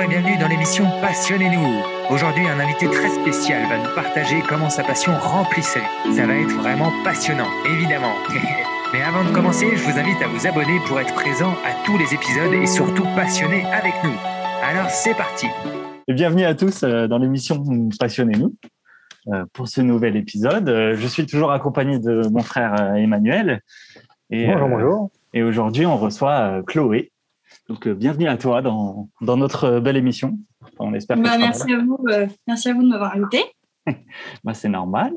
Bonjour et bienvenue dans l'émission Passionnez-nous. Aujourd'hui, un invité très spécial va nous partager comment sa passion remplit sa vie. Ça va être vraiment passionnant, évidemment. Mais avant de commencer, je vous invite à vous abonner pour être présent à tous les épisodes et surtout passionné avec nous. Alors c'est parti. Et bienvenue à tous euh, dans l'émission Passionnez-nous. Euh, pour ce nouvel épisode, euh, je suis toujours accompagné de mon frère Emmanuel. Et, bonjour, bonjour. Et aujourd'hui, on reçoit Chloé. Donc, bienvenue à toi dans, dans notre belle émission. On espère bah, merci, à vous, merci à vous de m'avoir invité. bah, C'est normal.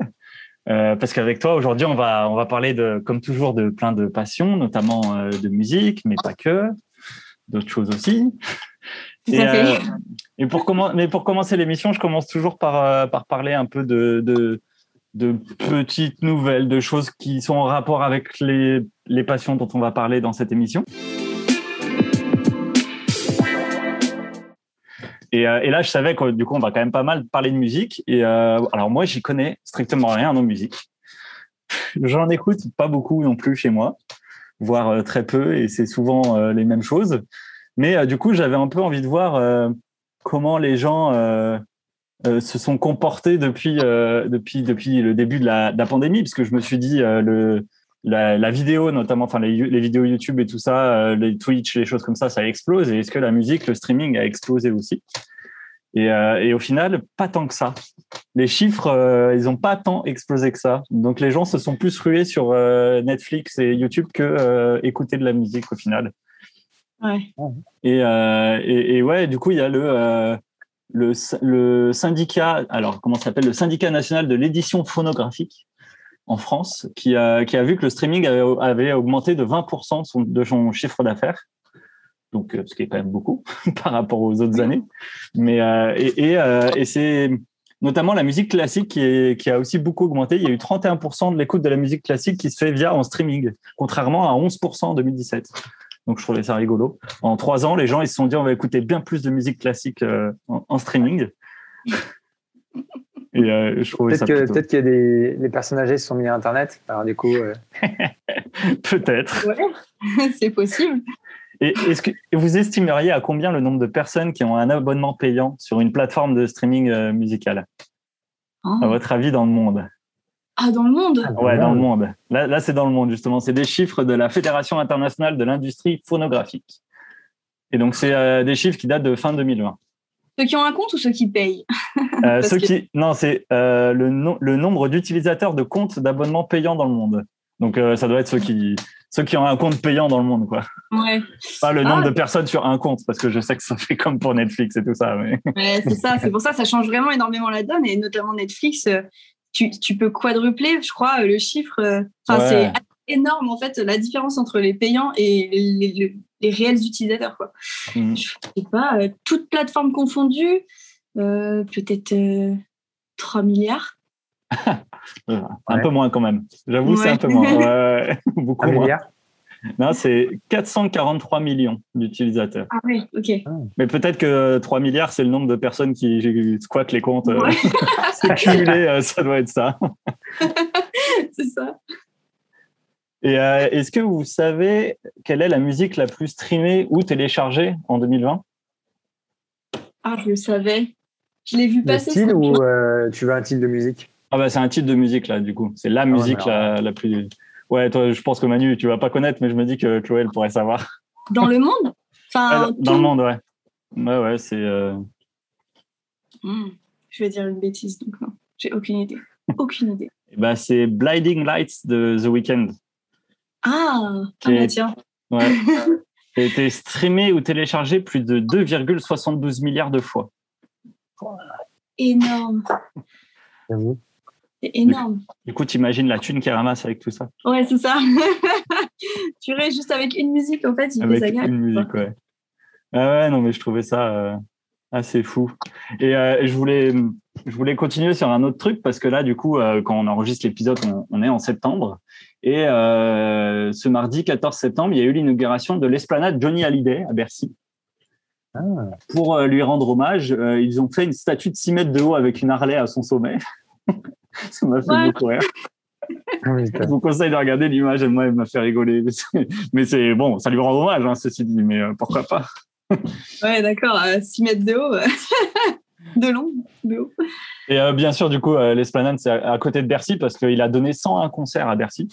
Euh, parce qu'avec toi aujourd'hui on va on va parler de comme toujours de plein de passions notamment euh, de musique mais pas que d'autres choses aussi et, euh, et, pour mais pour commencer l'émission je commence toujours par par parler un peu de, de de petites nouvelles de choses qui sont en rapport avec les les passions dont on va parler dans cette émission Euh, et, là, je savais que du coup, on va quand même pas mal parler de musique. Et euh, alors moi, j'y connais strictement rien en musique. J'en écoute pas beaucoup non plus chez moi, voire euh, très peu, et c'est souvent les mêmes choses. Mais du coup, j'avais un peu envie de voir comment les gens se sont comportés depuis depuis depuis le début de la, de la pandémie, parce que je me suis dit le la, vidéo, notamment, enfin les, les, vidéos YouTube et tout ça, euh, les Twitch, les choses comme ça, ça explose. Et est-ce que la musique, le streaming a explosé aussi? Et, euh, et, au final, pas tant que ça. Les chiffres, euh, ils ont pas tant explosé que ça. Donc les gens se sont plus rués sur Netflix et YouTube que écouter de la musique au final. Ouais. Et, et, et, ouais, du coup, il y a le le, le syndicat, alors comment ça s'appelle, le syndicat national de l'édition phonographique, en France qui a, qui a vu que le streaming avait, augmenté de 20% de son chiffre d'affaires. Donc, euh, ce qui est quand même beaucoup par rapport aux autres années. Mais, euh, et, euh, et, c'est notamment la musique classique qui, qui, a aussi beaucoup augmenté. Il y a eu 31% de l'écoute de la musique classique qui se fait via en streaming, contrairement à 11% en 2017. Donc, je trouvais ça rigolo. En trois ans, les gens, ils se sont dit, on va écouter bien plus de musique classique en, en streaming. Euh, peut-être peut qu'il y a des les personnes âgées se sont mis à Internet. Alors du coup, euh, peut-être. Ouais, c'est possible. Et est-ce que vous estimeriez à combien le nombre de personnes qui ont un abonnement payant sur une plateforme de streaming euh, musical? À oh. votre avis, dans le monde? Ah, dans le monde? Ah, Ouais, dans le monde. Là, là c'est dans le monde justement. C'est des chiffres de la Fédération internationale de l'industrie phonographique. Et donc, c'est des chiffres qui datent de fin 2020. Ceux qui ont un compte ou ceux qui payent? Euh, ceux qui... Non, c'est euh, le, le nombre d'utilisateurs de comptes d'abonnement payants dans le monde. Donc, euh, ça doit être ceux qui, ceux qui ont un compte payant dans le monde, quoi. Ouais. Pas le nombre ah. de personnes sur un compte, parce que je sais que ça fait comme pour Netflix et tout ça. Mais... Ouais, c'est ça. C'est pour ça que ça change vraiment énormément la donne. Et notamment Netflix, tu, tu peux quadrupler, je crois, le chiffre. Enfin, c'est énorme, en fait, la différence entre les payants et les, les réels utilisateurs. Quoi. Mm. Je sais pas, euh, toutes plateformes confondues, euh, peut-être 3 euh, milliards. un peu moins quand même. J'avoue, c'est un peu moins. beaucoup moins. Non, c'est 443 millions d'utilisateurs. Ah oui, ok. Ah. Mais peut-être que 3 milliards, c'est le nombre de personnes qui squattent les comptes. c'est cumulé, ça doit être ça. c'est ça. Et euh, est-ce que vous savez quelle est la musique la plus streamée ou téléchargée en 2020 Ah, je le savais. Je l'ai vu passer. style ou euh, tu veux un titre de musique? Ah bah c'est un titre de musique là du coup. C'est la ah musique la, plus. Ouais, toi, je pense que Manu, tu vas pas connaître, mais je me dis que Chloé, elle pourrait savoir. Dans le monde? Enfin, Dans le monde, ouais. Ouais, ouais, c'est. Euh, hmm, je vais dire une bêtise, donc non. J'ai aucune idée. Aucune idée. Bah, c'est Blinding Lights de The Weeknd. Ah, ah bah tiens. Ouais. a été streamé ou téléchargé plus de 2,72 milliards de fois. Énorme. C'est énorme. Du coup, tu imagines la thune qui ramasse avec tout ça. Ouais, c'est ça. tu restes juste avec une musique, en fait, il Avec une musique, ouais. Ah ouais, non, mais je trouvais ça euh, assez fou. Et euh, je, voulais, je voulais continuer sur un autre truc parce que là, du coup, euh, quand on enregistre l'épisode, on, est en septembre. Et euh, ce mardi 14 septembre, il y a eu l'inauguration de l'esplanade Johnny Hallyday à Bercy. Ah. Pour euh, lui rendre hommage, euh, ils ont fait une statue de 6 mètres de haut avec une Harley à son sommet. ça m'a fait beaucoup rire. Ah Je vous conseille de regarder l'image, moi, elle m'a fait rigoler. Mais c'est bon, ça lui rend hommage, hein, ceci dit, mais pourquoi pas? Ouais, d'accord, à 6 mètres de haut, de long, de haut. Et bien sûr, du coup, l'Esplanade, c'est à, côté de Bercy parce qu'il a donné 101 concerts à Bercy.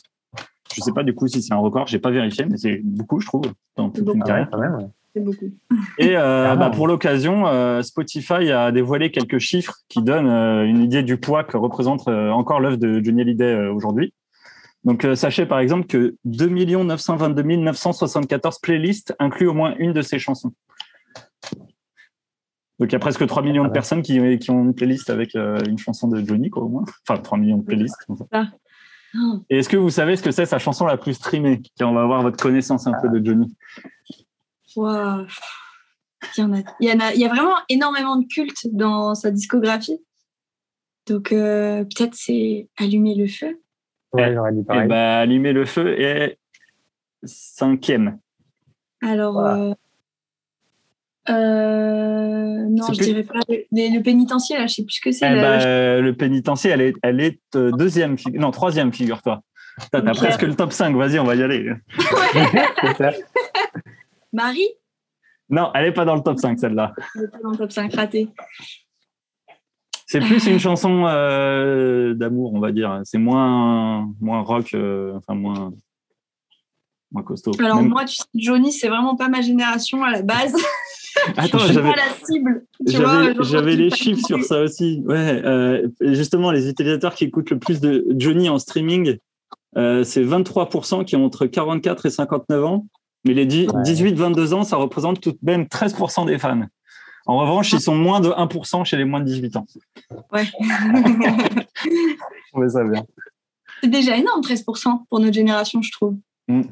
Je sais pas du coup si c'est un record, j'ai pas vérifié, mais c'est beaucoup, je trouve, dans toute une carrière. Quand même, C'est beaucoup. Et euh, bah, pour l'occasion, euh, Spotify a dévoilé quelques chiffres qui donnent euh, une idée du poids que représente encore l'œuvre de Johnny Hallyday aujourd'hui. Donc sachez par exemple que 2 922 974 playlists incluent au moins une de ses chansons. Donc il y a presque 3 millions de ah personnes qui, qui ont une playlist avec une chanson de Johnny, quoi, au moins. Enfin, 3 millions de playlists. Ça. Et est-ce que vous savez ce que c'est sa chanson la plus streamée? On va avoir votre connaissance un peu de Johnny. Wow. Il, y en a, il, y en a, il y a vraiment énormément de culte dans sa discographie. Donc euh, peut-être c'est Allumer le feu. Ouais, j'aurais dit pareil. Eh ben, Allumer le feu est cinquième. Alors, euh, euh, non, je dirais pas. Le, le, pénitencier, là, je sais plus ce que c'est. Eh ben, le pénitencier, elle est, elle est euh, deuxième, non, troisième, figure-toi. T'as as presque le top 5, vas-y, on va y aller. Marie? Non, elle n'est pas dans le top 5, celle-là. Elle n'est pas dans le top 5, raté. C'est plus une chanson euh, d'amour, on va dire. C'est moins, moins rock, euh, enfin moins, moins costaud. Alors Même... moi, tu sais, Johnny, c'est vraiment pas ma génération à la base. Attends, j'avais la cible. J'avais les chiffres sur ça aussi. Ouais, euh, justement, les utilisateurs qui écoutent le plus de Johnny en streaming, euh, c'est 23% qui ont entre 44 et 59 ans. Mais les 18-22 ans, ça représente tout de même 13% des fans. En revanche, ils sont moins de 1% chez les moins de 18 ans. Ouais. je trouvais ça bien. C'est déjà énorme, 13% pour notre génération, je trouve. Mm.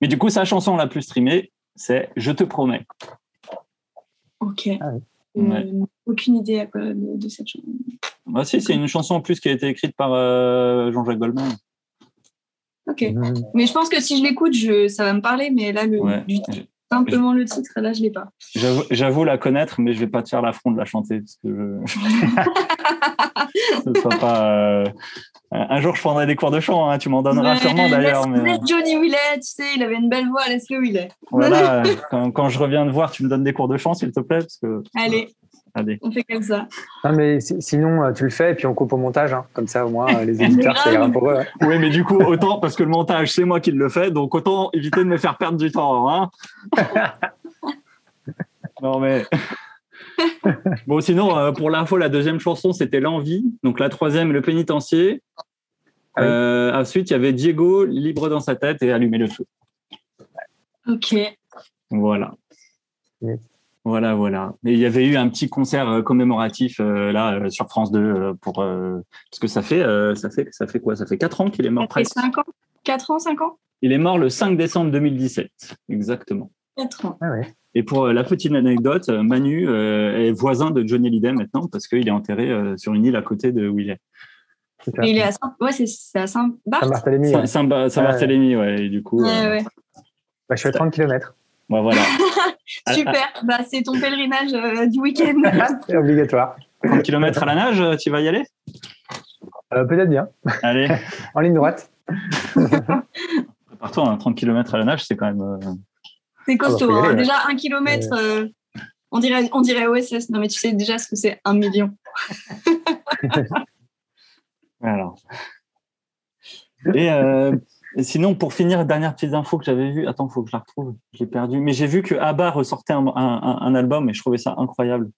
Mais du coup, sa chanson la plus streamée, c'est Je te promets. Ok. Ah euh, aucune idée de, cette chanson. Bah, si, c'est une chanson en plus qui a été écrite par euh, Jean-Jacques Goldman. Ok. Mmh. Mais je pense que si je l'écoute, ça va me parler, mais là, le, simplement le titre, là, je ne l'ai pas. J'avoue la connaître, mais je ne vais pas te faire l'affront de la chanter. Parce que je... pas. Euh, un jour, je prendrai des cours de chant, hein. tu m'en donneras sûrement d'ailleurs. Laisse, mais... Johnny Willet, tu sais, il avait une belle voix, laisse-le Willet. Voilà, quand, quand, je reviens te voir, tu me donnes des cours de chant, s'il te plaît. Parce que... Allez. Allez. On fait comme ça. Non, mais sinon, euh, tu le fais et puis on coupe au montage. Hein. Comme ça, au moins, euh, les éditeurs, ça ira pour eux. Hein. Oui, mais du coup, autant, parce que le montage, c'est moi qui le fais, donc autant éviter de me faire perdre du temps. Hein non, mais. bon, sinon, euh, pour l'info, la deuxième chanson, c'était L'Envie. Donc la troisième, Le Pénitencier. Ah euh, ensuite, il y avait Diego, Libre dans sa tête et Allumer le feu. Ok. Voilà. Voilà, voilà. Et il y avait eu un petit concert euh, commémoratif là sur France 2 pour parce que ça fait ça fait ça fait quoi? Ça fait 4 ans qu'il est mort presque. 5 ans 4 ans, 5 ans? Il est mort le 5 décembre 2017, exactement. 4 ans. Ah ouais. Et pour la petite anecdote, Manu est voisin de Johnny Hallyday maintenant parce qu'il est enterré sur une île à côté de où il est. il est à Saint, ouais, c'est à Saint-Barth. Saint-Barthélemy. Saint-Barthélemy, ouais. Et du coup. Ouais, ouais. Bah, je suis à 30 km. Voilà. Super. bah, c'est ton pèlerinage euh, du week-end. c'est obligatoire. 30 km à la nage, tu vas y aller? Euh, Peut-être bien. Allez. en ligne droite. Prépare-toi, hein, 30 km à la nage, c'est quand même. Euh... C'est costaud. Ah bah, hein. Déjà, un kilomètre, euh, on, dirait, on dirait OSS. Non, mais tu sais déjà ce que c'est un million. Alors. Et, euh, et, sinon, pour finir, dernière petite info que j'avais vue. Attends, il faut que je la retrouve. J'ai perdu. Mais j'ai vu que ABBA ressortait un, un, un, album et je trouvais ça incroyable.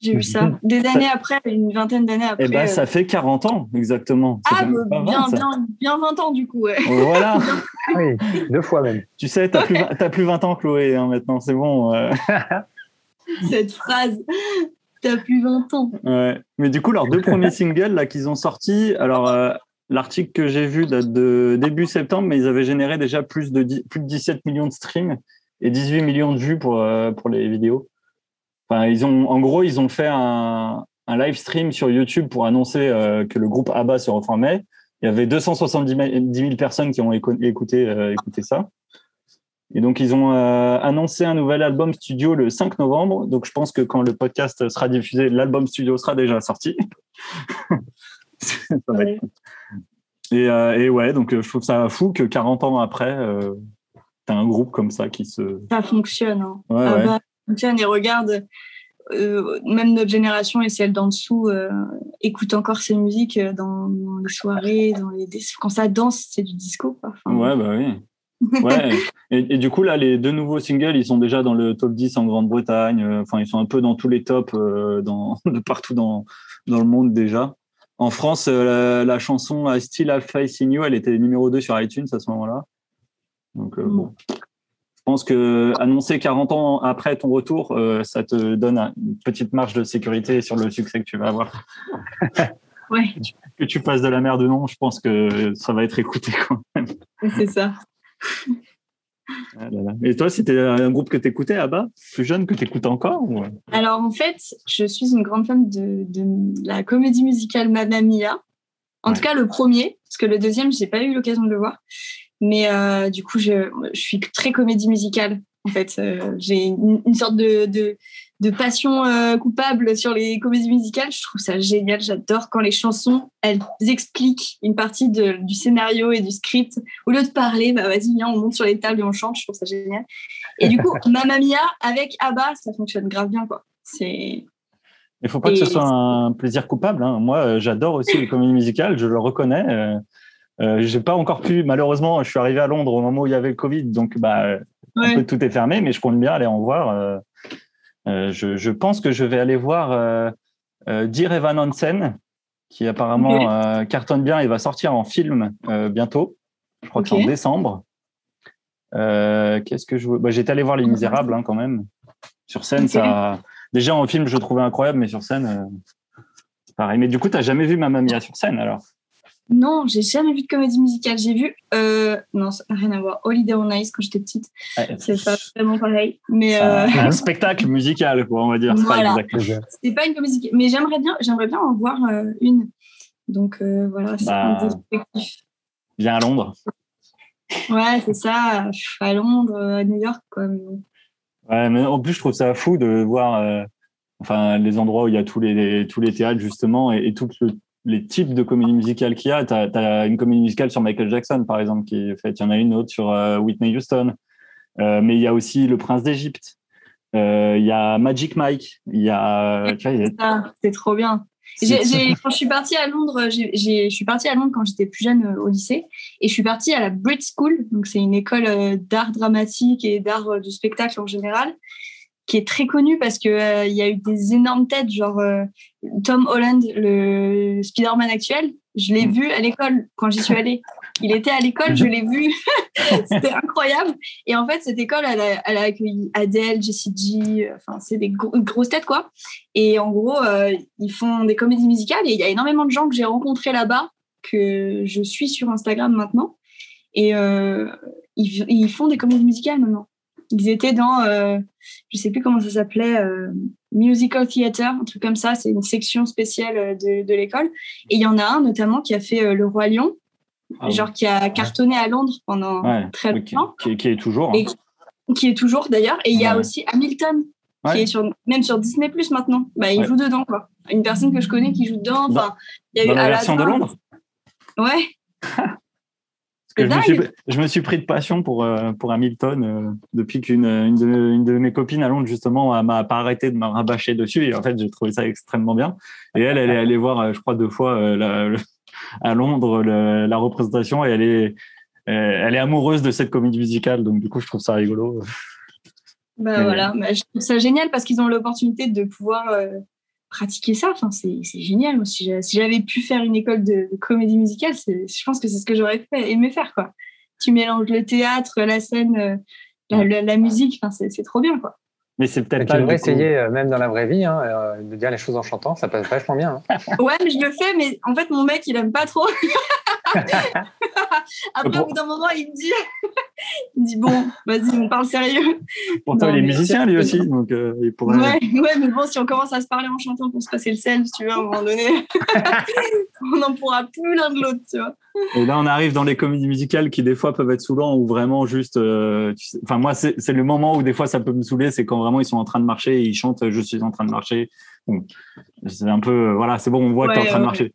J'ai vu ça. Des années après, une vingtaine d'années après. Eh ben, ça fait 40 ans, exactement. Ah, bah, bien, 20, bien, bien 20 ans, du coup. Ouais. Voilà. oui, deux fois même. Tu sais, tu n'as plus, plus 20 ans, Chloé, hein, maintenant, c'est bon. Euh... Cette phrase. T'as plus 20 ans. Ouais. Mais du coup, leurs deux premiers singles là qu'ils ont sortis, alors euh, l'article que j'ai vu date de début septembre, mais ils avaient généré déjà plus de, 10, plus de 17 millions de streams et 18 millions de vues pour, euh, pour les vidéos. Enfin, ils ont, en gros, ils ont fait un, un live stream sur YouTube pour annoncer euh, que le groupe ABBA se reformait. Il y avait 270 000 personnes qui ont écouté, euh, écouté ça. Et donc, ils ont annoncé un nouvel album studio le 5 novembre. Donc, je pense que quand le podcast sera diffusé, l'album studio sera déjà sorti. et, euh, et, ouais, donc je trouve ça fou que 40 ans après, as un groupe comme ça qui se. Ça fonctionne. Hein. Ouais, Ah ouais. bah, ça fonctionne et regarde, euh, même notre génération et celle d'en dessous euh, écoutent encore ces musiques euh, dans, dans les soirées, dans les quand ça danse, c'est du disco. Quoi. Enfin, Ouais, bah oui. Ouais. et, et du coup, là, les deux nouveaux singles, ils sont déjà dans le top 10 en Grande-Bretagne. Euh, Enfin, ils sont un peu dans tous les tops euh, dans, de partout dans, dans le monde déjà. En France, euh, la, la chanson I Still Have Faith in You, elle était numéro 2 sur iTunes à ce moment-là. Donc, euh, bon. Je pense que annoncer 40 ans après ton retour, euh, ça te donne un- une petite marge de sécurité sur le succès que tu vas avoir. Ouais, Que tu passes de la merde ou non, je pense que ça va être écouté quand même. c'est ça. Ah là là. Et toi, c'était un groupe que tu écoutais à bas Plus jeune que tu écoutes encore ou... Alors en fait, je suis une grande fan de, de la comédie musicale Mamma Mia. En Ouais. tout cas, le premier, parce que le deuxième, je n'ai pas eu l'occasion de le voir. Mais euh, du coup, je, je suis très comédie musicale. En fait, Euh, j'ai une, une sorte de, de, de passion euh, coupable sur les comédies musicales. Je trouve ça génial. J'adore quand les chansons, elles expliquent une partie de- du scénario et du script. Au lieu de parler, bah vas-y, viens, on monte sur les tables et on chante. Je trouve ça génial. Et du coup, Mamma Mia avec ABBA, ça fonctionne grave bien, quoi. C'est Il faut pas que ce soit un plaisir coupable. hein. Moi, euh, j'adore aussi les comédies musicales, je le reconnais. Euh, euh, j'ai pas encore pu, malheureusement, je suis arrivé à Londres au moment où il y avait le Covid, donc bah, un Ouais. peu tout est fermé, mais je compte bien aller en voir. Euh, euh, je, je pense que je vais aller voir euh, euh, Dear Evan Hansen, qui apparemment euh, cartonne bien. Il va sortir en film euh, bientôt. Je crois que c'est en décembre. Euh, Qu'est-ce que je veux bah, J'étais allé voir Les Misérables hein, quand même. Sur scène, ça. Déjà en film, je le trouvais incroyable, mais sur scène, euh, pareil. Mais du coup, tu jamais vu Mamma Mia sur scène alors? Non, j'ai jamais vu de comédie musicale. J'ai vu, euh, non, ça n'a rien à voir. Holiday on Ice quand j'étais petite. C'est pas vraiment pareil. Mais C'est euh, un, spectacle musical, quoi, on va dire. C'est pas Voilà. c'était pas une comédie. Mais j'aimerais bien, j'aimerais bien en voir euh, une. Donc euh, voilà, c'est Bah. un des objectifs. Viens à Londres. Ouais, c'est ça. À Londres, à New York. Ouais, mais en plus, je trouve ça fou de voir enfin, les endroits où il y a tous les, les- tous les théâtres, justement, et, et tous le- les types de comédies musicales qu'il y a. Tu as, une comédie musicale sur Michael Jackson, par exemple, qui est faite. Il y en a une autre sur euh, Whitney Houston. Euh, mais il y a aussi Le Prince d'Égypte. Euh, Il y a Magic Mike. Il y a. Tu vois, il y a- Ça, c'est trop bien. Quand je suis partie à Londres, j'ai- j'ai- je suis partie à Londres quand j'étais plus jeune au lycée et je suis partie à la Brit School, donc c'est une école d'art dramatique et d'art du spectacle en général, qui est très connue parce que euh, il y a eu des énormes têtes, genre euh, Tom Holland, le Spider-Man actuel. Je l'ai Mm. vu à l'école quand j'y suis allée. Il était à l'école, je l'ai vu. C'était incroyable. Et en fait, cette école, elle a, elle a accueilli Adele, Jessie J, euh, enfin, c'est des gros- grosses têtes, quoi. Et en gros, euh, ils font des comédies musicales et il y a énormément de gens que j'ai rencontrés là-bas, que je suis sur Instagram maintenant. Et euh, ils, ils font des comédies musicales maintenant. Ils étaient dans, euh, je sais plus comment ça s'appelait, euh, Musical Theater, un truc comme ça. C'est une section spéciale euh, de, de l'école. Et il y en a un notamment qui a fait euh, Le Roi Lion, Ah, genre qui a cartonné à Londres pendant ouais, très oui, qui, longtemps, qui- est toujours. et qui est toujours d'ailleurs. Et il y a aussi Hamilton, qui est sur, même sur Disney Plus maintenant. Bah, il joue dedans, quoi. Une personne que je connais qui joue dedans. Enfin, il y a eu Dans la version de Londres? Ouais. Je me, suis, je me suis pris de passion pour, euh, pour Hamilton euh, depuis qu'une une de, une de mes copines à Londres, justement, m'a pas arrêté de me rabâcher dessus. Et en fait, j'ai trouvé ça extrêmement bien. Et elle, elle est allée voir, euh, je crois, deux fois euh, la- le- à Londres le- la représentation et elle est, elle est amoureuse de cette comédie musicale. Donc, du coup, je trouve ça rigolo. Bah voilà, Bah, je trouve ça génial parce qu'ils ont l'opportunité de pouvoir pratiquer ça. Enfin, c'est génial. Moi, si j'a- si j'avais pu faire une école de, de comédie musicale, je pense que c'est ce que j'aurais fait, aimé faire. Quoi. Tu mélanges le théâtre, la scène, euh, la, la- la musique, enfin, c'est trop bien. Quoi. Mais c'est peut-être tu devrais essayer, euh, même dans la vraie vie, hein, euh, de dire les choses en chantant, ça passe vachement bien. hein. Ouais, mais je le fais, mais en fait, mon mec, il aime pas trop. Après, au bout d'un moment, il me dit, il dit bon, vas-y, on parle sérieux. Pourtant, il est musicien, lui aussi. Donc, euh, il pourrait. Ouais, ouais, mais bon, si on commence à se parler en chantant pour se passer le sel, tu vois, à un moment donné, on n'en pourra plus l'un de l'autre, tu vois. Et là, on arrive dans les comédies musicales qui, des fois, peuvent être saoulants ou vraiment juste. euh, tu sais- Enfin, moi, c'est le moment où, des fois, ça peut me saouler, c'est quand vraiment ils sont en train de marcher et ils chantent Je suis en train de marcher. Bon, c'est un peu. Voilà, c'est bon, on voit que tu es en Ouais, train de ouais. marcher.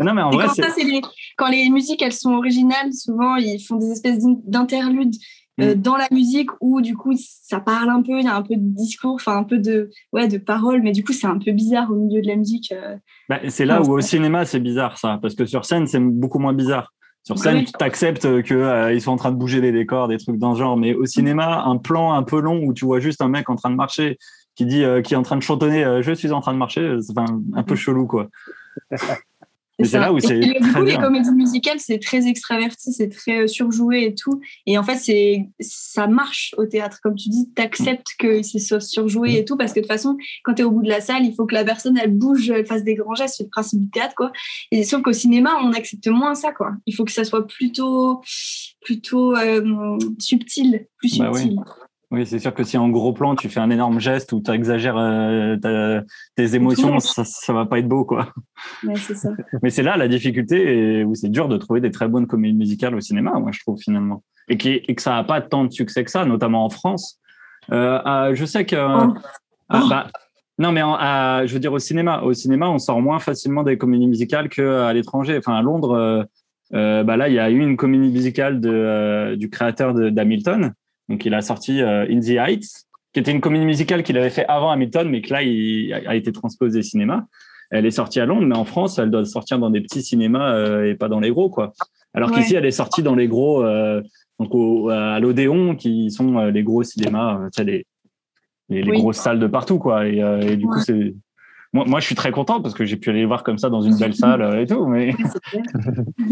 Non, mais en vrai, quand, ça, les- quand les musiques, elles sont originales, souvent, ils font des espèces d'in- d'interludes euh, mm. dans la musique où du coup ça parle un peu, il y a un peu de discours, enfin un peu de ouais de paroles, mais du coup c'est un peu bizarre au milieu de la musique. Euh. Bah, c'est là où au cinéma c'est bizarre ça, parce que sur scène c'est beaucoup moins bizarre. Sur scène, tu acceptes qu'ils euh, sont en train de bouger les décors, des trucs dans ce genre, mais au cinéma, un plan un peu long où tu vois juste un mec en train de marcher qui dit, qui est en train de chantonner, je suis en train de marcher, c'est un peu mm. chelou quoi. c'est là où c'est. Du coup, les comédies musicales, c'est très extraverti, c'est très euh, surjoué et tout. Et en fait, c'est ça marche au théâtre. Comme tu dis, tu acceptes que c'est surjoué et tout, parce que de toute façon, quand tu es au bout de la salle, il faut que la personne, elle bouge, elle fasse des grands gestes. C'est le principe du théâtre, quoi. Et sauf qu'au cinéma, on accepte moins ça, quoi. Il faut que ça soit plutôt, plutôt euh, subtil, plus bah subtil. Oui, c'est sûr que si en gros plan, tu fais un énorme geste ou tu exagères euh, tes émotions, ça, ça va pas être beau, quoi. ça. Mais c'est là la difficulté et où c'est dur de trouver des très bonnes comédies musicales au cinéma, moi, je trouve, finalement. Et, qui, et que ça n'a pas tant de succès que ça, notamment en France. Euh, je sais que. Oh. Ah. Bah, non, mais je veux dire au cinéma. Au cinéma, on sort moins facilement des comédies musicales qu'à l'étranger. Enfin, à Londres, euh, bah là, il y a eu une comédie musicale de, du créateur d'Hamilton donc, il a sorti euh, In the Heights, qui était une comédie musicale qu'il avait fait avant Hamilton, mais que là, il a été transposée cinéma. Elle est sortie à Londres, mais en France, elle doit sortir dans des petits cinémas euh, et pas dans les gros, quoi. Alors qu'ici, elle est sortie dans les gros, euh, donc à l'Odéon, qui sont les gros cinémas, tu sais, les, les, grosses salles de partout, quoi. Et, du coup, c'est moi, moi, je suis très content parce que j'ai pu aller voir comme ça dans une belle salle et tout. Mais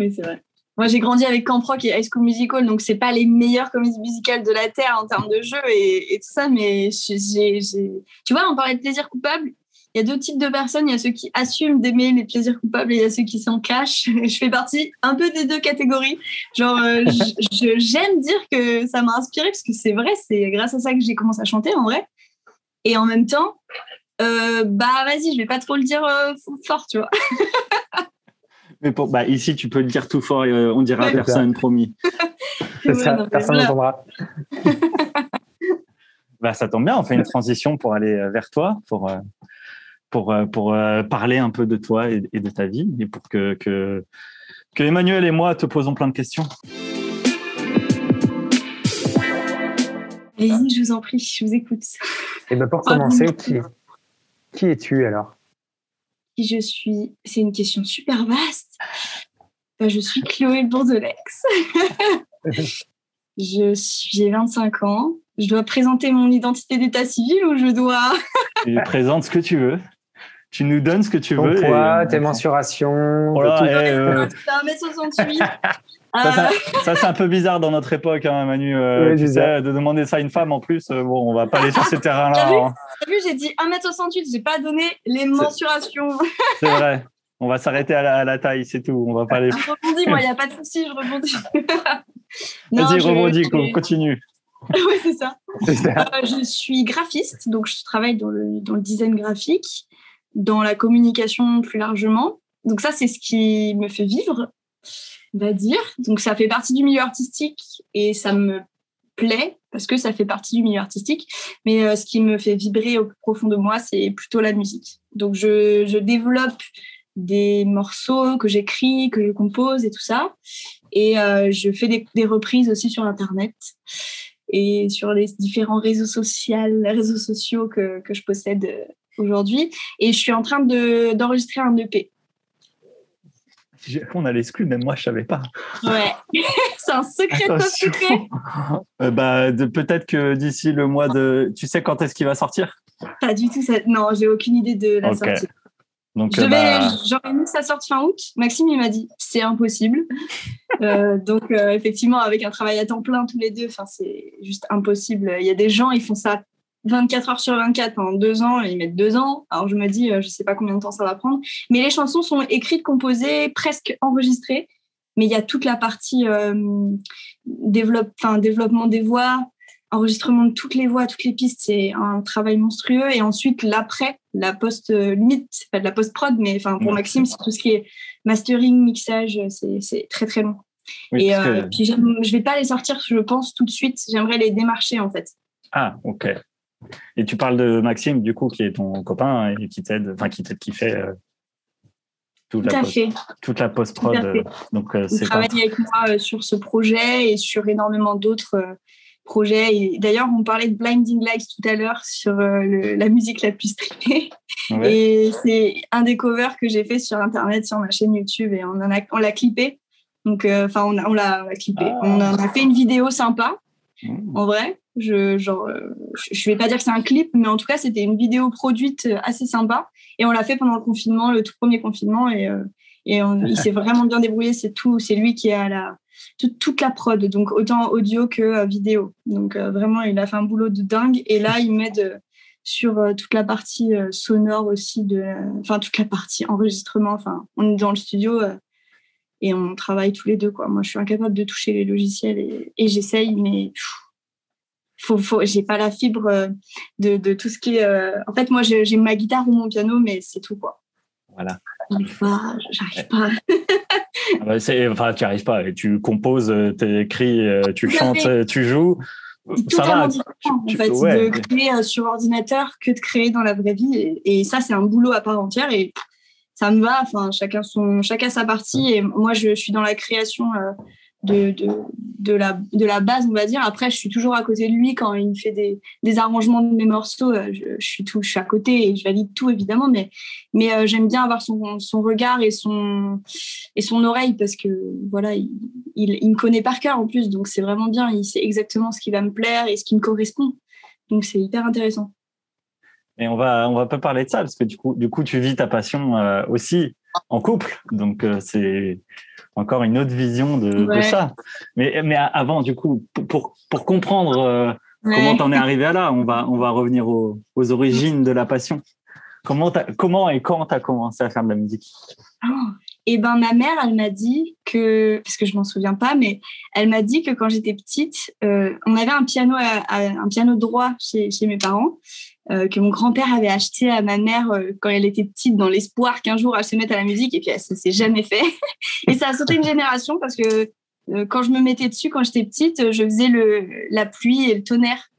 oui, c'est vrai. Moi, j'ai grandi avec Camp Rock et High School Musical, donc c'est pas les meilleures comédies musicales de la terre en termes de jeu et, tout ça, mais tu vois, on parlait de plaisir coupable. Il y a deux types de personnes. Il y a ceux qui assument d'aimer les plaisirs coupables et il y a ceux qui s'en cachent. Je fais partie un peu des deux catégories. Genre, euh, j'aime dire que ça m'a inspiré parce que c'est vrai, c'est grâce à ça que j'ai commencé à chanter en vrai. Et en même temps, euh, bah vas-y, je vais pas trop le dire euh, fort, tu vois. Mais pour, bah, ici, tu peux le dire tout fort et euh, on dira à personne, promis. ça, personne n'entendra. bah, ça tombe bien, on fait une transition pour aller euh, vers toi, pour, euh, pour, pour parler un peu de toi et, de ta vie, et pour que, que, que Emmanuel et moi te posons plein de questions. Vas-y, je vous en prie, je vous écoute. Et ben pour commencer, qui, qui es-tu alors? Qui je suis C'est une question super vaste. Ben, je suis Chloé Bourdelex. je suis, j'ai 25 ans. Je dois présenter mon identité d'état civil ou je dois. tu présentes ce que tu veux. Tu nous donnes ce que tu Ton veux. Poids, tes mensurations. Voilà, et, euh... 1m68. Ça, c'est un peu bizarre dans notre époque, hein, Manu. Euh, tu sais, de demander ça à une femme en plus. Euh, bon, on va pas aller sur ces terrains-là. T'as vu, hein. j'ai dit 1m68, j'ai pas donné les mensurations. C'est vrai. On va s'arrêter à, la, taille, c'est tout. On va pas aller. Je rebondis, moi, il n'y a pas de souci, je rebondis. Vas-y, rebondis, continue. oui, c'est ça. Euh, je suis graphiste, donc je travaille dans le, dans le design graphique, dans la communication plus largement. Donc ça, c'est ce qui me fait vivre va dire. Donc ça fait partie du milieu artistique et ça me plaît parce que ça fait partie du milieu artistique. Mais euh, ce qui me fait vibrer au plus profond de moi, c'est plutôt la musique. Donc je, développe des morceaux que j'écris, que je compose et tout ça. Et euh, je fais des, reprises aussi sur Internet et sur les différents réseaux sociaux, que je possède euh, aujourd'hui. Et je suis en train d'enregistrer un EP on a l'exclu, même moi, je savais pas. Ouais, c'est un secret secret. Euh, bah, peut-être que d'ici le mois de. Tu sais quand est-ce qu'il va sortir? Pas du tout. Ça... Non, j'ai aucune idée de la sortie. Donc, euh, bah J'aurais mis sa sortie fin août. Maxime, il m'a dit c'est impossible. Euh, donc, effectivement, avec un travail à temps plein tous les deux, c'est juste impossible. Il y a des gens, ils font ça 24 heures sur 24 pendant deux ans ils mettent deux ans. Alors je me dis, euh, je sais pas combien de temps ça va prendre. Mais les chansons sont écrites, composées, presque enregistrées. Mais il y a toute la partie euh, développement des voix, enregistrement de toutes les voix, toutes les pistes. C'est un travail monstrueux. Et ensuite, l'après, la post euh, limite, c'est pas de la post prod, mais enfin pour Maxime, c'est tout ce qui est mastering, mixage, c'est très très long. et puis je vais pas les sortir, je pense tout de suite. J'aimerais les démarcher en fait. Ah, ok. Et tu parles de Maxime, du coup, qui est ton copain et qui t'aide, enfin, qui t'aide, qui fait. Euh, toute Tout la à post- fait. toute la post-prod. Euh, Donc, euh, Il c'est pas... travaille avec moi euh, sur ce projet et sur énormément d'autres euh, projets. Et D'ailleurs, on parlait de Blinding Lights tout à l'heure sur le- la musique la plus streamée. Ouais. Et c'est un des covers que j'ai fait sur Internet, sur ma chaîne YouTube, et on en a, on l'a clippé. Donc, euh, enfin, on, a, on l'a on clippé. Ah. On en a fait une vidéo sympa, Mmh. en vrai. Je, genre, euh, je, vais pas dire que c'est un clip, mais en tout cas, c'était une vidéo produite euh, assez sympa. Et on l'a fait pendant le confinement, le tout premier confinement, et, euh, et on- il s'est vraiment bien débrouillé. C'est tout, c'est lui qui a la toute, toute la prod, donc autant audio que vidéo. Donc vraiment, il a fait un boulot de dingue. Et là, il m'aide sur toute la partie sonore aussi, de, enfin toute la partie enregistrement. Enfin, on est dans le studio et on travaille tous les deux. Quoi. Moi, je suis incapable de toucher les logiciels et, et j'essaye, mais pff, faut, faut, j'ai pas la fibre euh, de, de tout ce qui est. euh, En fait, moi, j'ai ma guitare ou mon piano, mais c'est tout quoi. Voilà. J'arrive pas, j'arrive pas. Ah bah, enfin, tu arrives pas. Tu composes, tu écris, euh, tu Tout à chantes, tu joues. Ça totalement va. différent en tu- fait ouais. de créer sur ordinateur que de créer dans la vraie vie et, et ça c'est un boulot à part entière et ça me va enfin chacun son chacun sa partie et moi je, suis dans la création euh, de, de, de la de la base on va dire après je suis toujours à côté de lui quand il me fait des, des arrangements de mes morceaux euh, je, je suis tout je suis à côté et je valide tout évidemment mais mais euh, j'aime bien avoir son, son regard et son et son oreille parce que voilà il, il, il me connaît par cœur en plus, donc c'est vraiment bien. Il sait exactement ce qui va me plaire et ce qui me correspond. Donc c'est hyper intéressant. Et on va, on va pas parler de ça parce que du coup, du coup, tu vis ta passion euh, aussi en couple. Donc, c'est encore une autre vision de, ça. Mais, mais avant, du coup, pour- pour, comprendre euh, comment t'en es arrivé à là, on va, on va revenir aux, aux origines de la passion. Comment, t'as- comment et quand tu as commencé à faire de la musique? Et ben ma mère, elle m'a dit que, parce que je m'en souviens pas, mais elle m'a dit que quand j'étais petite, euh, on avait un piano, à- à- un piano droit chez, chez mes parents, euh, que mon grand-père avait acheté à ma mère euh, quand elle était petite, dans l'espoir qu'un jour elle se mette à la musique, et puis elle, ça s'est jamais fait. et ça a sauté une génération parce que euh, quand je me mettais dessus, quand j'étais petite, je faisais le, la pluie et le tonnerre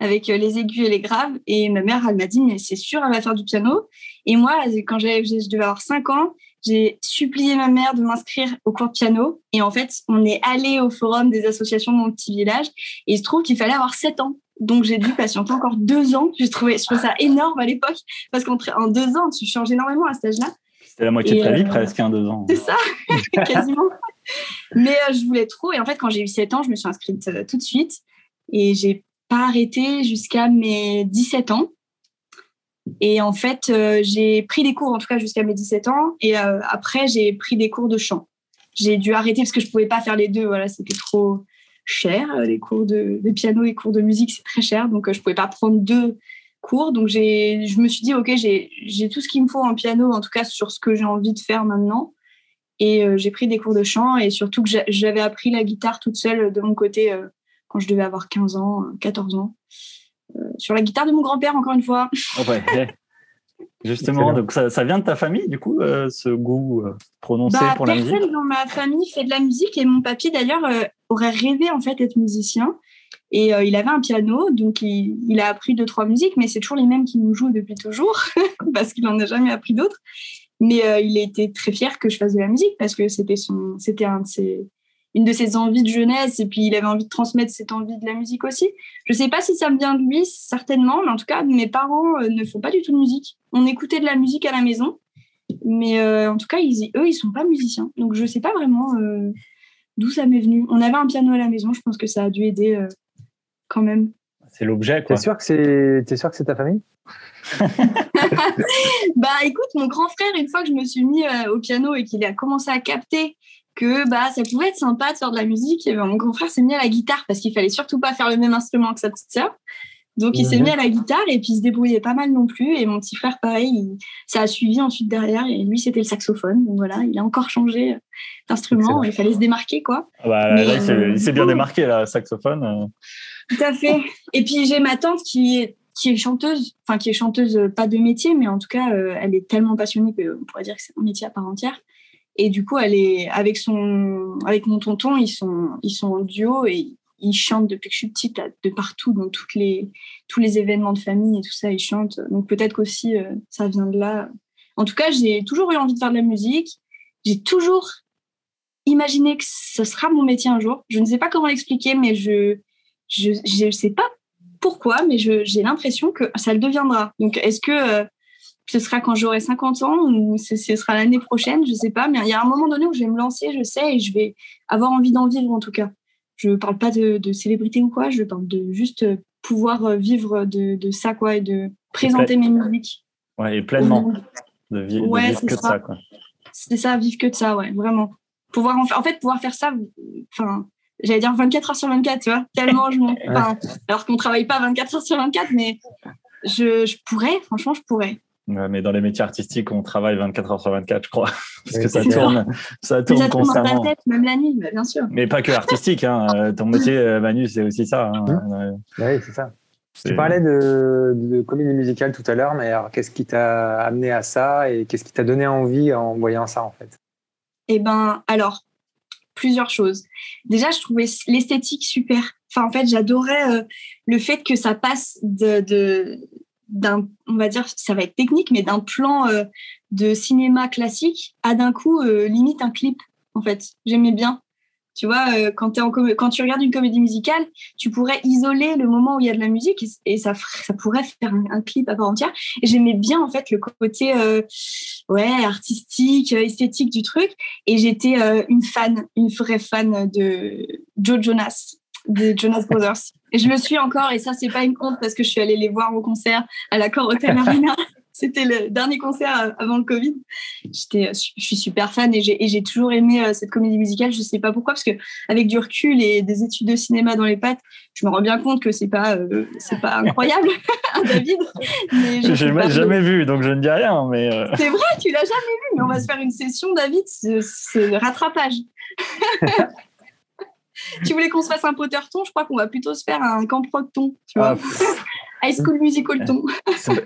avec les aigus et les graves. Et ma mère, elle m'a dit, mais c'est sûr, elle va faire du piano. Et moi, quand j'avais- je devais avoir 5 ans, j'ai supplié ma mère de m'inscrire au cours de piano. Et en fait, on est allé au forum des associations de mon petit village. Et il se trouve qu'il fallait avoir 7 ans. Donc, j'ai dû patienter encore deux ans. Je trouvais, je trouvais ça énorme à l'époque. Parce qu'en en deux ans, tu changes énormément à cet âge-là. C'était la moitié Et, de ta vie euh, presque, hein, deux ans. C'est ça, quasiment. Mais euh, je voulais trop. Et en fait, quand j'ai eu 7 ans, je me suis inscrite euh, tout de suite. Et j'ai pas arrêté jusqu'à mes 17 ans. Et en fait, j'ai pris des cours, en tout cas jusqu'à mes 17 ans. Et après, j'ai pris des cours de chant. J'ai dû arrêter parce que je pouvais pas faire les deux. Voilà, c'était trop cher. euh, Les cours de, de piano et cours de musique, c'est très cher. Donc, euh, je pouvais pas prendre deux cours. Donc, je me suis dit, OK, j'ai, tout ce qu'il me faut en piano, en tout cas sur ce que j'ai envie de faire maintenant. Et euh, j'ai pris des cours de chant et surtout que j'a- j'avais appris la guitare toute seule de mon côté euh, quand je devais avoir 15 ans, euh, 14 ans. Euh, sur la guitare de mon grand-père, encore une fois. Oh, ouais. Justement, Excellent. donc ça, ça vient de ta famille, du coup, euh, ce goût euh, prononcé Bah, pour la musique personne dans ma famille fait de la musique et mon papy d'ailleurs euh, aurait rêvé en fait d'être musicien et euh, il avait un piano donc il, il a appris deux trois musiques mais c'est toujours les mêmes qui nous jouent depuis toujours parce qu'il en a jamais appris d'autres mais euh, il était très fier que je fasse de la musique parce que c'était son c'était un de ses une de ses envies de jeunesse et puis il avait envie de transmettre cette envie de la musique aussi. Je sais pas si ça me vient de lui certainement mais en tout cas mes parents euh, ne font pas du tout de musique. On écoutait de la musique à la maison mais euh, en tout cas, ils, eux, ils sont pas musiciens. Donc, je sais pas vraiment euh, d'où ça m'est venu. On avait un piano à la maison, je pense que ça a dû aider euh, quand même. C'est l'objet, T'es quoi. sûr que c'est t'es sûr que c'est ta famille? Bah, écoute, mon grand frère, une fois que je me suis mis euh, au piano et qu'il a commencé à capter que bah ça pouvait être sympa de faire de la musique, et ben, mon grand frère s'est mis à la guitare parce qu'il fallait surtout pas faire le même instrument que sa petite sœur. Donc, il s'est Mhm. mis à la guitare et puis il se débrouillait pas mal non plus. Et mon petit frère, pareil, il- ça a suivi ensuite derrière. Et lui, c'était le saxophone. Donc voilà, il a encore changé euh, d'instrument. Il fallait se démarquer, quoi. Ah bah, là, Mais, là, il s'est- euh, il s'est bien démarqué, là, saxophone. euh. Tout à fait. Et puis j'ai ma tante qui est qui est chanteuse, enfin qui est chanteuse pas de métier, mais en tout cas euh, elle est tellement passionnée qu'on pourrait dire que c'est un métier à part entière. Et du coup elle est avec son avec mon tonton ils sont ils sont en duo et ils chantent depuis que je suis petite là, de partout dans toutes les tous les événements de famille et tout ça ils chantent. Donc peut-être qu'aussi euh, ça vient de là. En tout cas, j'ai toujours eu envie de faire de la musique. J'ai toujours imaginé que ce sera mon métier un jour. Je ne sais pas comment l'expliquer, mais je je ne sais pas pourquoi, mais j'ai l'impression que ça le deviendra. Donc, est-ce que euh, ce sera quand j'aurai 50 ans ou ce, sera l'année prochaine Je ne sais pas, mais il y a un moment donné où je vais me lancer, je sais, et je vais avoir envie d'en vivre en tout cas. Je ne parle pas de, célébrité ou quoi, je parle de juste pouvoir vivre de, ça, quoi, et de présenter mes musiques. Ouais, et pleinement. De, vivre, que de ça, quoi. C'est ça, vivre que de ça, ouais, vraiment. Pouvoir en, en fait, pouvoir faire ça, enfin, j'allais dire 24 heures sur 24, tu vois, tellement je m'en. Alors qu'on travaille pas 24 heures sur 24, mais je, je pourrais, franchement, je pourrais. Ouais, mais dans les métiers artistiques, on travaille 24 heures sur 24, je crois. Parce que ça tourne, ça tourne, ça tourne constamment. Dans ta tête, même la nuit, bien sûr. Mais pas que artistique. Hein. Euh, ton métier, euh, Manu, c'est aussi ça. Hein. Mmh. Oui, c'est ça. Tu parlais de, de, comédie musicale tout à l'heure, mais alors qu'est-ce qui t'a amené à ça et qu'est-ce qui t'a donné envie en voyant ça en fait? Eh ben, alors, plusieurs choses. Déjà, je trouvais l'esthétique super. Enfin, en fait, j'adorais euh, le fait que ça passe de, d'un, on va dire, ça va être technique, mais d'un plan euh, de cinéma classique à d'un coup euh, limite un clip. En fait, j'aimais bien. Tu vois, euh, quand, tu regardes une comédie musicale, tu pourrais isoler le moment où il y a de la musique et, ça, ça pourrait faire un, clip à part entière. Et j'aimais bien en fait le côté ouais artistique, esthétique du truc. Et j'étais une fan, une vraie fan de Joe Jonas, des Jonas Brothers. Et je le suis encore, et ça c'est pas une honte parce que je suis allée les voir au concert à la Hotel Arena. C'était le dernier concert avant le Covid. J'étais, je suis super fan et j'ai toujours aimé euh, cette comédie musicale. Je sais pas pourquoi, parce que avec du recul et des études de cinéma dans les pattes, je me rends bien compte que c'est pas, euh, c'est pas incroyable, David. je jamais, jamais vu, donc je ne dis rien. Mais euh. c'est vrai, tu l'as jamais vu, mais on va se faire une session, David, c'est rattrapage. tu voulais qu'on se fasse un Potterton Je crois qu'on va plutôt se faire un camp Procton. Tu vois ah, High School Musical ton.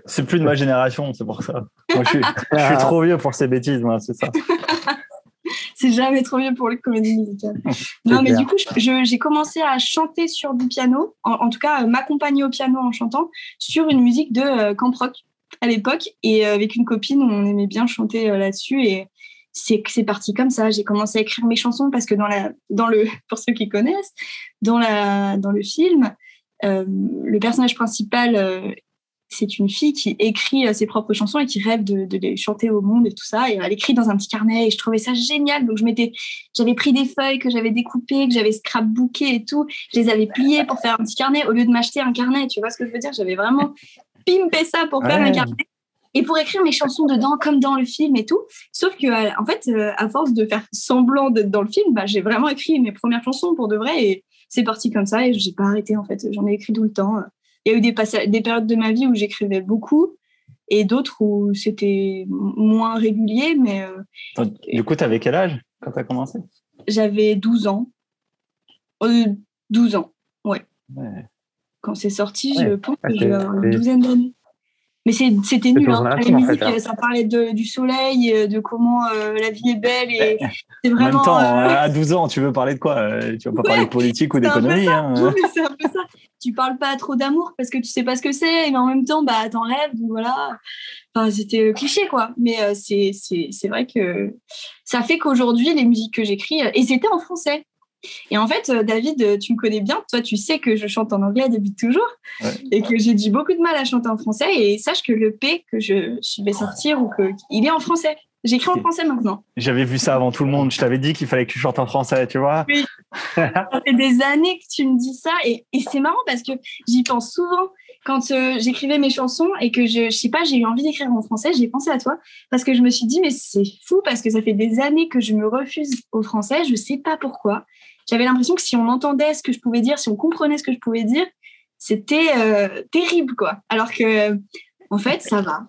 C'est plus de ma génération, c'est pour ça. Moi, je, suis, trop vieux pour ces bêtises, moi, c'est ça. c'est jamais trop vieux pour les comédies musicales. Non, mais du coup, j'ai commencé à chanter sur du piano, en, tout cas, m'accompagner au piano en chantant sur une musique de euh, camp rock à l'époque. Et euh, avec une copine, on aimait bien chanter euh, là-dessus. Et c'est c'est parti comme ça. J'ai commencé à écrire mes chansons parce que dans la, dans le, pour ceux qui connaissent, dans la, dans le film, euh, le personnage principal, euh, c'est une fille qui écrit euh, ses propres chansons et qui rêve de, les chanter au monde et tout ça. Et elle écrit dans un petit carnet et je trouvais ça génial. Donc je m'étais, j'avais pris des feuilles que j'avais découpées, que j'avais scrapbookées et tout. Je les avais pliées pour faire un petit carnet au lieu de m'acheter un carnet. Tu vois ce que je veux dire? J'avais vraiment pimpé ça pour faire un carnet et pour écrire mes chansons dedans comme dans le film et tout. Sauf que en fait, à force de faire semblant d'être dans le film, bah, j'ai vraiment écrit mes premières chansons pour de vrai et c'est parti comme ça et j'ai pas arrêté en fait. J'en ai écrit tout le temps. Il y a eu des, des périodes de ma vie où j'écrivais beaucoup et d'autres où c'était moins régulier. Mais, euh, du coup, tu avais quel âge quand tu as commencé? J'avais 12 ans. 12 euh, ans, ouais. Quand c'est sorti, je pense que j'avais une douzaine d'années. Mais c'était nul. Hein. La musique, hein. ça parlait de, du soleil, euh, de comment euh, la vie est belle. Et c'est vraiment. En même temps, euh, à 12 ans, tu veux parler de quoi Tu vas pas parler de politique ou d'économie. Hein. c'est un peu ça. Tu parles pas trop d'amour parce que tu sais pas ce que c'est, mais en même temps, bah, t'en rêves. Donc voilà. Enfin, c'était cliché, quoi. Mais c'est vrai que ça fait qu'aujourd'hui, les musiques que j'écris, et c'était en français. Et en fait, euh, David, euh, tu me connais bien. Toi, tu sais que je chante en anglais depuis toujours et que j'ai dit beaucoup de mal à chanter en français. Et sache que le P que je vais sortir ou que il est en français. J'écris en français maintenant. J'avais vu ça avant tout le monde. Je t'avais dit qu'il fallait que tu chantes en français, tu vois. Oui. ça fait des années que tu me dis ça et, c'est marrant parce que j'y pense souvent quand euh, j'écrivais mes chansons et que je, je sais pas, j'ai eu envie d'écrire en français, j'ai pensé à toi parce que je me suis dit mais c'est fou parce que ça fait des années que je me refuse au français, je sais pas pourquoi j'avais l'impression que si on entendait ce que je pouvais dire, si on comprenait ce que je pouvais dire, c'était euh, terrible, quoi. Alors que, en fait, ça va.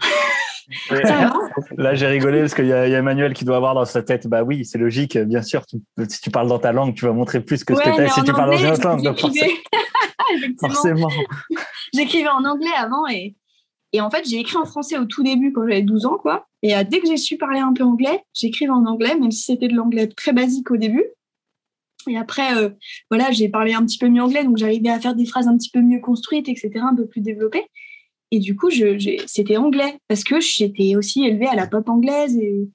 Là, j'ai rigolé parce qu'il y, a Emmanuel qui doit avoir dans sa tête, bah oui, c'est logique, bien sûr. si tu parles dans ta langue, tu vas montrer plus que ce que tu as si tu parles dans une autre langue. forcément. J'écrivais en anglais avant et, et en fait, j'ai écrit en français au tout début quand j'avais 12 ans, quoi. Et euh, dès que j'ai su parler un peu anglais, j'écrivais en anglais, même si c'était de l'anglais très basique au début. Et après, euh, voilà, j'ai parlé un petit peu mieux anglais, donc j'arrivais à faire des phrases un petit peu mieux construites, etc., un peu plus développées. Et du coup, c'était anglais parce que j'étais aussi élevée à la pop anglaise et,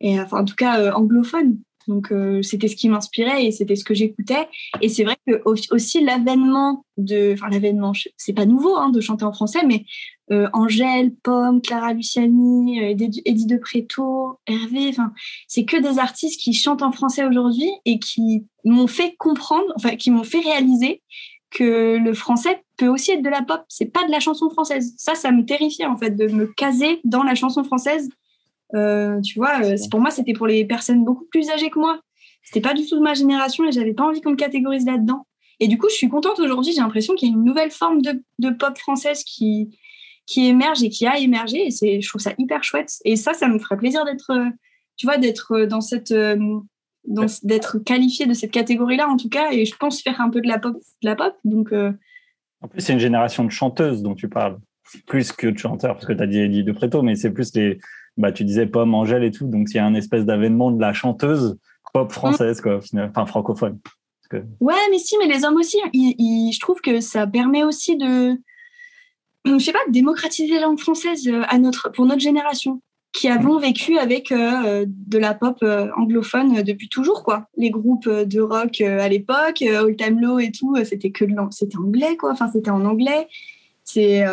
et enfin, en tout cas anglophone. Donc c'était ce qui m'inspirait et c'était ce que j'écoutais. Et c'est vrai que aussi l'avènement de, enfin l'avènement, c'est pas nouveau hein, de chanter en français, mais euh, Angèle, Pomme, Clara Luciani, euh, Eddie de Préto, Hervé. Enfin, c'est que des artistes qui chantent en français aujourd'hui et qui m'ont fait comprendre, enfin, qui m'ont fait réaliser que le français peut aussi être de la pop. C'est pas de la chanson française. Ça, ça me terrifiait en fait de me caser dans la chanson française. Euh, tu vois, pour moi, c'était pour les personnes beaucoup plus âgées que moi. C'était pas du tout de ma génération et j'avais pas envie qu'on me catégorise là-dedans. Et du coup, je suis contente aujourd'hui. J'ai l'impression qu'il y a une nouvelle forme de pop française qui, qui émerge et qui a émergé. Et je trouve ça hyper chouette. Et ça, ça me ferait plaisir d'être, euh, tu vois, d'être euh, dans cette, euh, d'être qualifié de cette catégorie-là en tout cas. Et je pense faire un peu de la pop, de la pop. Donc. En plus, c'est une génération de chanteuses dont tu parles, plus que de chanteurs, parce que tu as dit de Préto, mais c'est plus les, bah, tu disais Pomme, Angèle et tout. Donc, il y a un espèce d'avènement de la chanteuse pop française, quoi, enfin francophone. Ouais, mais si, mais les hommes aussi. je trouve que ça permet aussi de, je sais pas, démocratiser la langue française euh, à notre, pour notre génération, qui avons vécu avec euh, de la pop euh, anglophone depuis toujours, quoi. Les groupes de rock à l'époque, Old Time Low et tout, c'était que c'était anglais, quoi. Enfin, c'était en anglais. C'est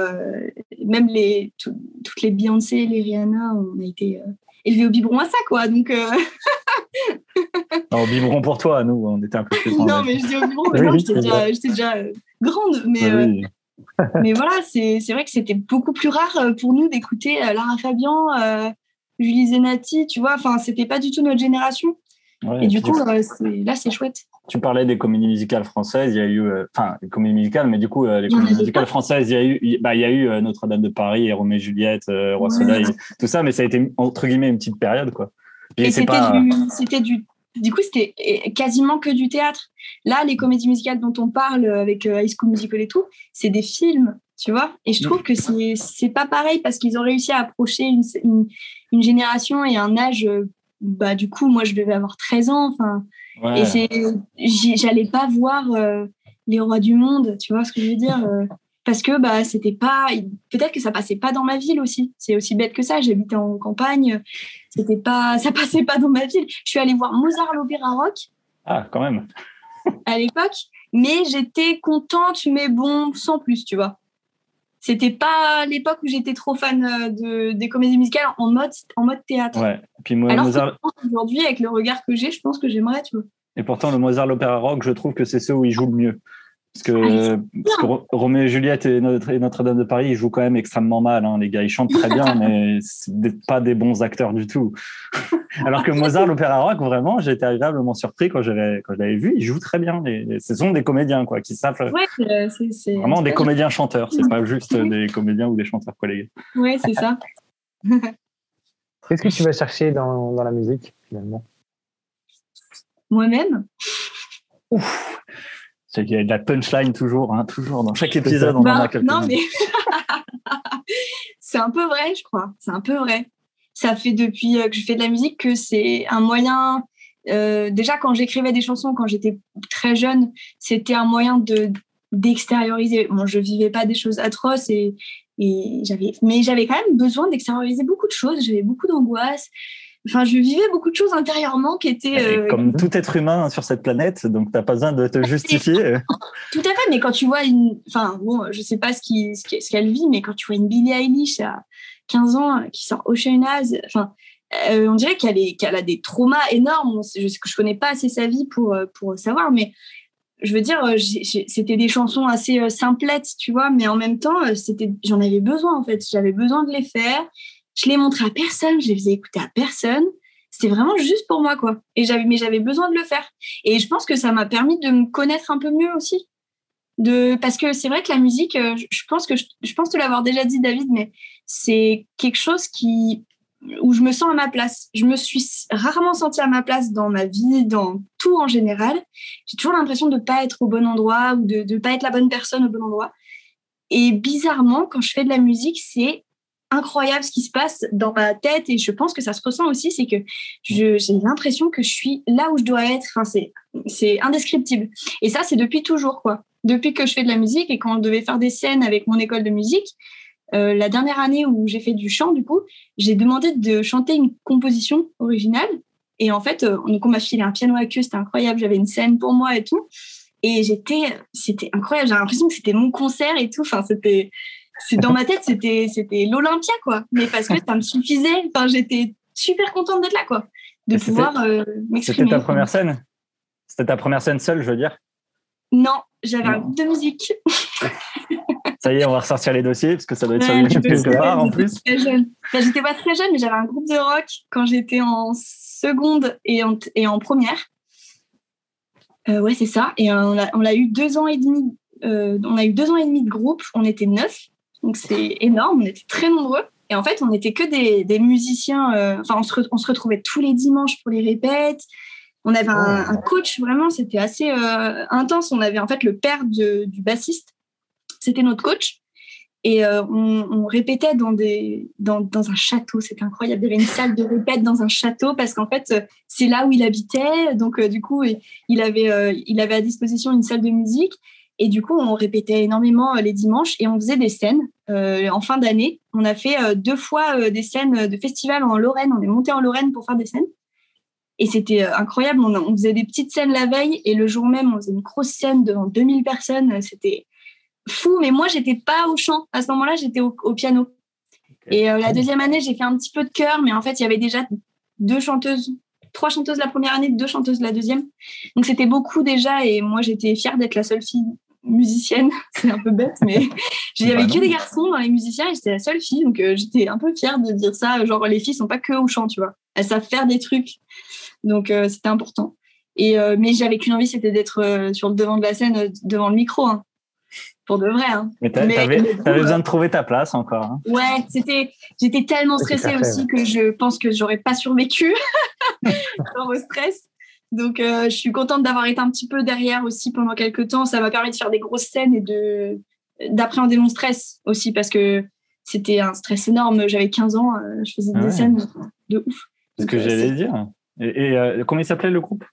même les toutes les Beyoncé, les Rihanna, on a été élevés au biberon à ça, quoi. Donc. au biberon pour toi, nous, on était un peu plus. non, mais je dis au biberon, non, j'étais déjà, déjà, grande, mais. mais voilà, c'est vrai que c'était beaucoup plus rare euh, pour nous d'écouter euh, Lara Fabian, euh, Julie Zenati, tu vois. Enfin, c'était pas du tout notre génération. Et du coup, là, c'est chouette. Tu parlais des comédies musicales françaises. Il y a eu, enfin, les comédies musicales, mais du coup, les comédies musicales françaises, il y a eu, bah, y a eu Notre-Dame de Paris, et Roméo et Juliette, Roi Soleil, tout ça, mais ça a été entre guillemets une petite période, quoi. Et, c'était du, du du coup, c'était quasiment que du théâtre. Là, les comédies musicales dont on parle avec euh, High School Musical et tout, c'est des films, tu vois. Et je trouve que c'est pas pareil parce qu'ils ont réussi à approcher une, une, génération et un âge. Euh, bah, du coup, moi, je devais avoir 13 ans. Enfin, et c'est, j'allais pas voir euh, les rois du monde, tu vois ce que je veux dire parce que bah c'était pas peut-être que ça passait pas dans ma ville aussi. C'est aussi bête que ça. J'habitais en campagne. C'était pas ça passait pas dans ma ville. Je suis allée voir Mozart l'opéra rock. Ah quand même. À l'époque. Mais j'étais contente mais bon sans plus tu vois c'était pas l'époque où j'étais trop fan euh, de, des comédies musicales en mode en mode théâtre. Ouais. Puis moi, alors Mozart... aujourd'hui avec le regard que j'ai je pense que j'aimerais tu vois. Et pourtant le Mozart l'opéra rock je trouve que c'est ceux où il joue le mieux parce que, ah, Roméo et Juliette et, Notre, dame de Paris, ils jouent quand même extrêmement mal. Hein, les gars, ils chantent très bien, mais c'est pas des bons acteurs du tout. Alors que Mozart, l'opéra rock, vraiment, j'ai été agréablement surpris quand, quand je l'avais vu. Ils jouent très bien. ce sont des comédiens, quoi, qui savent. Ouais, c'est, vraiment des comédiens chanteurs. C'est pas juste des comédiens ou des chanteurs, quoi, les gars. Ouais, c'est ça. Qu'est-ce que tu vas chercher dans, dans la musique, finalement? Moi-même? Ouf qu'il y a de la punchline toujours, hein, toujours dans chaque épisode, on en a Non, mais c'est un peu vrai, je crois. C'est un peu vrai. Ça fait depuis euh, que je fais de la musique que c'est un moyen. Euh, déjà, quand j'écrivais des chansons, quand j'étais très jeune, c'était un moyen de d'extérioriser. Bon, je vivais pas des choses atroces et, et j'avais, mais j'avais quand même besoin d'extérioriser beaucoup de choses. J'avais beaucoup d'angoisse enfin, je vivais beaucoup de choses intérieurement qui étaient. Euh, comme tout être humain sur cette planète, donc t'as pas besoin de te justifier. tout à fait, mais quand tu vois une. Enfin, bon, je sais pas ce qu'elle ce vit, mais quand tu vois une Billie Eilish à 15 ans qui sort Ocean Eyes, enfin. Euh, on dirait qu'elle a des traumas énormes. Je, je connais pas assez sa vie pour, euh, pour savoir, mais je veux dire, c'était des chansons assez simplettes, tu vois, mais en même temps, j'en avais besoin en fait. J'avais besoin de les faire. Je les montrais à personne, je les faisais écouter à personne. C'était vraiment juste pour moi, quoi. Et j'avais, mais j'avais besoin de le faire. Et je pense que ça m'a permis de me connaître un peu mieux aussi. De, parce que c'est vrai que la musique, euh, je pense que je, pense te l'avoir déjà dit, David, mais c'est quelque chose qui, où je me sens à ma place. Je me suis rarement sentie à ma place dans ma vie, dans tout en général. J'ai toujours l'impression de ne pas être au bon endroit ou de ne pas être la bonne personne au bon endroit. Et bizarrement, quand je fais de la musique, c'est incroyable ce qui se passe dans ma tête et je pense que ça se ressent aussi, c'est que j'ai l'impression que je suis là où je dois être. Enfin, c'est indescriptible. Et ça, c'est depuis toujours, quoi. Depuis que je fais de la musique et quand on devait faire des scènes avec mon école de musique, la dernière année où j'ai fait du chant, du coup, j'ai demandé de chanter une composition originale. Et en fait, on m'a filé un piano à queue, c'était incroyable. J'avais une scène pour moi et tout. Et j'étais, c'était incroyable. J'ai l'impression que c'était mon concert et tout. Enfin, c'était, c'est dans ma tête, c'était, c'était l'Olympia, quoi. Mais parce que ça me suffisait. Enfin, j'étais super contente d'être là, quoi. De pouvoir euh, m'exprimer. C'était ta première scène? C'était ta première scène seule, je veux dire? Non, j'avais un groupe de musique. ça y est, on va ressortir les dossiers parce que ça doit être sur YouTube quelque part en plus. J'étais pas très jeune, mais j'avais un groupe de rock quand j'étais en seconde et en, et en première. Euh, ouais, c'est ça. Et on, eu deux ans et demi. Euh, on a eu deux ans et demi de groupe. On était neuf, donc c'est énorme. On était très nombreux. Et en fait, on n'était que des, des musiciens. Euh, enfin, on, se on, se retrouvait tous les dimanches pour les répètes. On avait un, oh. un coach, vraiment, c'était assez euh, intense. On avait en fait le père de, du bassiste. C'était notre coach. Et euh, on, on, répétait dans, des, dans, dans un château. C'était incroyable. Il y avait une salle de répète dans un château parce qu'en fait, c'est là où il habitait. Donc, du coup, il avait, il avait à disposition une salle de musique. Et du coup, on répétait énormément les dimanches et on faisait des scènes. en fin d'année, on a fait deux fois des scènes de festival en Lorraine. On est monté en Lorraine pour faire des scènes. Et c'était incroyable. On, on, faisait des petites scènes la veille et le jour même, on faisait une grosse scène devant 2000 personnes. C'était fou, mais moi, j'étais pas au chant. À ce moment-là, j'étais au, piano. Et euh, la deuxième année, j'ai fait un petit peu de chœur, mais en fait, il y avait déjà deux chanteuses, trois chanteuses la première année, deux chanteuses la deuxième. Donc, c'était beaucoup déjà, et moi, j'étais fière d'être la seule fille musicienne. C'est un peu bête, mais il n'y avait que des garçons dans les musiciens et j'étais la seule fille, donc euh, j'étais un peu fière de dire ça. Genre, les filles sont pas que au chant, tu vois. Elles savent faire des trucs. Donc, euh, c'était important. Et, mais j'avais qu'une envie, c'était d'être sur le devant de la scène, devant le micro. Hein pour de vrai. Hein. Mais t'avais besoin de trouver ta place encore. Hein. Ouais, c'était, j'étais tellement stressée aussi que je pense que j'aurais pas survécu au stress. Donc, euh, je suis contente d'avoir été un petit peu derrière aussi pendant quelques temps. Ça m'a permis de faire des grosses scènes et de d'appréhender mon stress aussi parce que c'était un stress énorme. J'avais 15 ans, euh, je faisais des ah scènes de ouf. C'est ce que euh, j'allais dire. Et, et comment il s'appelait le groupe?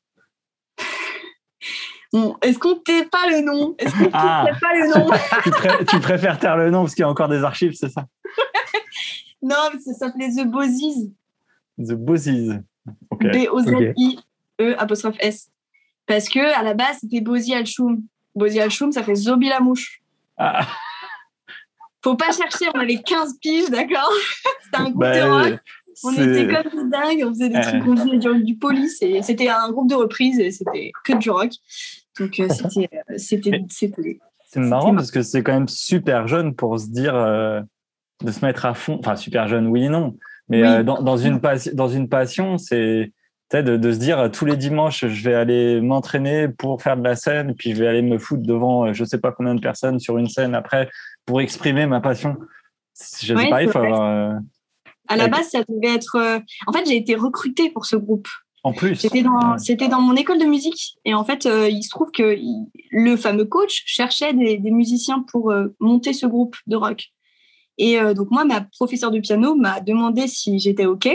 Est-ce qu'on ne tait pas le nom? Est-ce qu'on ne ah. pas le nom? Tu, préfères taire le nom parce qu'il y a encore des archives, c'est ça? Non, mais ça s'appelait The Bozies. The Bozies. B-O-Z-I-E apostrophe S. Parce que à la base, c'était Bozi Al-Choum. Bozi Al-Choum, ça fait Zobi la mouche. Ah. Faut pas chercher, on avait 15 piges, d'accord? C'était un groupe de bah, rock. On était comme des dingues, on faisait des trucs, on faisait du, du police et c'était un groupe de reprise et c'était que du rock. Donc euh, c'était euh, c'est marrant parce que c'est quand même super jeune pour se dire euh, de se mettre à fond. Enfin super jeune, oui et non. Mais dans, dans, une dans une passion, c'est de, de se dire tous les dimanches, je vais aller m'entraîner pour faire de la scène, puis je vais aller me foutre devant je sais pas combien de personnes sur une scène après pour exprimer ma passion. Je sais pas, il faut avoir. À la base, ça devait être. En fait, j'ai été recrutée pour ce groupe. En plus. C'était dans, c'était dans mon école de musique. Et en fait, euh, il se trouve que le fameux coach cherchait des, musiciens pour euh, monter ce groupe de rock. Et euh, donc, moi, ma professeure de piano m'a demandé si j'étais OK.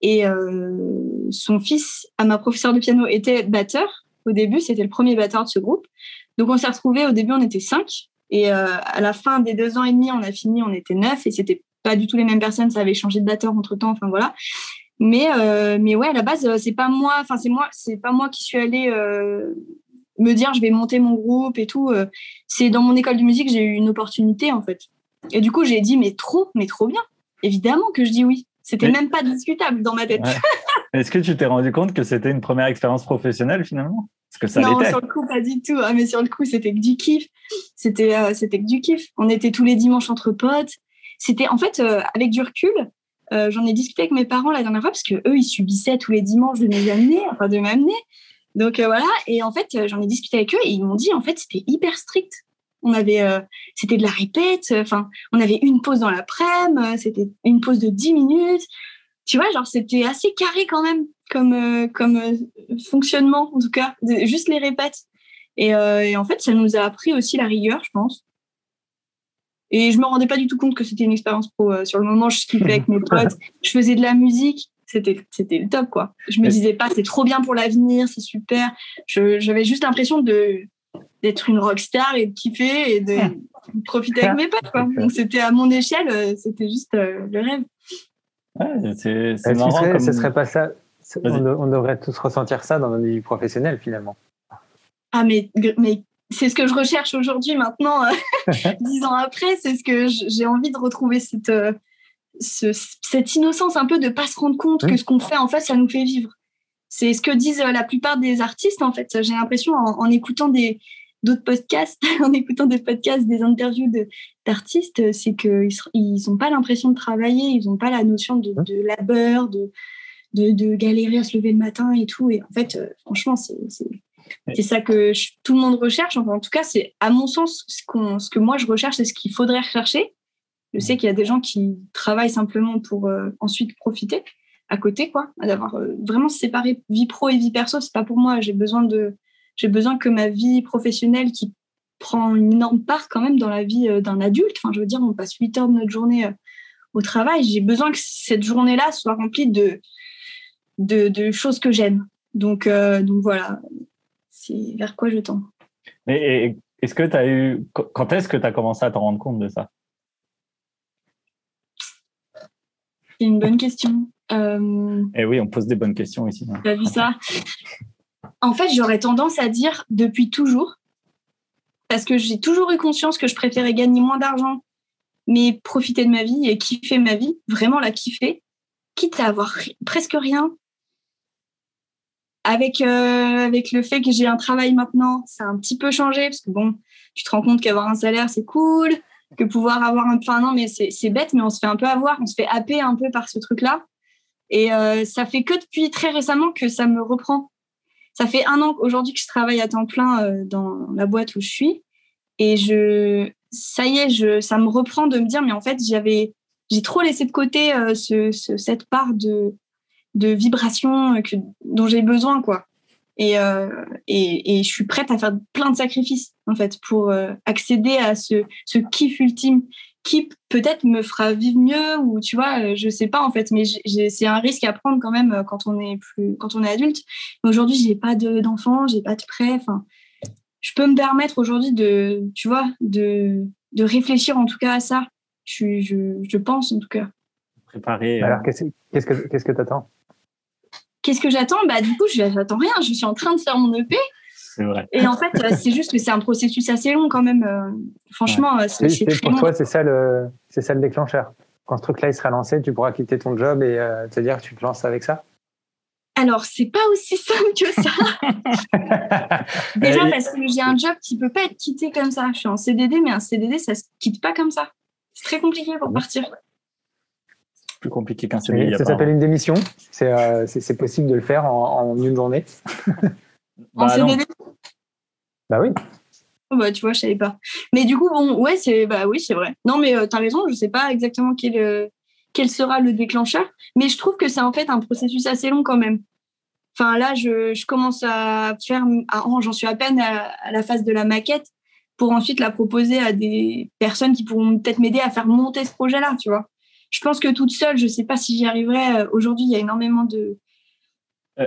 Et son fils, à ma professeure de piano, était batteur. Au début, c'était le premier batteur de ce groupe. Donc, on s'est retrouvés. Au début, on était cinq. Et à la fin des deux ans et demi, on a fini, on était neuf. Et c'était pas du tout les mêmes personnes. Ça avait changé de batteur entre temps. Enfin, voilà. Mais, euh, mais ouais, à la base, c'est pas moi, enfin, c'est moi, c'est pas moi qui suis allée euh, me dire je vais monter mon groupe et tout. Euh. c'est dans mon école de musique, j'ai eu une opportunité, en fait. Et du coup, j'ai dit, mais trop, mais trop bien. Évidemment que je dis oui. C'était même pas discutable dans ma tête. Est-ce que tu t'es rendu compte que c'était une première expérience professionnelle finalement? Parce que ça Non, sur le coup, pas du tout. Ah, mais sur le coup, c'était que du kiff. C'était, c'était que du kiff. On était tous les dimanches entre potes. C'était, en fait, avec du recul, euh, j'en ai discuté avec mes parents la dernière fois parce que eux, ils subissaient tous les dimanches de nous amener, enfin de m'amener. Donc euh, voilà. Et en fait, euh, j'en ai discuté avec eux et ils m'ont dit en fait c'était hyper strict. On avait, c'était de la répète. Enfin, on avait une pause dans l'après-midi. C'était une pause de 10 minutes. Tu vois, genre c'était assez carré quand même comme comme fonctionnement en tout cas, juste les répètes. Et, et en fait, ça nous a appris aussi la rigueur, je pense. Et je me rendais pas du tout compte que c'était une expérience pro. Euh, sur le moment, je kiffais avec mes potes, je faisais de la musique, c'était c'était le top quoi. Je me disais pas c'est trop bien pour l'avenir, c'est super. J'avais juste l'impression de d'être une rockstar et de kiffer et de, profiter avec mes potes. Quoi. Donc c'était à mon échelle, euh, c'était juste euh, le rêve. Ouais, c'est c'est marrant. Serait, comme... Ce serait pas ça. On, on, devrait tous ressentir ça dans notre vie professionnelle finalement. Ah mais mais c'est ce que je recherche aujourd'hui maintenant, euh, dix ans après, c'est ce que j'ai envie de retrouver cette ce, cette innocence un peu de pas se rendre compte que ce qu'on fait en fait ça nous fait vivre. C'est ce que disent la plupart des artistes en fait. J'ai l'impression en, en, écoutant des d'autres podcasts, en écoutant des podcasts, des interviews d'artistes, c'est qu'ils ils n'ont pas l'impression de travailler, ils n'ont pas la notion de, de labeur, de, de, de, galérer à se lever le matin et tout. Et en fait, euh, franchement, c'est ça que tout le monde recherche. Enfin, en tout cas, c'est à mon sens ce, ce que moi je recherche, c'est ce qu'il faudrait rechercher. Je sais qu'il y a des gens qui travaillent simplement pour euh, ensuite profiter à côté, quoi, d'avoir euh, vraiment séparé vie pro et vie perso. C'est pas pour moi. J'ai besoin de j'ai besoin que ma vie professionnelle, qui prend une énorme part quand même dans la vie euh, d'un adulte, enfin, je veux dire, on passe 8 heures de notre journée euh, au travail, j'ai besoin que cette journée-là soit remplie de, de, choses que j'aime. Donc, euh, donc voilà, c'est vers quoi je tends. Et, est-ce que tu as eu. Quand est-ce que tu as commencé à te rendre compte de ça? C'est une bonne question. Eh oui, on pose des bonnes questions ici. Tu as vu ça? en fait, j'aurais tendance à dire depuis toujours, parce que j'ai toujours eu conscience que je préférais gagner moins d'argent, mais profiter de ma vie et kiffer ma vie, vraiment la kiffer, quitte à avoir presque rien. Avec, euh, avec le fait que j'ai un travail maintenant, ça a un petit peu changé, parce que bon, tu te rends compte qu'avoir un salaire, c'est cool, que pouvoir avoir un... Enfin non, mais c'est bête, mais on se fait un peu avoir, on se fait happer un peu par ce truc-là. Et euh, ça fait que depuis très récemment que ça me reprend ça fait un an aujourd'hui que je travaille à temps plein euh, dans la boîte où je suis. Et je, ça y est, je, ça me reprend de me dire, mais en fait, j'avais, j'ai trop laissé de côté euh, ce, cette part de, de vibration que, dont j'ai besoin, quoi. Et, euh, et, et, je suis prête à faire plein de sacrifices, en fait, pour accéder à ce, ce kiff ultime qui peut-être me fera vivre mieux ou tu vois euh, je sais pas en fait. Mais c'est un risque à prendre quand même euh, quand on est plus quand on est adulte. Mais aujourd'hui j'ai pas d'enfants j'ai pas de prêt. Enfin je peux me permettre aujourd'hui de tu vois de, de réfléchir en tout cas à ça. Je, je, je pense en tout cas. Préparer euh, alors qu'est-ce que qu'est-ce que tu attends qu'est-ce que j'attends? Bah du coup je j'attends rien. Je suis en train de faire mon EP et en fait, euh, c'est juste que c'est un processus assez long quand même. Euh, franchement, euh, c'est Pour toi, c'est ça, le, ça le déclencheur. Quand ce truc-là il sera lancé, tu pourras quitter ton job et te dire que tu te lances avec ça alors, c'est pas aussi simple que ça. Déjà parce que j'ai un job qui peut pas être quitté comme ça. Je suis en CDD, mais un CDD, ça se quitte pas comme ça. C'est très compliqué pour partir. Plus compliqué qu'un CDD. Ça s'appelle une démission. C'est possible de le faire en, en une journée. En bah, CDD Bah oui. Oh, bah, tu vois, je savais pas. Mais du coup, bon, ouais, c'est bah oui, c'est vrai. Non, mais euh, tu as raison, je sais pas exactement quel, euh, quel sera le déclencheur, mais je trouve que c'est en fait un processus assez long quand même. Enfin, là, je, je commence à faire, j'en suis à peine à, la phase de la maquette pour ensuite la proposer à des personnes qui pourront peut-être m'aider à faire monter ce projet-là, tu vois. Je pense que toute seule, je sais pas si j'y arriverai. Euh, aujourd'hui, il y a énormément de. La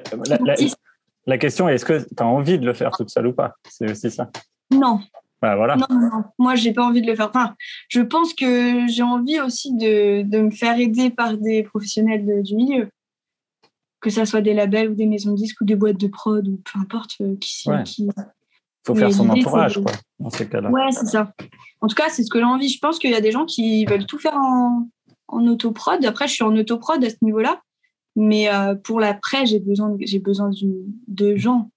question est est-ce que tu as envie de le faire toute seule ou pas? C'est aussi ça. Non. Bah, voilà. Non, non, non. Moi, j'ai pas envie de le faire. Enfin, je pense que j'ai envie aussi de, de, me faire aider par des professionnels du milieu. Que ça soit des labels ou des maisons de disques ou des boîtes de prod ou peu importe euh, qui. Ouais. qui... faut faire son entourage, quoi, dans ces cas-là. Ouais, c'est ça. En tout cas, c'est ce que j'ai envie. Je pense qu'il y a des gens qui veulent tout faire en, en autoprod. Après, je suis en autoprod à ce niveau-là. Mais euh, pour l'après, j'ai besoin, j'ai besoin de gens.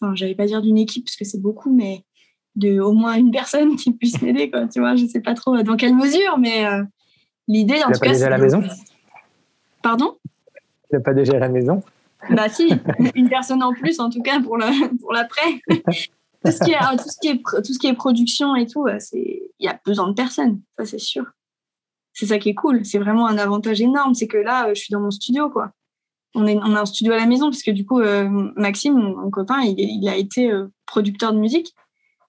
Enfin, j'allais pas dire d'une équipe parce que c'est beaucoup, mais de au moins une personne qui puisse m'aider. Quoi, tu vois, je sais pas trop dans quelle mesure, mais euh, l'idée, en tout cas, c'est. déjà à la maison? Pardon? Tu n'as pas déjà à la maison? Bah si, une personne en plus, en tout cas pour pour l'après. tout ce qui est tout ce qui est tout ce qui est production et tout, c'est il y a besoin de personnes, ça c'est sûr c'est ça qui est cool. C'est vraiment un avantage énorme. C'est que là, je suis dans mon studio, quoi. On, a un studio à la maison, parce que du coup, euh, Maxime, mon, copain, il, a été euh, producteur de musique.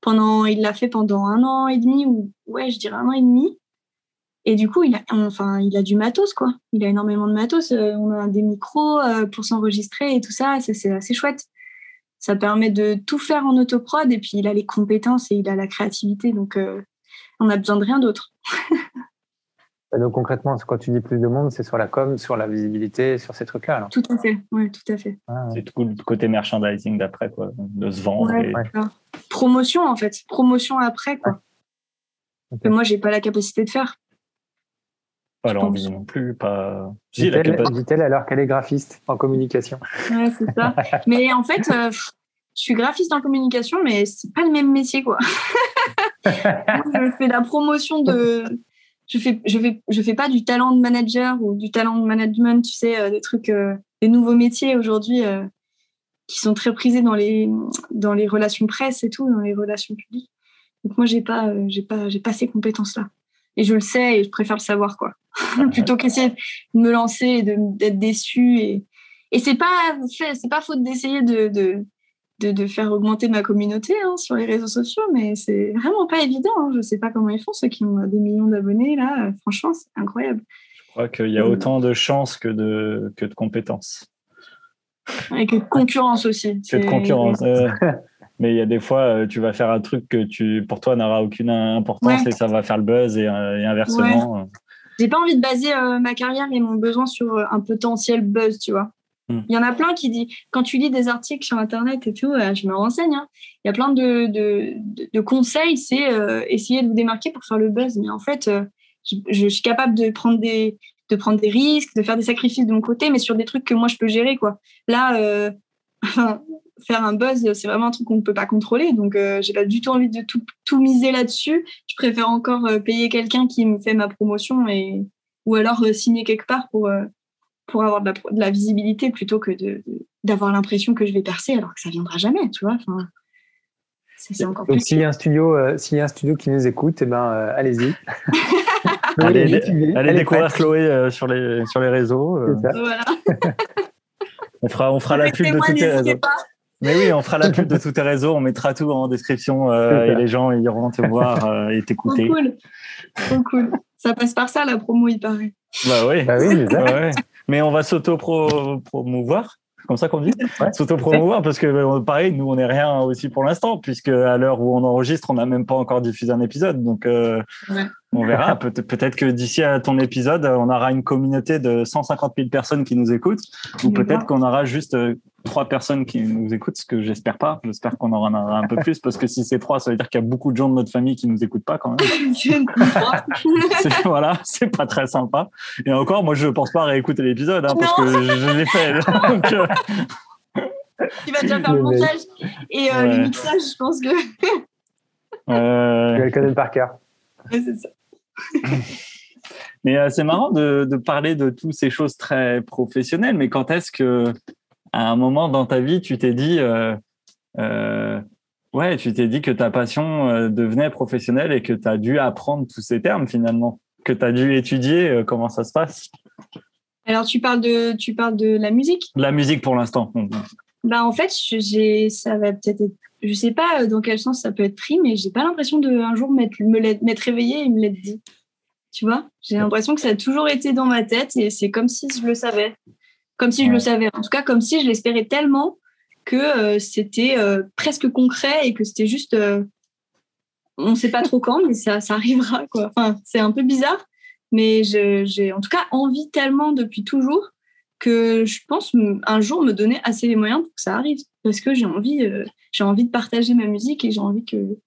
Pendant, il l'a fait pendant un an et demi, ou ouais, je dirais un an et demi. Et du coup, il a, enfin, il a du matos, quoi. Il a énormément de matos. Euh, on a des micros pour s'enregistrer et tout ça. C'est assez chouette. ça permet de tout faire en autoprod et puis il a les compétences et il a la créativité. Donc, euh, on a besoin de rien d'autre. donc, concrètement, quand tu dis plus de monde, c'est sur la com, sur la visibilité, sur ces trucs-là. Tout à fait. Oui, tout à fait. Ah, c'est tout le côté merchandising d'après, quoi, de se vendre. Promotion, en fait. Promotion après, quoi. Que moi, j'ai pas la capacité de faire. Pas l'envie non plus, pas. Dit-elle alors qu'elle est graphiste en communication. Ouais, c'est ça. mais en fait, euh, je suis graphiste en communication, mais c'est pas le même métier, quoi. je fais la promotion de. Je fais, je fais, je fais pas du talent de manager ou du talent de management, tu sais, euh, des trucs, euh, des nouveaux métiers aujourd'hui qui sont très prisés dans les, dans les relations presse et tout, dans les relations publiques. Donc moi, j'ai pas, j'ai pas, j'ai pas ces compétences-là. Et je le sais et je préfère le savoir quoi. Plutôt qu'essayer de me lancer et d'être déçu et et c'est pas c'est pas faute d'essayer de, de, de, faire augmenter ma communauté hein, sur les réseaux sociaux mais c'est vraiment pas évident hein. je sais pas comment ils font ceux qui ont des millions d'abonnés là franchement c'est incroyable je crois qu'il y a autant de chances que de que de compétences et que de concurrence aussi que de concurrence mais il y a des fois, euh, tu vas faire un truc que tu, pour toi n'aura aucune importance et ça va faire le buzz et, euh, inversement. Euh. J'ai pas envie de baser ma carrière et mon besoin sur un potentiel buzz, tu vois. Hmm. Il y en a plein qui disent, quand tu lis des articles sur Internet et tout, je me renseigne. Hein. Il y a plein de, de, conseils, c'est essayer de vous démarquer pour faire le buzz. Mais en fait, je, je, suis capable de prendre des de prendre des risques, de faire des sacrifices de mon côté, mais sur des trucs que moi je peux gérer, quoi. Là, faire un buzz, c'est vraiment un truc qu'on ne peut pas contrôler. Donc, euh, j'ai pas du tout envie de tout, tout miser là-dessus. Je préfère encore euh, payer quelqu'un qui me fait ma promotion et, ou alors euh, signer quelque part pour, pour avoir de la, visibilité plutôt que de, d'avoir l'impression que je vais percer alors que ça viendra jamais, tu vois. Enfin, c'est, encore Donc, s'il y a un studio, s'il y a un studio qui nous écoute, eh ben, allez-y. allez, allez, découvrir Chloé sur les, sur les réseaux. Voilà. on fera, on fera la pub de toutes les réseaux. Mais oui, on fera la pub de tous tes réseaux, on mettra tout en description euh, et les gens iront te voir euh, et t'écouter. Trop cool. Trop cool. Ça passe par ça, la promo, il paraît. Bah oui. Bah oui Mais on va s'auto-promouvoir comme ça qu'on dit. S'auto-promouvoir, parce que euh, pareil, nous, on n'est rien aussi pour l'instant, puisque à l'heure où on enregistre, on n'a même pas encore diffusé un épisode. Donc, euh, on verra. Peut- peut-être que d'ici à ton épisode, on aura une communauté de 150 000 personnes qui nous écoutent, ou peut-être qu'on aura juste euh, trois personnes qui nous écoutent, ce que j'espère pas. J'espère qu'on en aura un peu plus, parce que si c'est trois, ça veut dire qu'il y a beaucoup de gens de notre famille qui nous écoutent pas quand même. c'est, voilà, c'est pas très sympa. Et encore, moi, je pense pas réécouter l'épisode, hein, parce que je l'ai fait. Donc, il va déjà faire le montage et euh, le mixage, je pense que. euh... Tu vas le connaître par cœur. c'est ça. mais euh, c'est marrant de, de, parler de toutes ces choses très professionnelles, mais quand est-ce que, à un moment dans ta vie, tu t'es dit, euh, euh ouais, tu t'es dit que ta passion devenait professionnelle et que tu as dû apprendre tous ces termes finalement, que tu as dû étudier comment ça se passe? Alors, tu parles de, tu parles de la musique? La musique pour l'instant. Bah, en fait, j'ai, ça va peut-être être, je sais pas dans quel sens ça peut être pris, mais j'ai pas l'impression de un jour m'être, m'être réveillée et me l'être dit. Tu vois? J'ai l'impression que ça a toujours été dans ma tête et c'est comme si je le savais. Comme si je le savais. En tout cas, comme si je l'espérais tellement que euh, c'était euh, presque concret et que c'était juste. Euh, on sait pas trop quand, mais ça, ça arrivera. Quoi. Enfin, c'est un peu bizarre, mais j'ai en tout cas envie tellement depuis toujours que je pense un jour me donner assez les moyens pour que ça arrive. Parce que j'ai envie euh, j'ai envie de partager ma musique et j'ai envie que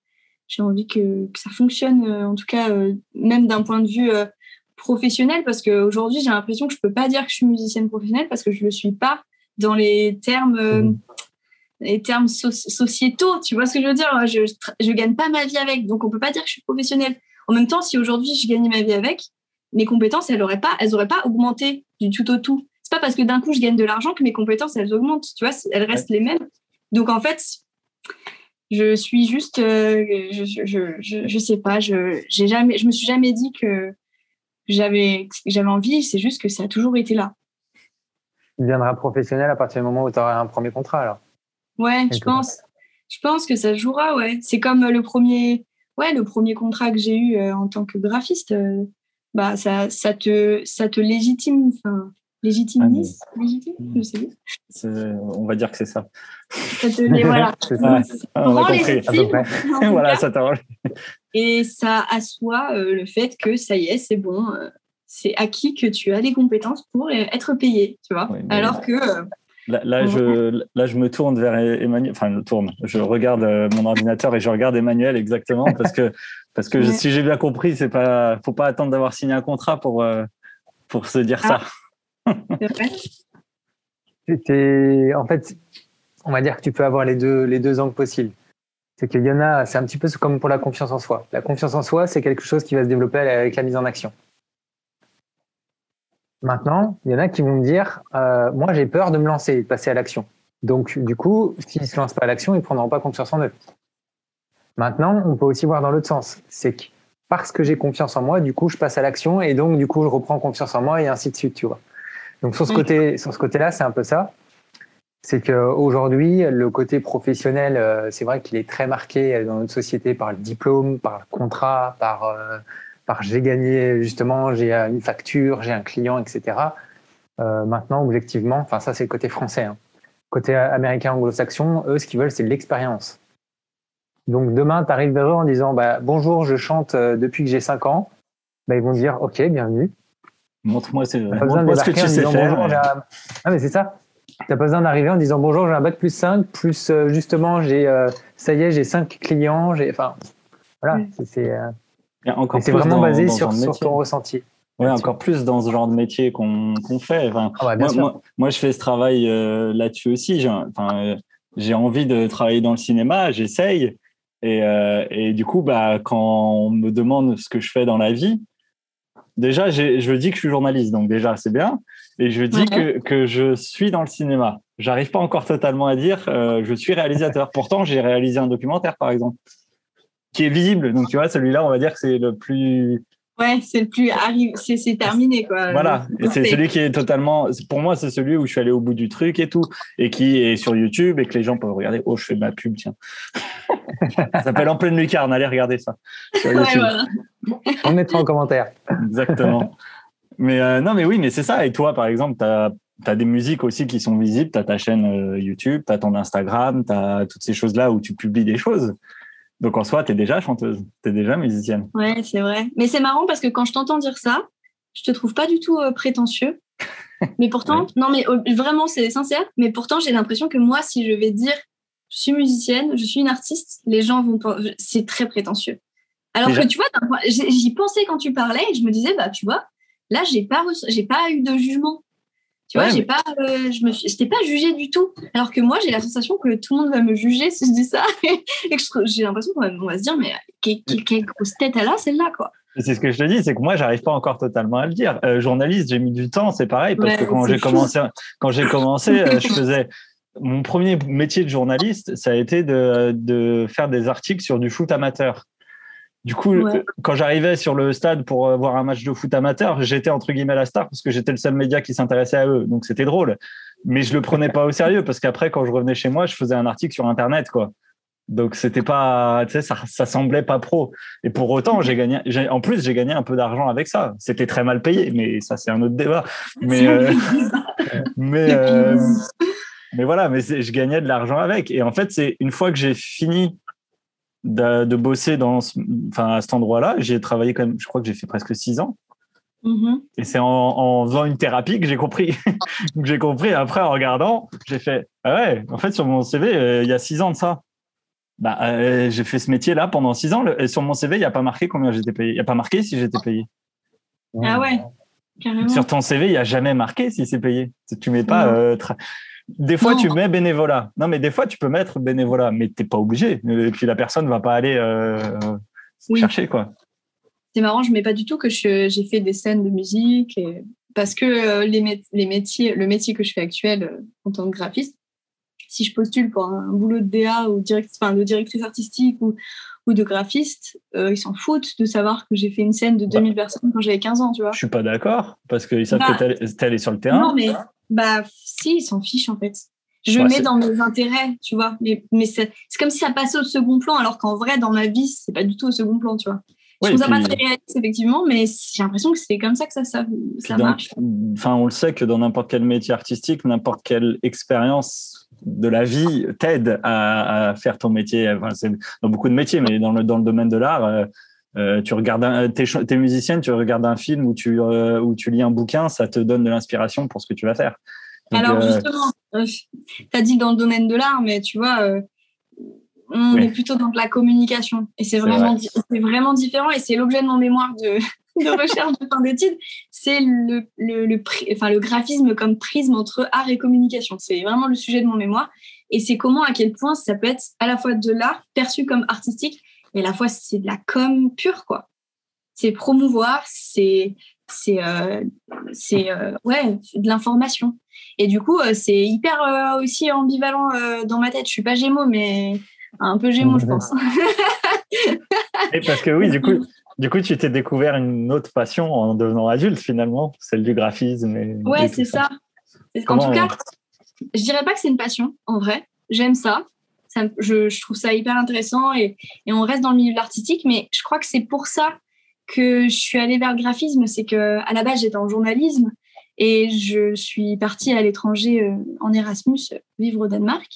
j'ai envie que, que, ça fonctionne euh, en tout cas euh, même d'un point de vue professionnel. Parce qu'aujourd'hui j'ai l'impression que je peux pas dire que je suis musicienne professionnelle parce que je le suis pas dans les termes mmh. les termes sociétaux. Tu vois ce que je veux dire? Je, je, gagne pas ma vie avec donc on peut pas dire que je suis professionnelle. En même temps si aujourd'hui je gagne ma vie avec mes compétences elles auraient pas elles auraient pas augmenté du tout au tout c'est pas parce que d'un coup je gagne de l'argent que mes compétences elles augmentent. Tu vois, elles restent les mêmes. Donc en fait, je suis juste, euh, je, je, je, je, sais pas, je j'ai jamais, je me suis jamais dit que j'avais j'avais envie. C'est juste que ça a toujours été là. Tu deviendras professionnel à partir du moment où tu auras un premier contrat alors. Ouais, je pense. Je pense que ça jouera. Ouais, c'est comme le premier, ouais, le premier contrat que j'ai eu euh, en tant que graphiste. Euh, bah ça, ça te, ça te légitime. Enfin, Légitimisme Légitime Je sais. On va dire que c'est ça. Ça te les, voilà. ça. on a compris. voilà, ça t'arrange. Et ça assoit euh, le fait que ça y est, c'est bon, euh, c'est acquis que tu as les compétences pour être payé, tu vois. Alors que. Euh, là, là je, là, je me tourne vers Emmanuel, enfin, je tourne, je regarde mon ordinateur et je regarde Emmanuel exactement parce que, parce que si j'ai bien compris, c'est pas, faut pas attendre d'avoir signé un contrat pour, pour se dire ça. En fait, on va dire que tu peux avoir les deux, les deux angles possibles. C'est qu'il y en a, c'est un petit peu comme pour la confiance en soi. La confiance en soi, c'est quelque chose qui va se développer avec la mise en action. Maintenant, il y en a qui vont me dire, euh, moi j'ai peur de me lancer, de passer à l'action. Donc du coup, s'ils ne se lancent pas à l'action, ils ne prendront pas confiance en eux. Maintenant, on peut aussi voir dans l'autre sens. C'est que parce que j'ai confiance en moi, du coup, je passe à l'action et donc, du coup, je reprends confiance en moi et ainsi de suite, tu vois. Donc, sur ce côté, sur ce côté-là, c'est un peu ça. C'est qu'aujourd'hui, le côté professionnel, euh, c'est vrai qu'il est très marqué dans notre société par le diplôme, par le contrat, par, euh, par j'ai gagné, justement, j'ai une facture, j'ai un client, etc. Euh, maintenant, objectivement, enfin, ça, c'est le côté français. Hein. Côté américain anglo-saxon, eux, ce qu'ils veulent, c'est l'expérience. Donc demain, tu arrives vers eux en disant bah, Bonjour, je chante euh, depuis que j'ai 5 ans. Bah, ils vont dire Ok, bienvenue. Montre-moi ce que tu sais faire. Ah, mais c'est ça. Tu n'as pas besoin d'arriver en disant Bonjour, j'ai un bac plus 5, plus euh, justement, j'ai, euh, ça y est, j'ai 5 clients. Enfin, voilà, c'est, vraiment basé sur, ton ressenti. Oui, encore plus dans ce genre de métier qu'on, fait. Enfin, ah moi, moi, je fais ce travail là-dessus aussi. Enfin, j'ai envie de travailler dans le cinéma, j'essaye. Et, euh, et, du coup, bah, quand on me demande ce que je fais dans la vie, déjà, je dis que je suis journaliste, donc déjà, c'est bien. Et je dis que, que, je suis dans le cinéma. J'arrive pas encore totalement à dire euh, je suis réalisateur. Pourtant, j'ai réalisé un documentaire, par exemple, qui est visible. Donc, tu vois, celui-là, on va dire que c'est le plus Ouais, c'est le plus arrive, c'est terminé quoi. Voilà, c'est celui qui est totalement, pour moi, c'est celui où je suis allé au bout du truc et tout, et qui est sur YouTube et que les gens peuvent regarder. Oh, je fais ma pub, tiens. Ça s'appelle En pleine lucarne, allez regarder ça. Ouais, voilà. On mettra en commentaire. Exactement. Mais euh, non, mais oui, mais c'est ça. Et toi, par exemple, tu as, as, des musiques aussi qui sont visibles. Tu as ta chaîne euh, YouTube, tu as ton Instagram, tu as toutes ces choses-là où tu publies des choses. Donc en soi, tu es déjà chanteuse, tu es déjà musicienne. Ouais, c'est vrai. Mais c'est marrant parce que quand je t'entends dire ça, je te trouve pas du tout euh, prétentieux. Mais pourtant, non, mais oh, vraiment, c'est sincère. Mais pourtant, j'ai l'impression que moi, si je vais dire je suis musicienne, je suis une artiste, les gens vont. C'est très prétentieux. Alors que tu vois, j'y pensais quand tu parlais et je me disais, bah, tu vois, là, j'ai pas, j'ai pas eu de jugement. Tu vois, j'ai pas, euh, je me suis, pas jugée du tout. Alors que moi, j'ai la sensation que tout le monde va me juger si je dis ça, et que j'ai l'impression qu'on va, se dire, mais quelle, grosse tête elle a celle-là, quoi. C'est ce que je te dis, c'est que moi, j'arrive pas encore totalement à le dire. Euh, journaliste, j'ai mis du temps, c'est pareil, parce que quand j'ai commencé, quand j'ai commencé, euh, je faisais mon premier métier de journaliste, ça a été de, de faire des articles sur du foot amateur. Du coup, quand j'arrivais sur le stade pour euh, voir un match de foot amateur, j'étais entre guillemets la star parce que j'étais le seul média qui s'intéressait à eux. Donc c'était drôle. Mais je le prenais pas au sérieux parce qu'après, quand je revenais chez moi, je faisais un article sur Internet, quoi. Donc c'était pas, tu sais, ça, ça semblait pas pro. Et pour autant, j'ai gagné. En plus, j'ai gagné un peu d'argent avec ça. C'était très mal payé, mais ça c'est un autre débat. Mais euh, mais euh, mais voilà, mais je gagnais de l'argent avec. Et en fait, c'est une fois que j'ai fini de, bosser dans, enfin, à cet endroit-là. J'ai travaillé quand même, je crois que j'ai fait presque six ans. Mm-hmm. Et c'est en, faisant une thérapie que j'ai compris. j'ai compris. Après, en regardant, j'ai fait ah ouais, en fait, sur mon CV, euh, il y a six ans de ça. Bah, euh, j'ai fait ce métier-là pendant six ans. Et sur mon CV, il n'y a pas marqué combien j'étais payé. Il n'y a pas marqué si j'étais payé. Ah ouais, carrément. Sur ton CV, il n'y a jamais marqué si c'est payé. Tu mets pas. Euh, des fois, tu mets bénévolat. Non, mais des fois, tu peux mettre bénévolat, mais tu n'es pas obligé. Et puis, la personne ne va pas aller euh, chercher, quoi. C'est marrant, je ne mets pas du tout que j'ai fait des scènes de musique. Parce que euh, les, les, métiers, le métier que je fais actuel euh, en tant que graphiste, si je postule pour un, boulot de DA ou de directrice artistique ou, ou de graphiste, ils s'en foutent de savoir que j'ai fait une scène de 2000 bah. personnes quand j'avais 15 ans, tu vois. Je suis pas d'accord, parce qu'ils savent que bah. tu es allé sur le terrain. Non, mais bah, si, ils s'en fichent en fait. Je mets dans mes intérêts, tu vois. Mais, mais c'est comme si ça passait au second plan, alors qu'en vrai, dans ma vie, c'est pas du tout au second plan, tu vois. Je trouve ça pas très réaliste, effectivement, mais j'ai l'impression que c'est comme ça que ça, ça, marche. Enfin, on le sait que dans n'importe quel métier artistique, n'importe quelle expérience de la vie t'aide à, faire ton métier. Enfin, c'est dans beaucoup de métiers, mais dans le, dans le domaine de l'art, euh, euh, tu regardes un, t'es, t'es musicienne, tu regardes un film ou tu, euh, ou tu lis un bouquin, ça te donne de l'inspiration pour ce que tu vas faire. Alors justement, tu as dit dans le domaine de l'art, mais tu vois, on est plutôt dans la communication. Et c'est vraiment, c'est vraiment différent. Et c'est l'objet de mon mémoire de, de recherche de fin d'études. C'est le, le, le, enfin, le graphisme comme prisme entre art et communication. C'est vraiment le sujet de mon mémoire. Et c'est comment, à quel point ça peut être à la fois de l'art perçu comme artistique, et à la fois c'est de la com pure, quoi. C'est promouvoir, c'est c'est euh, c'est euh, ouais de l'information et du coup euh, c'est hyper euh, aussi ambivalent dans ma tête je suis pas Gémeaux mais un peu Gémeaux, je pense. Et parce que oui, du coup, du coup, tu t'es découvert une autre passion en devenant adulte finalement, celle du graphisme. Et, ouais, c'est ça. En tout cas, je dirais pas que c'est une passion, en vrai. J'aime ça. Je, trouve ça hyper intéressant et, on reste dans le milieu de l'artistique, mais je crois que c'est pour ça que je suis allée vers le graphisme. C'est que à la base, j'étais en journalisme et je suis partie à l'étranger euh, en Erasmus vivre au Danemark.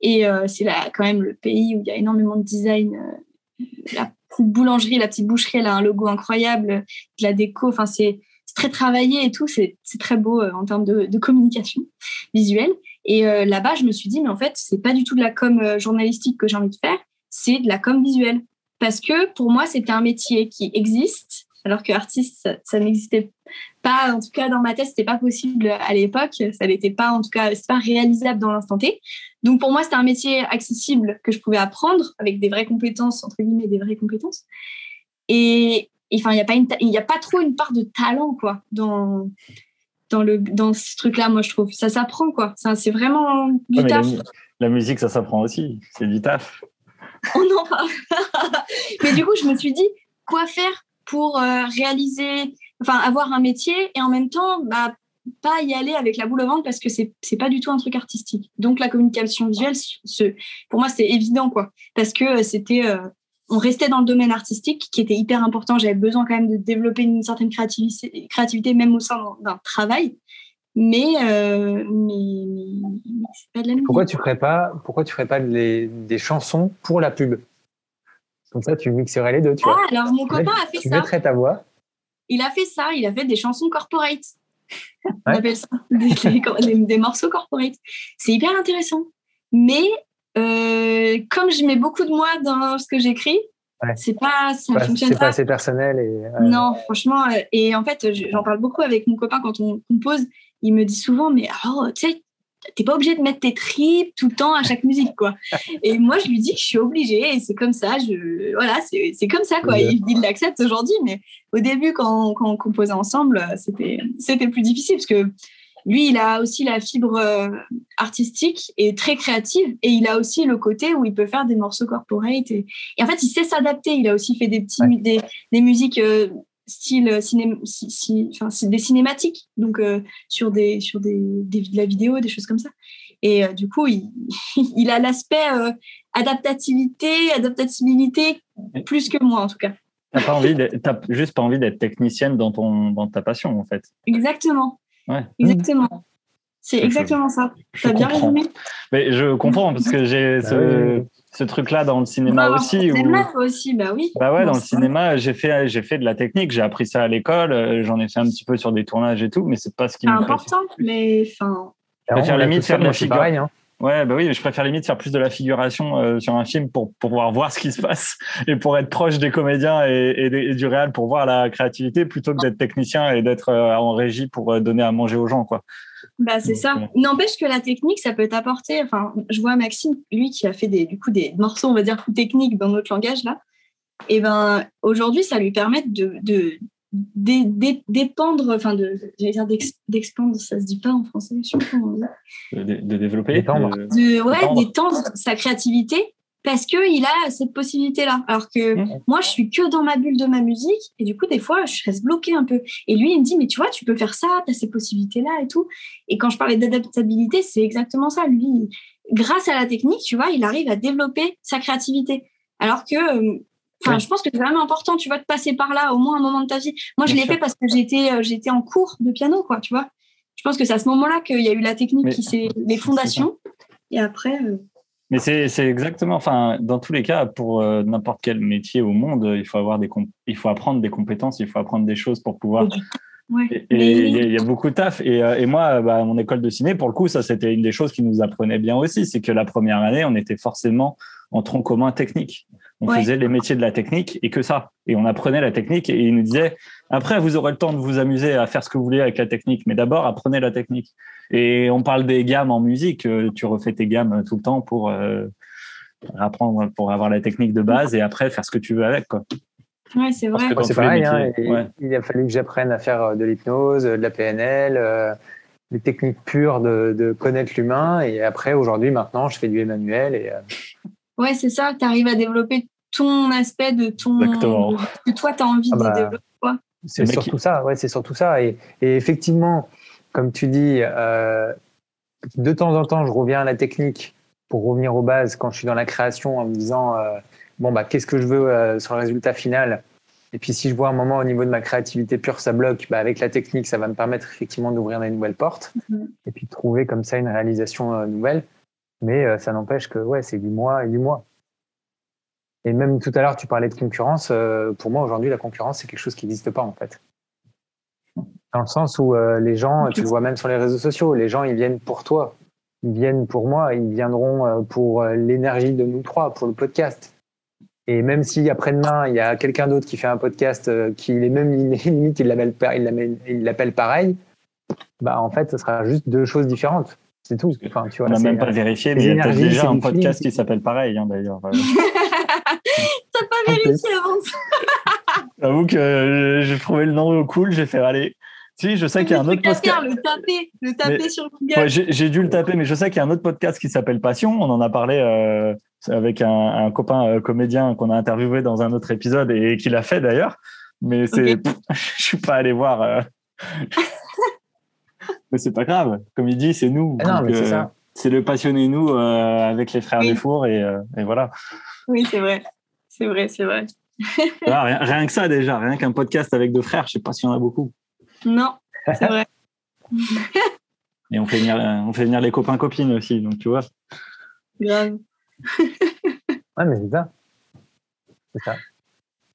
Et euh, c'est là quand même le pays où il y a énormément de design. Euh, la boulangerie, la petite boucherie, elle a un logo incroyable, de la déco. Enfin, c'est très travaillé et tout. C'est très beau en termes de, communication visuelle. Et là-bas, je me suis dit, mais en fait, c'est pas du tout de la com journalistique que j'ai envie de faire, c'est de la com visuelle. Parce que pour moi, c'était un métier qui existe, alors que artiste, ça, n'existait pas, en tout cas dans ma tête, c'était pas possible à l'époque. Ça n'était pas, en tout cas, c'est pas réalisable dans l'instant T. Donc pour moi, c'était un métier accessible que je pouvais apprendre avec des vraies compétences, entre guillemets, des vraies compétences. Et enfin, il n'y il y a pas trop une part de talent quoi dans dans le dans ce truc-là. Moi, je trouve ça s'apprend quoi. C'est vraiment du taf. La, musique, ça s'apprend aussi. C'est du taf. On en parle. mais du coup, je me suis dit quoi faire pour euh, réaliser enfin avoir un métier et en même temps bah, pas y aller avec la boule au ventre parce que c'est c'est pas du tout un truc artistique. Donc la communication visuelle, ce, pour moi c'est évident quoi, parce que euh, c'était euh, on restait dans le domaine artistique qui était hyper important. J'avais besoin quand même de développer une certaine créativité, créativité même au sein d'un travail. Mais, euh, mais, mais c'est pas de la musique. Pourquoi tu ferais pas, pourquoi tu ferais pas des chansons pour la pub? Comme ça, tu mixerais les deux. Tu ah, alors mon copain a fait ça. Tu mettrais ta voix il a fait ça, il a fait des chansons corporate. On appelle ça des, morceaux corporate. C'est hyper intéressant. Mais euh, comme je mets beaucoup de moi dans ce que j'écris, c'est pas, ça fonctionne pas. C'est pas assez personnel. Et, Non, franchement. Euh, et en fait, j'en parle beaucoup avec mon copain quand on compose. Il me dit souvent, mais oh, tu sais, t'es pas obligé de mettre tes tripes tout le temps à chaque musique, quoi. Et moi, je lui dis que je suis obligée et c'est comme ça. Je, voilà, c'est comme ça, quoi. Il, il l'accepte aujourd'hui, mais au début, quand, quand on composait ensemble, c'était c'était plus difficile parce que lui, il a aussi la fibre euh, artistique et très créative, et il a aussi le côté où il peut faire des morceaux corporate. Et, en fait, il sait s'adapter. Il a aussi fait des petits des, des, musiques euh, style euh, ciné, si, enfin, des cinématiques, donc euh, sur, des, sur des, des, de la vidéo, des choses comme ça. Et du coup, il, il a l'aspect adaptativité, adaptabilité plus que moi en tout cas. T'as pas envie, juste pas envie d'être technicienne dans ton, dans ta passion en fait. Exactement. Ouais. Exactement. C'est exactement ça. T'as bien résumé? Mais je comprends parce que j'ai bah ce, ce truc-là dans le cinéma aussi. Ou... Cinéma aussi, bah oui. Bah ouais, dans le cinéma, j'ai fait, j'ai fait de la technique, j'ai appris ça à l'école, euh, j'en ai fait un petit peu sur des tournages et tout, mais c'est pas ce qui me important, mais enfin. Je préfère limite faire de la figuration. Hein. Ouais, bah oui, je préfère limite faire plus de la figuration euh, sur un film pour, pour pouvoir voir ce qui se passe et pour être proche des comédiens et, et, du réel pour voir la créativité plutôt que d'être technicien et d'être euh, en régie pour donner à manger aux gens, quoi. Bah, c'est ça. N'empêche que la technique, ça peut t'apporter. Enfin, je vois Maxime, lui, qui a fait des, du coup, des morceaux, on va dire, techniques dans notre langage, là. Et ben, aujourd'hui, ça lui permet de, de, d'épandre, enfin, de, j'allais dire d'expandre, ça se dit pas en français, je sais de, de, développer. De, ouais, d'étendre sa créativité parce qu'il a cette possibilité-là. Alors que mmh. moi, je suis que dans ma bulle de ma musique, et du coup, des fois, je reste bloquée un peu. Et lui, il me dit, mais tu vois, tu peux faire ça, tu as ces possibilités-là et tout. Et quand je parlais d'adaptabilité, c'est exactement ça. Lui, grâce à la technique, tu vois, il arrive à développer sa créativité. Alors que Enfin, je pense que c'est vraiment important, tu vois, de passer par là au moins un moment de ta vie. Moi, je l'ai fait parce que j'étais, euh, j'étais en cours de piano, quoi, tu vois. Je pense que c'est à ce moment-là qu'il y a eu la technique qui c'est les fondations. Et après. Euh, Mais c'est exactement, enfin, dans tous les cas, pour euh, n'importe quel métier au monde, il faut avoir des, il faut apprendre des compétences, il faut apprendre des choses pour pouvoir. Et il y, a beaucoup de taf. Et, et moi, bah, mon école de ciné, pour le coup, ça, c'était une des choses qui nous apprenait bien aussi. C'est que la première année, on était forcément en tronc commun technique. On faisait les métiers de la technique et que ça. Et on apprenait la technique et il nous disait, après, vous aurez le temps de vous amuser à faire ce que vous voulez avec la technique, mais d'abord, apprenez la technique. Et on parle des gammes en musique. Euh, tu refais tes gammes tout le temps pour euh, apprendre, pour avoir la technique de base et après faire ce que tu veux avec. Quoi. Ouais, c'est vrai. C'est pareil. Hein, il a fallu que j'apprenne à faire euh, de l'hypnose, de la PNL, les techniques pures de, connaître l'humain. Et après, aujourd'hui, maintenant, je fais du Emmanuel. Et, Ouais, c'est ça. Tu arrives à développer ton aspect de ton que toi tu as envie ah de bah, développer c'est surtout ça ouais c'est surtout ça et, effectivement comme tu dis euh, de temps en temps je reviens à la technique pour revenir aux bases quand je suis dans la création en me disant euh, bon bah qu'est-ce que je veux euh, sur le résultat final? Et puis si je vois un moment au niveau de ma créativité pure ça bloque bah, avec la technique ça va me permettre effectivement d'ouvrir des nouvelles portes mm-hmm. et puis de trouver comme ça une réalisation nouvelle mais ça n'empêche que ouais c'est du mois et du mois et même tout à l'heure, tu parlais de concurrence. Euh, pour moi, aujourd'hui, la concurrence, c'est quelque chose qui n'existe pas, en fait. Dans le sens où euh, les gens, tu le vois même sur les réseaux sociaux, les gens, ils viennent pour toi. Ils viennent pour moi. Ils viendront euh, pour l'énergie de nous trois, pour le podcast. Et même si après-demain, il y a quelqu'un d'autre qui fait un podcast qui est même limite, il l'appelle pareil, bah, en fait, ce sera juste deux choses différentes. C'est tout. Enfin, tu vois, on n'a même pas vérifié, mais il y a déjà un podcast qui s'appelle pareil, hein, d'ailleurs. T'as pas vérifié avant ça J'avoue que j'ai trouvé le nom cool, j'ai fait aller. Si, je sais qu'il y a un autre podcast. le taper, le taper sur Google. j'ai dû le taper, mais je sais qu'il y a un autre podcast qui s'appelle Passion. On en a parlé euh, avec un, copain euh, comédien qu'on a interviewé dans un autre épisode et, qui l'a fait d'ailleurs. Mais c'est, je suis pas allé voir. Euh. Mais c'est pas grave. Comme il dit, c'est nous. Ah c'est C'est le passionné nous avec les frères des fours et, et voilà. Oui, c'est vrai. C'est vrai, c'est vrai. Ah, rien, que ça déjà, rien qu'un podcast avec deux frères, je sais pas s'il y en a beaucoup. Non, c'est vrai. Et on fait venir, on fait venir les copains copines aussi, donc tu vois. Grave. ouais, mais c'est ça. C'est ça.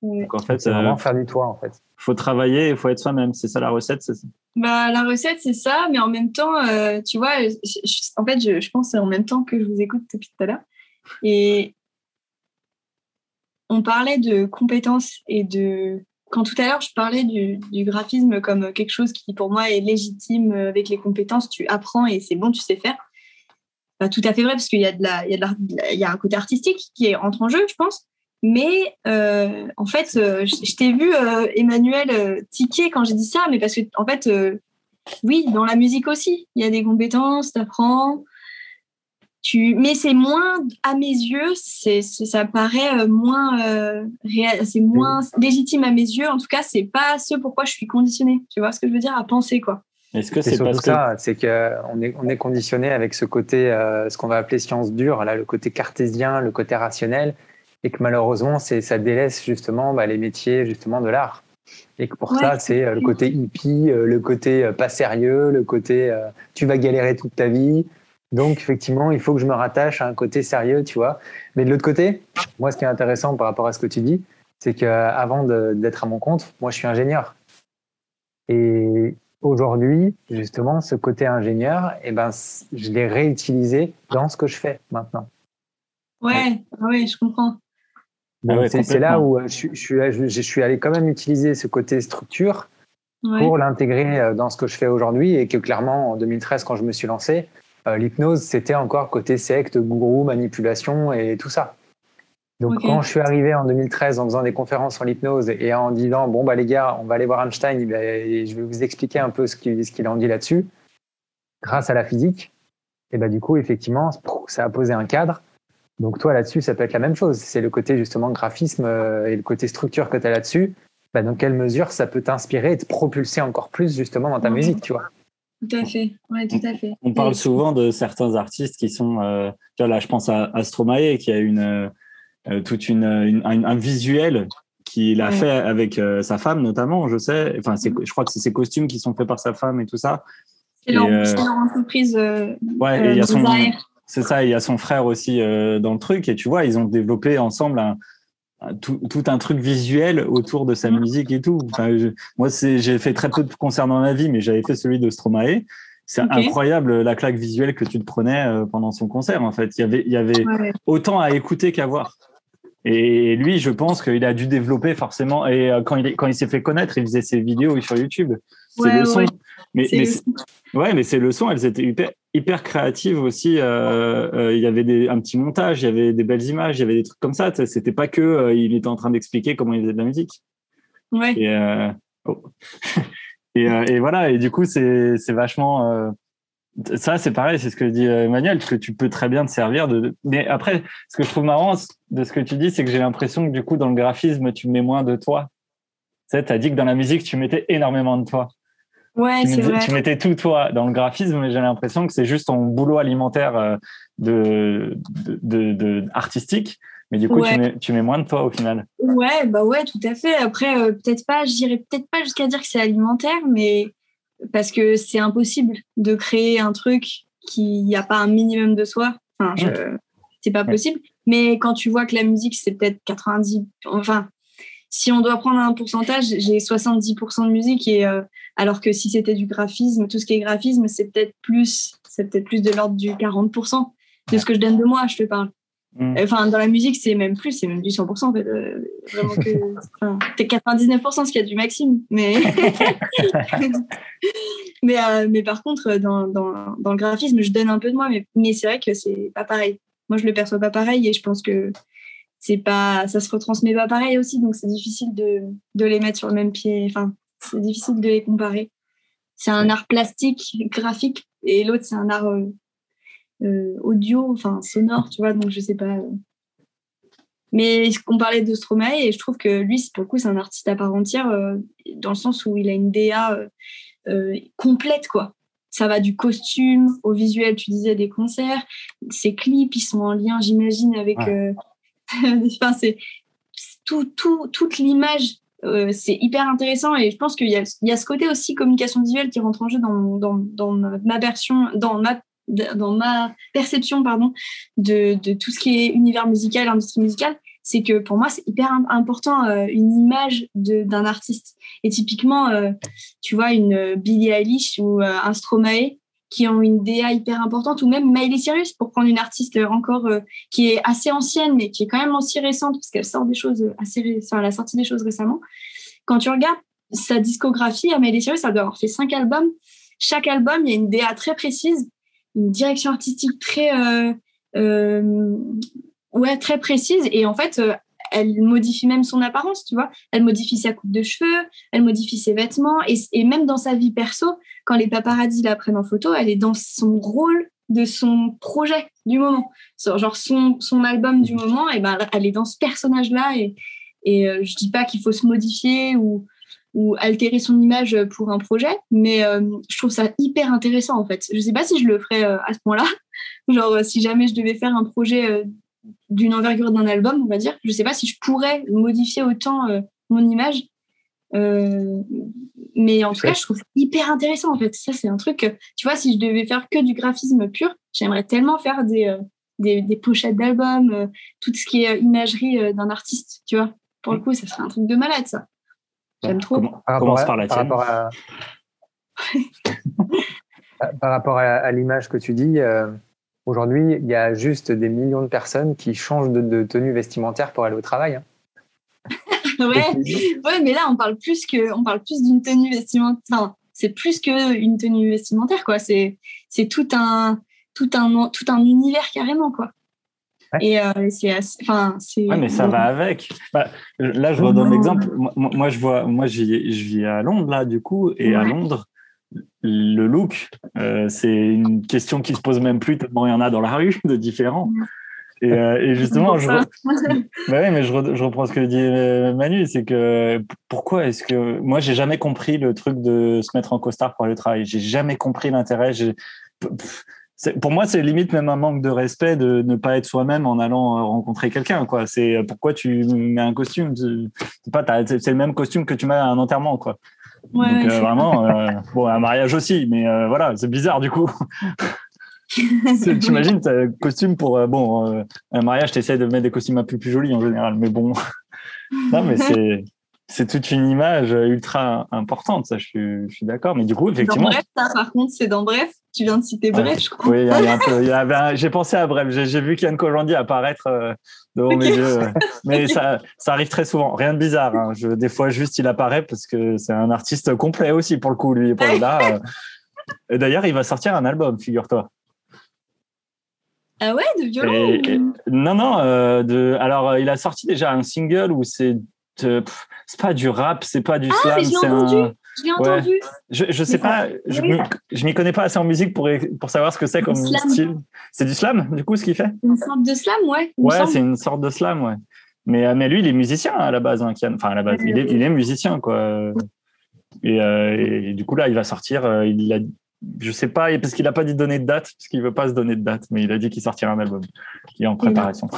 Donc en fait, c'est vraiment euh, faire du toit en fait. Faut travailler, il faut être soi-même. C'est ça la recette, c'est ça. Bah la recette c'est ça, mais en même temps, euh, tu vois, en fait, je, je pense en même temps que je vous écoute depuis tout à l'heure. Et on parlait de compétences et de. Quand tout à l'heure, je parlais du, graphisme comme quelque chose qui, pour moi, est légitime avec les compétences, tu apprends et c'est bon, tu sais faire. Bah, tout à fait vrai, parce qu'il y, a de la, il y, a de il y a un côté artistique qui entre en jeu, je pense. Mais euh, en fait, euh, je, t'ai vu, euh, Emmanuel, tiquer quand j'ai dit ça, mais parce que, en fait, oui, dans la musique aussi, il y a des compétences, tu apprends, tu... Mais c'est moins, à mes yeux, c'est, ça paraît moins, euh, c'est moins légitime à mes yeux. En tout cas, c'est pas ce pourquoi je suis conditionnée. Tu vois ce que je veux dire? À penser quoi. Est-ce que c'est, parce ça C'est qu'on est, on est conditionné avec ce côté, euh, ce qu'on va appeler science dure, là, le côté cartésien, le côté rationnel, et que malheureusement, ça délaisse justement bah, les métiers justement de l'art. Et que pour ça, c'est le côté hippie, le côté pas sérieux, le côté tu vas galérer toute ta vie, donc, effectivement, il faut que je me rattache à un côté sérieux, tu vois. Mais de l'autre côté, moi, ce qui est intéressant par rapport à ce que tu dis, c'est qu'avant d'être à mon compte, moi, je suis ingénieur. Et aujourd'hui, justement, ce côté ingénieur, eh ben, je l'ai réutilisé dans ce que je fais maintenant. Ouais, ah ouais, je comprends. Ah c'est là où je, je, je, suis allé quand même utiliser ce côté structure pour l'intégrer euh, dans ce que je fais aujourd'hui et que clairement, en 2013, quand je me suis lancé, euh, l'hypnose, c'était encore côté secte, gourou, manipulation et tout ça. Donc quand je suis arrivé en 2013 en faisant des conférences en hypnose et en disant bon bah les gars on va aller voir Einstein et je vais vous expliquer un peu ce qu'il en dit là-dessus. Grâce à la physique et bah du coup effectivement ça a posé un cadre donc toi là-dessus ça peut être la même chose c'est le côté justement graphisme euh, et le côté structure que tu as là-dessus bah, dans quelle mesure ça peut t'inspirer et te propulser encore plus justement dans ta musique tu vois? Tout à fait, ouais, tout à fait. On parle souvent de certains artistes qui sont, euh, là, je pense à Astromae qui a une toute une, un, visuel qu'il a fait avec sa femme notamment, je sais. Enfin, je crois que c'est ses costumes qui sont faits par sa femme et tout ça. C'est leur, entreprise. ouais, il son, c'est ça. Il y a son frère aussi dans le truc et tu vois, ils ont développé ensemble un, tout, un truc visuel autour de sa musique et tout. moi, j'ai fait très peu de concerts dans ma vie, mais j'avais fait celui de Stromae. C'est incroyable la claque visuelle que tu te prenais euh, pendant son concert. En fait, il y avait, il y avait autant à écouter qu'à voir. Et lui, je pense qu'il a dû développer forcément. Et euh, quand il, quand il s'est fait connaître, il faisait ses vidéos sur YouTube. C'est le son. Mais, mais ouais, mais c'est le son. Elles étaient hyper, hyper créatives aussi. Euh, euh, il y avait des, un petit montage, il y avait des belles images, il y avait des trucs comme ça. C'était pas que il était en train d'expliquer comment il faisait de la musique. Ouais. Et, oh. et, et, voilà. Et du coup, c'est vachement ça, c'est pareil, c'est ce que dit Emmanuel, que tu peux très bien te servir de. Mais après, ce que je trouve marrant de ce que tu dis, c'est que j'ai l'impression que du coup, dans le graphisme, tu mets moins de toi. Tu sais, as dit que dans la musique, tu mettais énormément de toi. Ouais, c'est vrai. Tu mettais tout toi dans le graphisme, mais j'ai l'impression que c'est juste ton boulot alimentaire euh, de, de, de, artistique. Mais du coup, tu, mets, tu, mets, moins de toi au final. Ouais, bah ouais, tout à fait. Après, euh, peut-être pas, je dirais peut-être pas jusqu'à dire que c'est alimentaire, mais parce que c'est impossible de créer un truc qui n'y a pas un minimum de soi. Enfin, je, c'est pas possible. Mais quand tu vois que la musique, c'est peut-être 90, enfin, si on doit prendre un pourcentage, j'ai 70% de musique et euh, alors que si c'était du graphisme, tout ce qui est graphisme, c'est peut-être plus, c'est peut-être plus de l'ordre du 40% de ce que je donne de moi, je te parle. Mm. Enfin, dans la musique, c'est même plus, c'est même du 100% en fait. Euh, vraiment que. T'es 99% ce qu'il y a du maximum. Mais, mais, euh, mais par contre, dans, dans, dans, le graphisme, je donne un peu de moi, mais, mais c'est vrai que c'est pas pareil. Moi, je le perçois pas pareil et je pense que c'est pas, ça se retransmet pas pareil aussi, donc c'est difficile de, de les mettre sur le même pied. Enfin, c'est difficile de les comparer. C'est un art plastique, graphique, et l'autre, c'est un art. Euh, euh, audio, enfin sonore, tu vois, donc je sais pas. Mais on parlait de Stromae et je trouve que lui, pour le coup, c'est un artiste à part entière euh, dans le sens où il a une DA complète, quoi. Ça va du costume au visuel, tu disais, des concerts. Ses clips, ils sont en lien, j'imagine, avec. enfin, c'est tout, tout, toute l'image c'est hyper intéressant et je pense qu'il y, a, ce côté aussi communication visuelle qui rentre en jeu dans, ma version, dans ma perception pardon, de, tout ce qui est univers musical, industrie musicale, c'est que pour moi, c'est hyper important euh, une image d'un artiste. Et typiquement, euh, tu vois, une euh, Billie Eilish ou un Stromae qui ont une DA hyper importante, ou même Miley Cyrus, pour prendre une artiste encore qui est assez ancienne, mais qui est quand même aussi récente, parce qu'elle sort des choses assez enfin, elle a sorti des choses récemment. Quand tu regardes sa discographie à Miley Cyrus, elle doit avoir fait cinq albums. Chaque album, il y a une DA très précise une direction artistique très, euh, euh, ouais, très précise. Et en fait, euh, elle modifie même son apparence, tu vois. Elle modifie sa coupe de cheveux, elle modifie ses vêtements. Et, et même dans sa vie perso, quand les paparazzis la prennent en photo, elle est dans son rôle de son projet du moment. Genre son, son album du moment, et ben, elle est dans ce personnage-là. Et, et je dis pas qu'il faut se modifier ou, ou altérer son image pour un projet, mais euh, je trouve ça hyper intéressant en fait. Je sais pas si je le ferais euh, à ce point-là, genre euh, si jamais je devais faire un projet d'une envergure d'un album, on va dire, je sais pas si je pourrais modifier autant mon image, mais en tout cas, je trouve ça hyper intéressant en fait. Ça, c'est un truc, tu vois, si je devais faire que du graphisme pur, j'aimerais tellement faire des, des, des pochettes d'albums, tout ce qui est imagerie d'un artiste, tu vois. Pour le coup, ça serait un truc de malade ça. J'aime trop. commence par la tienne. Par rapport à, l'image que tu dis, euh, aujourd'hui, il y a juste des millions de personnes qui changent de, tenue vestimentaire pour aller au travail. Hein. ouais. ouais, mais là, on parle plus que, on parle plus d'une tenue vestimentaire. Enfin, c'est plus qu'une tenue vestimentaire, quoi. C'est, c'est tout un, tout un, tout un univers carrément, quoi. Et euh, c'est enfin, c'est. Ouais, mais ça va avec. Bah, là, je donne un exemple. Moi, je vois, moi, je vis à Londres là, du coup, et à Londres, le look, euh, c'est une question qui se pose même plus tellement il y en a dans la rue de différents. Et, euh, et justement, je, bah ouais, mais je, je, reprends ce que dit Manu, c'est que pourquoi est-ce que moi j'ai jamais compris le truc de se mettre en costard pour aller au travail. J'ai jamais compris l'intérêt pour moi, c'est limite même un manque de respect de ne pas être soi-même en allant euh, rencontrer quelqu'un. Quoi. C'est euh, pourquoi tu mets un costume? C'est pas, c'est le même costume que tu mets à un enterrement, quoi. Ouais, Donc euh, vraiment, euh, bon, un mariage aussi, mais euh, voilà, c'est bizarre du coup. T'imagines, t'as un costume pour bon un mariage, t'essayes de mettre des costumes un peu plus jolis en général, mais bon, non, mais c'est c'est toute une image ultra importante, ça, je suis, d'accord. Mais du coup, Dans effectivement, Bref, ça, par contre, c'est dans Bref. Tu viens de citer Ouais. Bref, je crois. Oui, il y a- il y a un peu- il y avait un- j'ai pensé à bref, j'ai vu Kian Kojandi apparaître euh, devant mes yeux, mais ça, ça arrive très souvent. Rien de bizarre. hein. Je, des fois, juste il apparaît parce que c'est un artiste complet aussi pour le coup, lui. Pour là, euh. Et d'ailleurs, il va sortir un album, figure-toi. Ah ouais, de violon Et- et- ou- non, non. euh, de, alors, il a sorti déjà un single où c'est pff, c'est pas du rap, c'est pas du Ah, slam, mais je l'ai c'est un. Je l'ai Ouais. entendu. Je, je sais ça- pas, je oui. je m'y connais pas assez en musique pour, pour savoir ce que c'est comme slam. style. C'est du slam, du coup, ce qu'il fait? Une sorte de slam, ouais. Ouais, c'est une sorte de slam, ouais. Mais, euh, mais lui, il est musicien à la base, hein, Kian. Enfin, à la base, il est, il est musicien, quoi. Et, euh, et du coup, là, il va sortir. euh, il a, je sais pas, parce qu'il a pas dit donner de date, parce qu'il veut pas se donner de date, mais il a dit qu'il sortira un album qui est en préparation.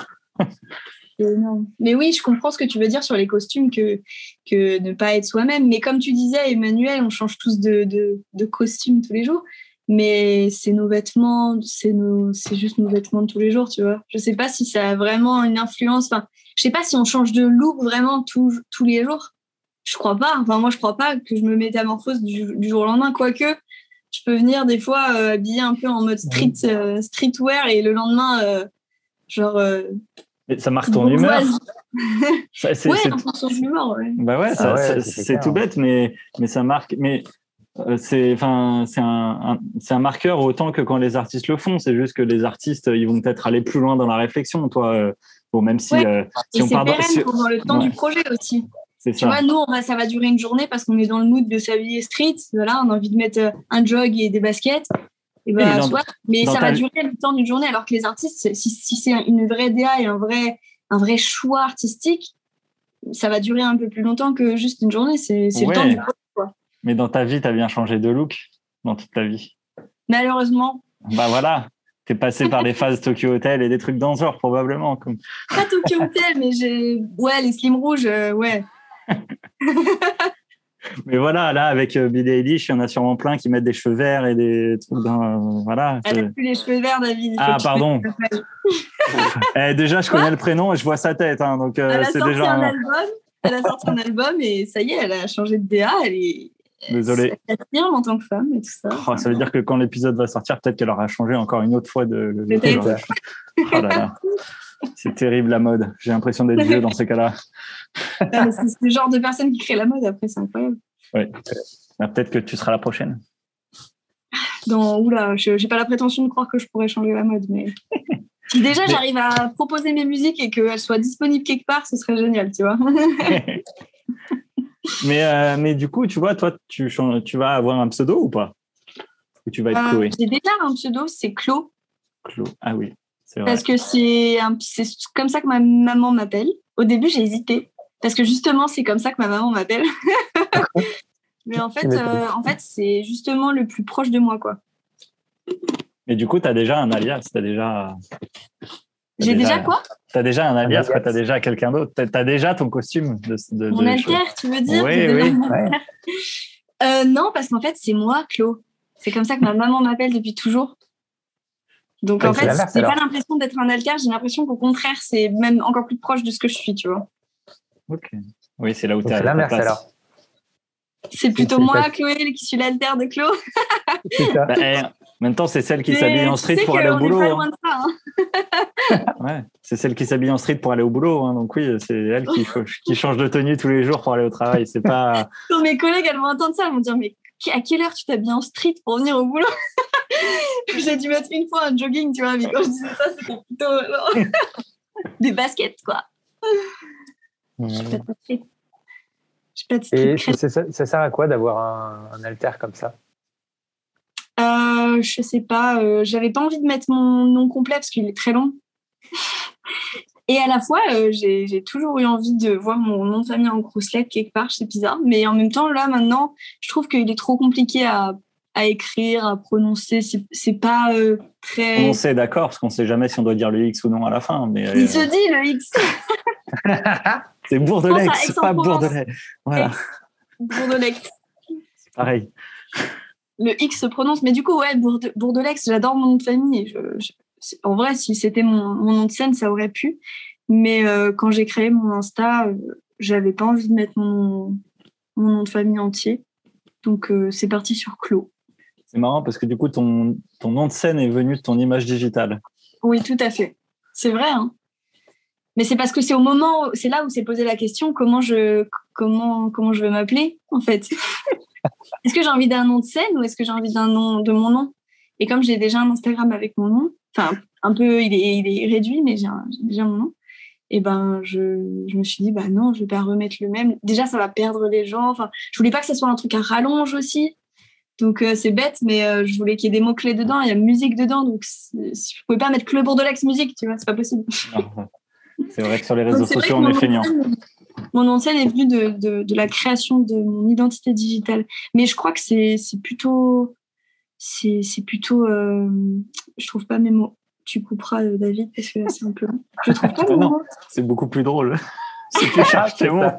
C'est énorme. Mais oui, je comprends ce que tu veux dire sur les costumes, que, que ne pas être soi-même. Mais comme tu disais, Emmanuel, on change tous de, de, de costume tous les jours. Mais c'est nos vêtements, c'est nos, c'est juste nos vêtements de tous les jours, tu vois. Je sais pas si ça a vraiment une influence. Enfin, je sais pas si on change de look vraiment tous tous les jours. Je crois pas. Enfin, moi, je crois pas que je me métamorphose du, du jour au lendemain. Quoique, je peux venir des fois euh, habillée un peu en mode street, euh, streetwear et le lendemain, euh, genre. Et ça marque ton humeur. Ça, c'est- Ouais, de l'humeur, ouais. Bah ouais, Ah ça- ouais, ça- c'est tout bête, mais, mais ça marque. Mais euh, c'est enfin c'est un, un- c'est un marqueur autant que quand les artistes le font. C'est juste que les artistes, ils vont peut-être aller plus loin dans la réflexion. Toi, euh, bon, même si, Ouais. euh, si Et on c'est part dans, pérenne si- pendant le temps Ouais. du projet aussi. c'est Tu ça. vois, nous, on va, ça va durer une journée parce qu'on est dans le mood de s'habiller street. Voilà, on a envie de mettre euh, un jog et des baskets. Et bah, soit, mais ça ta va durer le temps d'une journée. Alors que les artistes, si, si c'est une vraie DA et un vrai, un vrai choix artistique, ça va durer un peu plus longtemps que juste une journée. C'est Ouais. le temps du. Mais dans ta vie, tu as bien changé de look dans toute ta vie. Malheureusement, Bah voilà, t'es passé par des phases Tokyo Hotel et des trucs dans ce genre probablement. Comme... pas Tokyo Hotel, mais j'ai. Ouais, les slim rouges, euh, ouais. Mais voilà, là avec euh, Billie Eilish, il y en a sûrement plein qui mettent des cheveux verts et des trucs dans. Voilà. Elle c'est- a plus les cheveux verts, David. Ah, pardon. Eh, déjà, je connais le prénom et je vois sa tête, hein, donc euh, Elle a c'est sorti déjà. un album. Elle a sorti un album et ça y est, elle a changé de DA. Elle est. Désolé. Elle s'affirme en tant que femme et tout ça. Oh, ça veut dire que quand l'épisode va sortir, peut-être qu'elle aura changé encore une autre fois de. de- Peut-être. Oh là là. C'est terrible la mode. J'ai l'impression d'être vieux dans ces cas-là. C'est le genre de personne qui crée la mode après, c'est incroyable. Ah, Peut-être que tu seras la prochaine. Dans, oula, je j'ai pas la prétention de croire que je pourrais changer la mode, mais si déjà Mais- j'arrive à proposer mes musiques et qu'elles soient disponibles quelque part, ce serait génial, tu vois. mais, euh, mais du coup, tu vois, toi, tu, tu vas avoir un pseudo ou pas? Ou tu vas être Euh, Chloé? J'ai déjà un pseudo, c'est Clo, Clo. Ah oui, vrai. parce que c'est comme ça que ma maman m'appelle. Au début, j'ai hésité, parce que justement, c'est comme ça que ma maman m'appelle. Mais en fait, euh, en fait, c'est justement le plus proche de moi, quoi. Mais du coup, tu as déjà un alias. Tu as déjà. J'ai déjà quoi? T'as déjà un alias, alias. tu as déjà quelqu'un d'autre. Tu as déjà ton costume de, de, Mon de- alter, tu veux dire? Oui, oui. Ouais. Euh, non, parce qu'en fait, c'est moi, Clo. C'est comme ça que ma maman m'appelle depuis toujours. Donc, Ouais, en fait, j'ai pas l'impression d'être un alter. J'ai l'impression qu'au contraire, c'est même encore plus proche de ce que je suis, tu vois. Ok. Oui, c'est là où tu C'est l'inverse alors. C'est plutôt moi, Chloé, qui suis l'alter de. C'est ça. Bah, eh, en même temps, c'est celle qui s'habille en street pour aller au boulot. hein. hein. C'est celle qui s'habille en street pour aller au boulot. hein. Donc oui, c'est elle qui, change de tenue tous les jours pour aller au travail. C'est pas. Quand mes collègues, elles vont entendre ça, elles vont dire Mais à quelle heure tu t'habilles en street pour venir au boulot? J'ai dû mettre une fois un jogging, tu vois, mais quand je disais ça, c'était plutôt genre, des baskets, quoi. Pas de street. J'ai pas de Et ça, ça sert à quoi d'avoir un, un alter comme ça? Euh, je sais pas, euh, j'avais pas envie de mettre mon nom complet parce qu'il est très long. Et à la fois, euh, j'ai toujours eu envie de voir mon nom de famille en grosse lettres quelque part, c'est bizarre. Mais en même temps, là, maintenant, je trouve qu'il est trop compliqué à, à écrire, à prononcer. C'est pas euh, très. On sait d'accord, parce qu'on sait jamais si on doit dire le X ou non à la fin. Mais, Il se dit le X. c'est Bourdelex, pas Bourdelais. Voilà. Bourdelex. C'est pareil. Le X se prononce, mais du coup, ouais, Bourdelex, j'adore mon nom de famille. en vrai, si c'était mon, nom de scène, ça aurait pu. Mais euh, quand j'ai créé mon Insta, euh, j'avais pas envie de mettre mon, mon nom de famille entier. Donc, c'est parti sur Clos. C'est marrant parce que du coup, ton, nom de scène est venu de ton image digitale. Oui, tout à fait. C'est vrai. Hein Mais c'est parce que c'est au moment, c'est là où s'est posé la question comment je, vais m'appeler, en fait. est-ce que j'ai envie d'un nom de scène ou est-ce que j'ai envie d'un nom de mon nom? Et comme j'ai déjà un Instagram avec mon nom, enfin, un peu, il est, réduit, mais j'ai déjà mon nom. Et ben, je, me suis dit, bah non, je vais pas remettre le même. Déjà, ça va perdre les gens. Enfin, je voulais pas que ça soit un truc à rallonge aussi. Donc euh, c'est bête, mais euh, je voulais qu'il y ait des mots-clés dedans, il y a musique dedans, donc je ne pouvais pas mettre que le Bourdelex musique, tu vois, c'est pas possible. C'est vrai que sur les réseaux sociaux, on est feignant. Mon nom de scène est venu de, de, la création de mon identité digitale. Mais je crois que c'est plutôt. C'est plutôt. Euh, je trouve pas mes mots. Tu couperas, David, parce que là, c'est un peu. Je trouve pas mes mots. C'est beaucoup plus drôle. Si tu cherches tes mots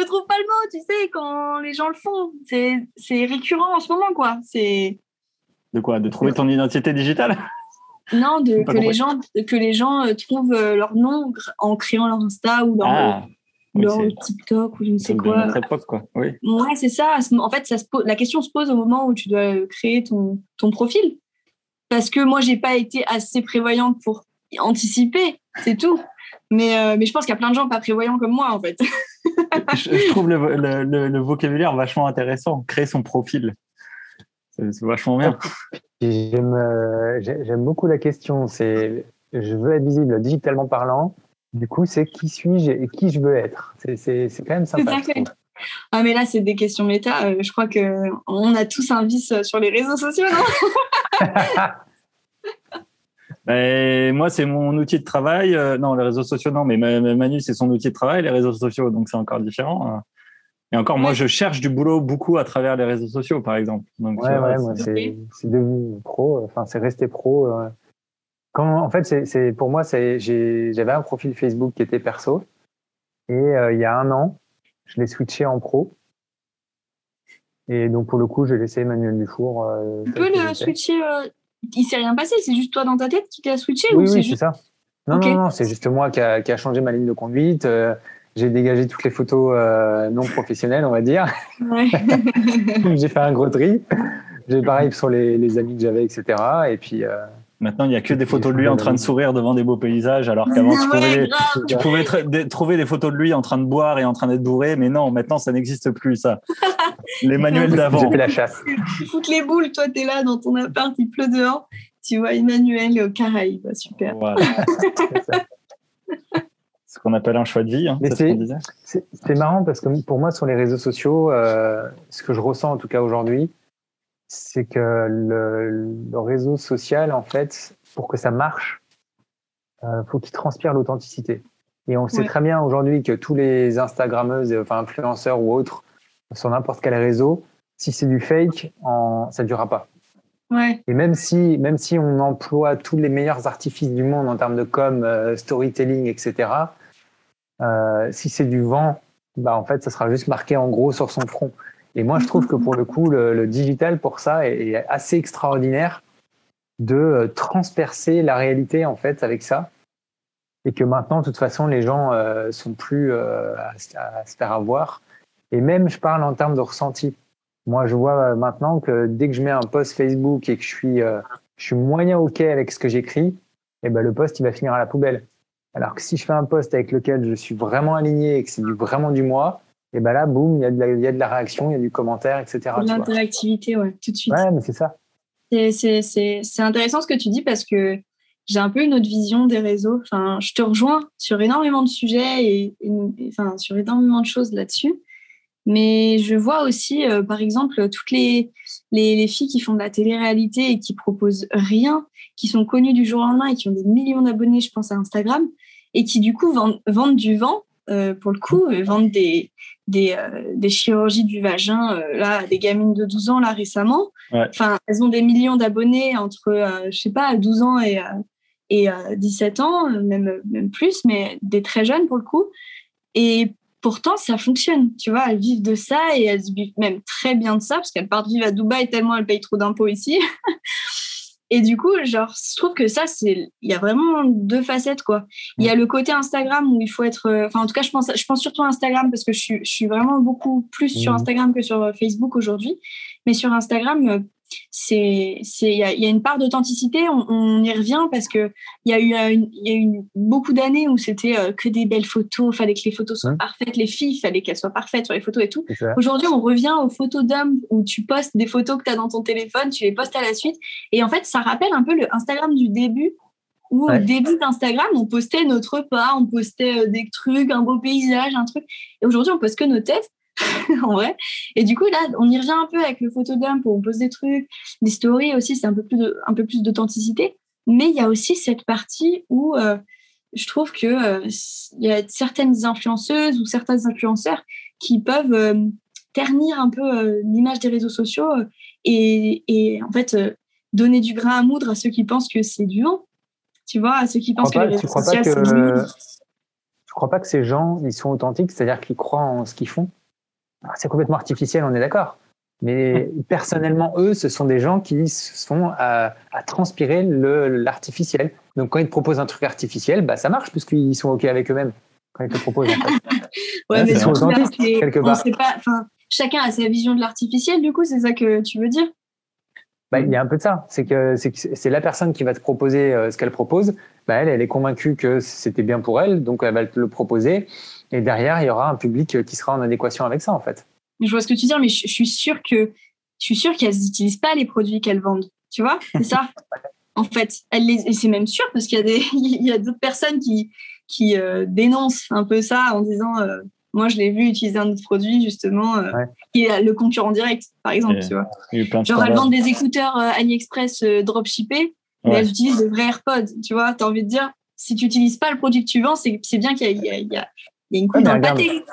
je trouve pas le mot, tu sais, quand les gens le font. C'est récurrent en ce moment, quoi. C'est. De quoi? De trouver ton identité digitale? Non, de, que, les gens, que les gens euh, trouvent euh, leur nom en créant leur Insta ou leur, ah, TikTok ou je ne sais quoi. Notre époque, quoi. Oui. Ouais, c'est ça. En fait, ça se pose, la question se pose au moment où tu dois créer ton, ton profil. Parce que moi, j'ai pas été assez prévoyante pour anticiper, c'est tout. Mais, euh, mais je pense qu'il y a plein de gens pas prévoyants comme moi, en fait. je, trouve le, le, vocabulaire vachement intéressant. Créer son profil. C'est vachement bien. Euh, j'aime beaucoup la question. C'est je veux être visible digitalement parlant. Du coup, c'est qui suis-je et qui je veux être? C'est quand même sympa. Ah, mais là, c'est des questions méta. Euh, je crois qu'on a tous un vice sur les réseaux sociaux, non? Ben, moi, c'est mon outil de travail. Euh, non, les réseaux sociaux, non, mais Manu, c'est son outil de travail, les réseaux sociaux, donc c'est encore différent. Hein. Et encore, moi, je cherche du boulot beaucoup à travers les réseaux sociaux, par exemple. Donc, ouais, ouais, moi, c'est devenu pro, enfin, c'est resté pro. Euh. Quand, en fait, c'est pour moi, j'avais un profil Facebook qui était perso. Et euh, il y a un an, je l'ai switché en pro. Et donc, pour le coup, j'ai laissé Emmanuel Dufour. tu peux le switcher il s'est rien passé, c'est juste toi dans ta tête qui t'as switché Oui, oui, c'est ça. Non, non, non, c'est juste moi qui a, qui a, changé ma ligne de conduite. Euh, j'ai dégagé toutes les photos euh, non professionnelles, on va dire. Ouais. j'ai fait un gros tri. J'ai pareil sur les, les amis que j'avais, etc. Et puis, euh, Maintenant, il n'y a que des photos de lui en train de sourire devant des beaux paysages, alors qu'avant, tu, pouvais, trouver des photos de lui en train de boire et en train d'être bourré, mais non, maintenant, ça n'existe plus, ça. Les manuels d'avant. J'ai fait la chasse. Tu foutes les boules, toi, tu es là dans ton appart, il pleut dehors, tu vois Emmanuel au Caraïbes, super. Voilà. ce qu'on appelle un choix de vie. Hein, c'est marrant parce que pour moi, sur les réseaux sociaux, euh, ce que je ressens en tout cas aujourd'hui, c'est que le, réseau social, en fait, pour que ça marche, euh, faut qu'il transpire l'authenticité. Et on sait très bien aujourd'hui que tous les Instagrammeuses, enfin influenceurs ou autres, sur n'importe quel réseau, si c'est du fake, en, ça ne durera pas. Ouais. Et même si, même si on emploie tous les meilleurs artifices du monde en termes de com, euh, storytelling, etc., euh, si c'est du vent, bah en fait, ça sera juste marqué en gros sur son front. Et moi, je trouve que pour le coup, le, digital, pour ça, est, assez extraordinaire de euh, transpercer la réalité, en fait, avec ça. Et que maintenant, de toute façon, les gens euh, sont plus euh, à, se faire avoir. Et même, je parle en termes de ressenti. Moi, je vois maintenant que dès que je mets un post Facebook et que je suis, je suis moyen OK avec ce que j'écris, eh ben, le post, il va finir à la poubelle. Alors que si je fais un post avec lequel je suis vraiment aligné et que c'est vraiment du moi, et ben là, boum, il y, a de la, y a de la réaction, il y a du commentaire, etc. L'interactivité, ouais, tout de suite. Ouais, mais c'est ça. C'est intéressant ce que tu dis parce que j'ai un peu une autre vision des réseaux. Enfin, je te rejoins sur énormément de sujets et, enfin, sur énormément de choses là-dessus. Mais je vois aussi, euh, par exemple, toutes les, les, les, filles qui font de la télé-réalité et qui proposent rien, qui sont connues du jour au lendemain et qui ont des millions d'abonnés, je pense, à Instagram, et qui du coup vendent, vendent du vent pour le coup, ils vendent des, des, des chirurgies du vagin, là, des gamines de 12 ans, là, récemment. Enfin, elles ont des millions d'abonnés entre, je sais pas, 12 ans et, et 17 ans, même, même plus, mais des très jeunes pour le coup. Et pourtant, ça fonctionne. Tu vois, elles vivent de ça et elles vivent même très bien de ça parce qu'elles partent vivre à Dubaï tellement elles payent trop d'impôts ici. et du coup, genre, je trouve que ça, c'est, il y a vraiment deux facettes, quoi. Il y a le côté Instagram où il faut être, euh, enfin, en tout cas, je pense, je pense surtout à Instagram parce que je suis, je suis vraiment beaucoup plus sur mmh. Instagram que sur euh, Facebook aujourd'hui. Mais sur Instagram, euh, c'est c'est il y a, une part d'authenticité on, y revient parce que il y a eu il y a eu beaucoup d'années où c'était euh, que des belles photos. Fallait que les photos soient parfaites les filles fallait qu'elles soient parfaites sur les photos et tout. Aujourd'hui on revient aux photos d'hommes où tu postes des photos que tu as dans ton téléphone tu les postes à la suite. Et en fait ça rappelle un peu le Instagram du début où au début d'Instagram, on postait notre repas, on postait euh, des trucs, un beau paysage, un truc. Et aujourd'hui, on poste que nos têtes. en vrai. Et du coup, là, on y revient un peu avec le photodump où on pose des trucs, des stories aussi, c'est un peu plus de, un peu plus d'authenticité. Mais il y a aussi cette partie où euh, je trouve que euh, il y a certaines influenceuses ou certains influenceurs qui peuvent euh, ternir un peu l'image des réseaux sociaux et, et en fait donner du grain à moudre à ceux qui pensent que c'est du vent. Tu vois, à ceux qui pensent que les réseaux sociaux, c'est du Je crois pas que ces gens, ils sont authentiques, c'est-à-dire qu'ils croient en ce qu'ils font? C'est complètement artificiel, on est d'accord. Mais personnellement, eux, ce sont des gens qui sont à, à transpirer l'artificiel. Donc, quand ils te proposent un truc artificiel, bah, ça marche puisqu'ils sont OK avec eux-mêmes quand ils te proposent. En fait. ouais, mais ils sont authentiques, quelque part. Pas, chacun a sa vision de l'artificiel, du coup, c'est ça que tu veux dire? Bah, il y a un peu de ça. C'est que c'est la personne qui va te proposer euh, ce qu'elle propose. Bah, elle, elle est convaincue que c'était bien pour elle, donc elle va te le proposer. Et derrière, il y aura un public qui sera en adéquation avec ça, en fait. Je vois ce que tu dis, mais je, suis sûre que je suis sûre qu'elles n'utilisent pas les produits qu'elles vendent. Tu vois, c'est ça. en fait, elles les, et c'est même sûr parce qu'il y a des, il y a d'autres personnes qui qui euh, dénoncent un peu ça en disant, euh, moi je l'ai vu utiliser un autre produit justement euh, qui est le concurrent direct, par exemple. tu vois. Genre elles vendent des écouteurs AliExpress dropshippés, mais elles utilisent des vrais AirPods. Tu vois, tu as envie de dire, si tu n'utilises pas le produit que tu vends, c'est bien qu'il y, y, a il y a une couille dans le pâté.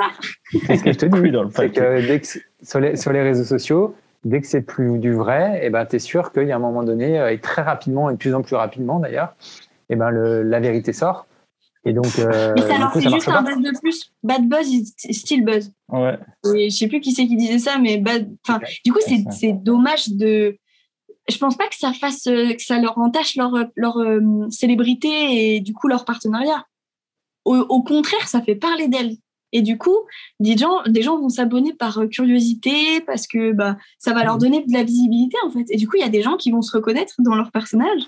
C'est ce que je te dis. dans le pâté. Que dès que sur, les, sur les réseaux sociaux, dès que c'est plus du vrai, et eh ben, tu es sûr qu'il y a un moment donné, euh, et très rapidement, et de plus en plus rapidement d'ailleurs, et eh ben, le, la vérité sort. Et donc, euh, Mais ça leur fait juste un buzz de plus. Bad buzz still buzz. Ouais. Et je sais plus qui c'est qui disait ça, mais bad... enfin, du coup, c'est dommage de. Je pense pas que ça fasse, que ça leur entache leur, leur euh, célébrité et du coup leur partenariat. Au, contraire, ça fait parler d'elle. Et du coup, des gens, des gens vont s'abonner par euh, curiosité parce que bah, ça va leur donner de la visibilité en fait. Et du coup, il y a des gens qui vont se reconnaître dans leur personnage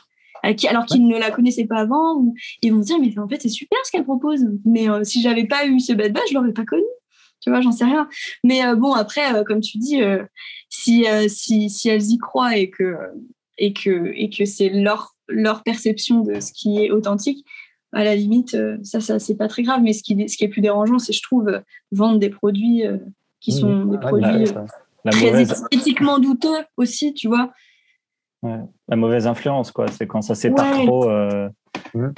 alors qu'ils ne la connaissaient pas avant ou ils vont se dire mais en fait c'est super ce qu'elle propose. Mais euh, si j'avais pas eu ce bad buzz, je l'aurais pas connu. Tu vois, j'en sais rien. Mais euh, bon après, comme tu dis, si, si, si elles y croient et que et que et que c'est leur leur perception de ce qui est authentique, à la limite, euh, ça, ça c'est pas très grave. Mais ce qui, ce qui est plus dérangeant, c'est, je trouve, euh, vendre des produits euh, qui mmh. sont des produits très éthiquement douteux aussi, tu vois. La mauvaise influence, quoi. C'est quand ça sépare trop. Mmh.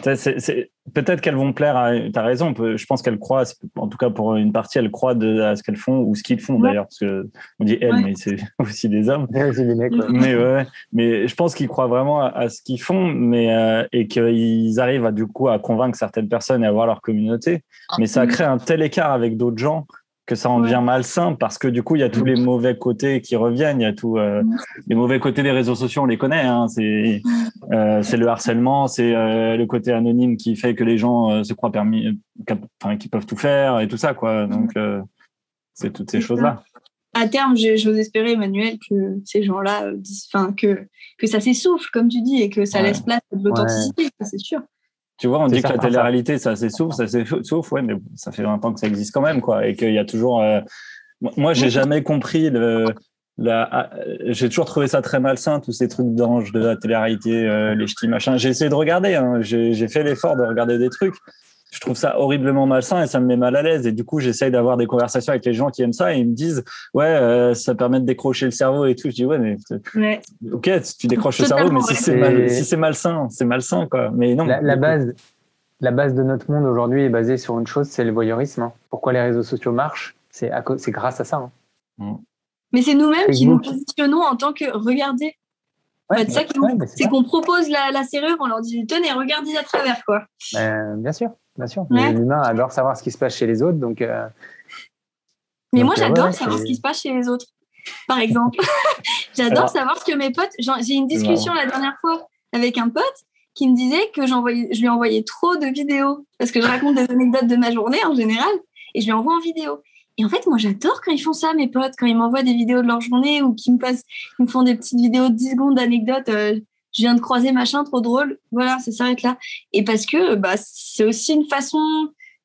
Peut-être qu'elles vont plaire à. Tu as raison, je pense qu'elles croient, en tout cas pour une partie, elles croient de, à ce qu'elles font ou ce qu'ils font d'ailleurs, parce qu'on dit elles, mais c'est aussi des hommes. Mais, ouais, mais je pense qu'ils croient vraiment à, ce qu'ils font mais, euh, et qu'ils arrivent à, du coup à convaincre certaines personnes et à avoir leur communauté. Mais ça crée un tel écart avec d'autres gens que ça en devient malsain parce que du coup il y a tous les mauvais côtés qui reviennent. Il y a tous euh, les mauvais côtés des réseaux sociaux on les connaît hein, c'est euh, c'est le harcèlement c'est euh, le côté anonyme qui fait que les gens se croient permis enfin qui peuvent tout faire et tout ça quoi. Donc c'est toutes ces choses là à terme j'ose espérer Emmanuel que ces gens là enfin que que ça s'essouffle comme tu dis et que ça laisse place à de l'authenticité c'est sûr tu vois, on dit que la télé-réalité, ça s'essouffle, ça s'essouffle, ouais, mais ça fait 20 ans que ça existe quand même, quoi. Et qu'il y a toujours. Euh... Moi, j'ai jamais compris le. La... Ah, j'ai toujours trouvé ça très malsain, tous ces trucs d'ange de la télé-réalité, euh, les ch'tis, machin. J'ai essayé de regarder, hein. j'ai fait l'effort de regarder des trucs je trouve ça horriblement malsain et ça me met mal à l'aise. Et du coup, j'essaye d'avoir des conversations avec les gens qui aiment ça et ils me disent, ouais, euh, ça permet de décrocher le cerveau et tout. Je dis, ouais, mais ok, tu décroches le cerveau, mais si c'est mal, si c'est malsain, c'est malsain, quoi. Mais non. La, base, la base de notre monde aujourd'hui est basée sur une chose, c'est le voyeurisme. hein. Pourquoi les réseaux sociaux marchent C'est à co- c'est grâce à ça. hein. Mais c'est nous-mêmes qui nous positionnons en tant que regardez. Ouais, c'est ça ouais, c'est qu'on propose la, la serrure, on leur dit tenez, regardez à travers quoi. Euh, bien sûr, bien sûr. Ouais. L'humain adore savoir ce qui se passe chez les autres, donc euh, Mais Donc, moi, euh, j'adore ouais, savoir ce qui se passe chez les autres. Par exemple, j'adore Alors- savoir ce que mes potes. J'ai eu une discussion la dernière fois avec un pote qui me disait que j'envoyais, je lui envoyais trop de vidéos parce que je raconte des anecdotes de ma journée en général et je lui envoie en vidéo. Et en fait, moi, j'adore quand ils font ça, mes potes, quand ils m'envoient des vidéos de leur journée ou qu'ils me, passent, ils me font des petites vidéos de 10 secondes d'anecdotes. euh, je viens de croiser machin, trop drôle. Voilà, ça s'arrête là. Et parce que bah, c'est aussi une façon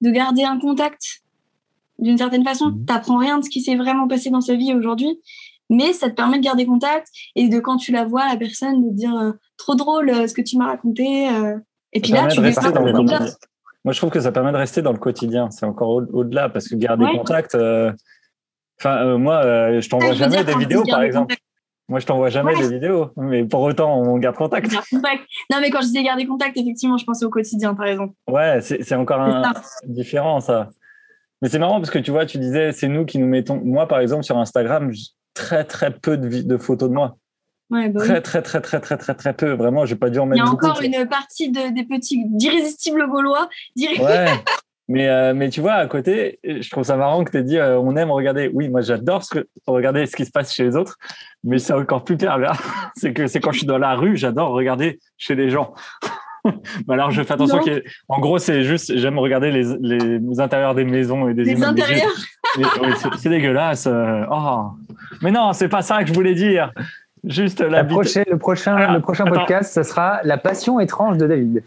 de garder un contact d'une certaine façon. Mhm. T'apprends rien de ce qui s'est vraiment passé dans sa vie aujourd'hui, mais ça te permet de garder contact et de quand tu la vois, la personne, de dire euh, trop drôle euh, ce que tu m'as raconté. euh. et puis là, tu démarres dans le quotidien. contact. Moi, je trouve que ça permet de rester dans le quotidien. C'est encore au- au-delà parce que garder Ouais. contact. Enfin, moi, je t'envoie veux jamais des vidéos, par exemple. contact, Moi, je t'envoie jamais Ouais. des vidéos, mais pour autant, on garde contact. Non, mais quand je disais garder contact, effectivement, je pensais au quotidien, par exemple. Ouais, c'est encore un, ça. différent, ça. Mais c'est marrant parce que tu vois, tu disais, c'est nous qui nous mettons. Moi, par exemple, sur Instagram, très, très peu de, photos de moi. Ouais, bah oui. Très, très, très, très, très, très, très peu. Vraiment, j'ai pas dû en Il y mettre a beaucoup. encore une partie de- des petits d'irrésistibles gaulois. Ouais. Mais, euh, mais tu vois, à côté, je trouve ça marrant que tu aies dit euh, on aime regarder. Oui, moi j'adore regarder ce qui se passe chez les autres, mais c'est encore plus pervers. c'est que c'est quand je suis dans la rue, j'adore regarder chez les gens. Mais alors je fais attention y ait- En gros, c'est juste, j'aime regarder les, les, les intérieurs des maisons et des Les immeubles. intérieurs. Mais- oui, c'est- c'est dégueulasse. euh, oh. Mais non, c'est pas ça que je voulais dire. Juste la la prochaine- le prochain, Alors, le prochain attends. podcast, ce sera La passion étrange de David.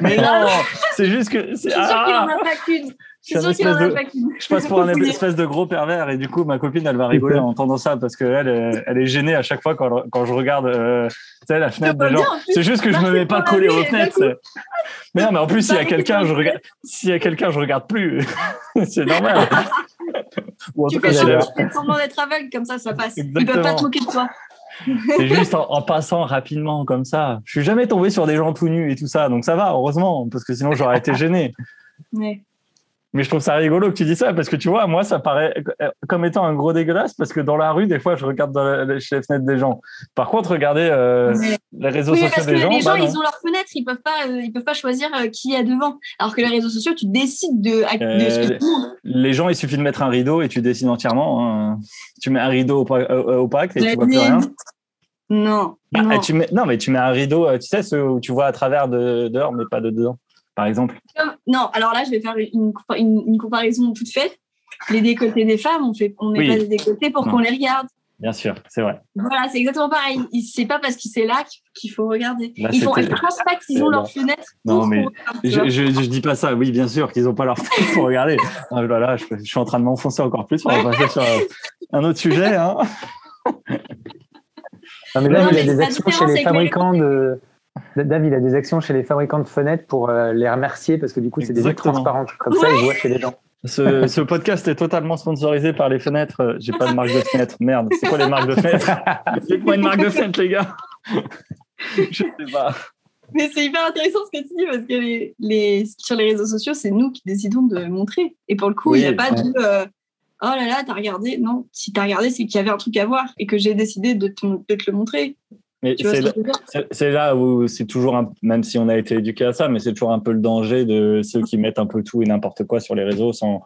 Mais non, c'est juste que. Je c'est- suis sûre qu'il ah, en a pas qu'une. je Je suis qu'il en a de- pas qu'une. Je passe pour un espèce de gros pervers et du coup ma copine elle va rigoler en entendant ça parce qu'elle elle, elle est gênée à chaque fois quand, quand je regarde euh, tu sais, la fenêtre des gens. C'est juste que je me mets pas collé aux fenêtres. Mais non mais en plus s'il y a quelqu'un je regarde s'il y a quelqu'un je regarde plus. c'est normal. Ou en Tu tout cas fais semblant j'adore. tu fais semblant d'être aveugle, comme ça, ça passe. Ils peuvent Exactement. pas te moquer de toi. C'est juste en, en passant rapidement comme ça. Je suis jamais tombé sur des gens tout nus et tout ça donc ça va heureusement parce que sinon j'aurais été gêné. Mais je trouve ça rigolo que tu dis ça parce que tu vois, moi, ça paraît comme étant un gros dégueulasse parce que dans la rue, des fois, je regarde dans la- chez les fenêtres des gens. Par contre, regarder euh, les réseaux Oui, sociaux parce que des gens, les gens, bah ils ont leurs fenêtres, ils peuvent pas, euh, ils peuvent pas choisir euh, qui est devant. Alors que les réseaux sociaux, tu décides de, de ce que Euh, tu les gens, il suffit de mettre un rideau et tu dessines entièrement. hein. Tu mets un rideau opa- euh, opaque et tu vois plus rien. Non, Ah, non. et tu mets, non, mais tu mets un rideau, euh, tu sais, ceux où tu vois à travers de dehors, mais pas de dedans, par exemple. Non, alors là, je vais faire une, une, une comparaison toute faite. Les décolletés des femmes, on fait, on met Oui. pas des décolletés pour Non. qu'on les regarde. Bien sûr, c'est vrai. Voilà, c'est exactement pareil. Il- C'est pas parce qu'il c'est là qu'il- faut regarder. Là, Ils font, je pense pas qu'ils ont là. fenêtres. Non, mais. Je, je, je dis pas ça. Oui, bien sûr qu'ils n'ont pas leur fenêtre pour regarder. Ah, voilà, je, je suis en train de m'enfoncer encore plus. On va passer sur euh, un autre sujet. Hein. Non, mais Non, Dave, il mais a des actions chez les avec les- fabricants de. Dave, il a des actions chez les fabricants de fenêtres pour euh, les remercier parce que du coup, c'est des vitres transparentes. Comme ça, ils voient chez les gens. Ce, ce podcast est totalement sponsorisé par les fenêtres. Euh, J'ai pas de marque de fenêtre. Merde, c'est quoi les marques de fenêtres C'est quoi une marque de fenêtre, les gars Je sais pas. Mais c'est hyper intéressant ce que tu dis parce que les, les, sur les réseaux sociaux, c'est nous qui décidons de montrer. Et pour le coup, il Oui, n'y a pas ouais. de euh, oh là là, t'as regardé? Non, si t'as regardé, c'est qu'il y avait un truc à voir et que j'ai décidé de te, de te le montrer. Mais c'est là, où c'est toujours, un, même si on a été éduqué à ça, mais c'est toujours un peu le danger de ceux qui mettent un peu tout et n'importe quoi sur les réseaux sans,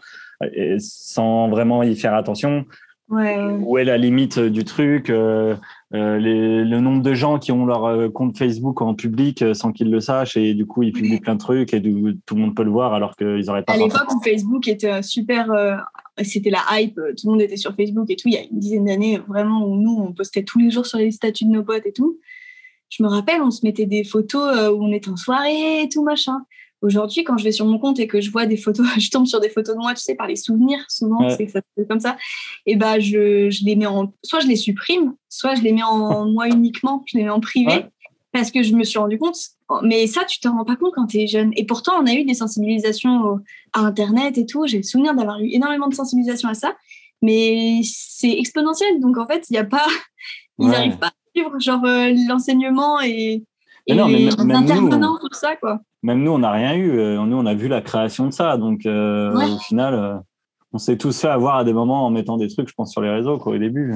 sans vraiment y faire attention. Ouais. Où est la limite du truc euh, euh, les, Le nombre de gens qui ont leur euh, compte Facebook en public euh, sans qu'ils le sachent et du coup ils publient plein de trucs et du, tout le monde peut le voir alors qu'ils n'auraient pas À l'époque où Facebook était euh, super, euh, c'était la hype, euh, tout le monde était sur Facebook et tout, il y a une dizaine d'années, vraiment, où nous, on postait tous les jours sur les statuts de nos potes et tout. Je me rappelle, on se mettait des photos euh, où on était en soirée et tout, machin. Aujourd'hui, quand je vais sur mon compte et que je vois des photos, je tombe sur des photos de moi, tu sais, par les souvenirs, souvent, Ouais. c'est que ça se fait comme ça. Et ben, je, je les mets en, soit je les supprime, soit je les mets en moi uniquement, je les mets en privé. Ouais. Parce que je me suis rendu compte, mais ça, tu te rends pas compte quand tu es jeune. Et pourtant, on a eu des sensibilisations au- à Internet et tout. J'ai le souvenir d'avoir eu énormément de sensibilisation à ça, mais c'est exponentiel. Donc, en fait, il n'y a pas, ils Ouais. n'arrivent pas à suivre genre euh, l'enseignement et et non, les même- même nous, intervenants, tout ça, quoi. Même nous, on n'a rien eu. Euh, Nous, on a vu la création de ça. Donc, euh, Ouais. au final, euh, on s'est tous fait avoir à des moments en mettant des trucs, je pense, sur les réseaux, quoi, au début.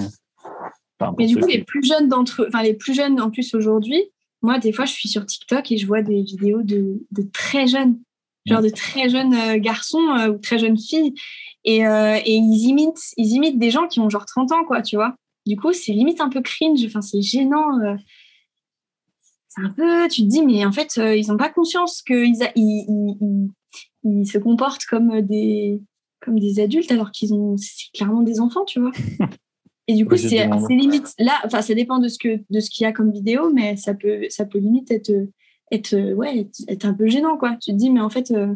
Enfin, Mais du coup, les plus jeunes d'entre enfin les plus jeunes en plus aujourd'hui, moi, des fois, je suis sur TikTok et je vois des vidéos de, de très jeunes, genre de très jeunes euh, garçons euh, ou très jeunes filles, et, euh, et ils imitent, ils imitent des gens qui ont genre 30 ans, quoi, tu vois. Du coup, c'est limite un peu cringe, enfin, c'est gênant. euh. C'est un peu, tu te dis, mais en fait, ils n'ont pas conscience qu'ils ils- ils- ils se comportent comme des, comme des adultes alors qu'ils ont, c'est clairement des enfants, tu vois. Et du coup, c'est limite là, enfin, ça dépend de ce que de ce qu'il y a comme vidéo, mais ça peut ça peut limite être être ouais être, un peu gênant quoi. Tu te dis mais en fait euh,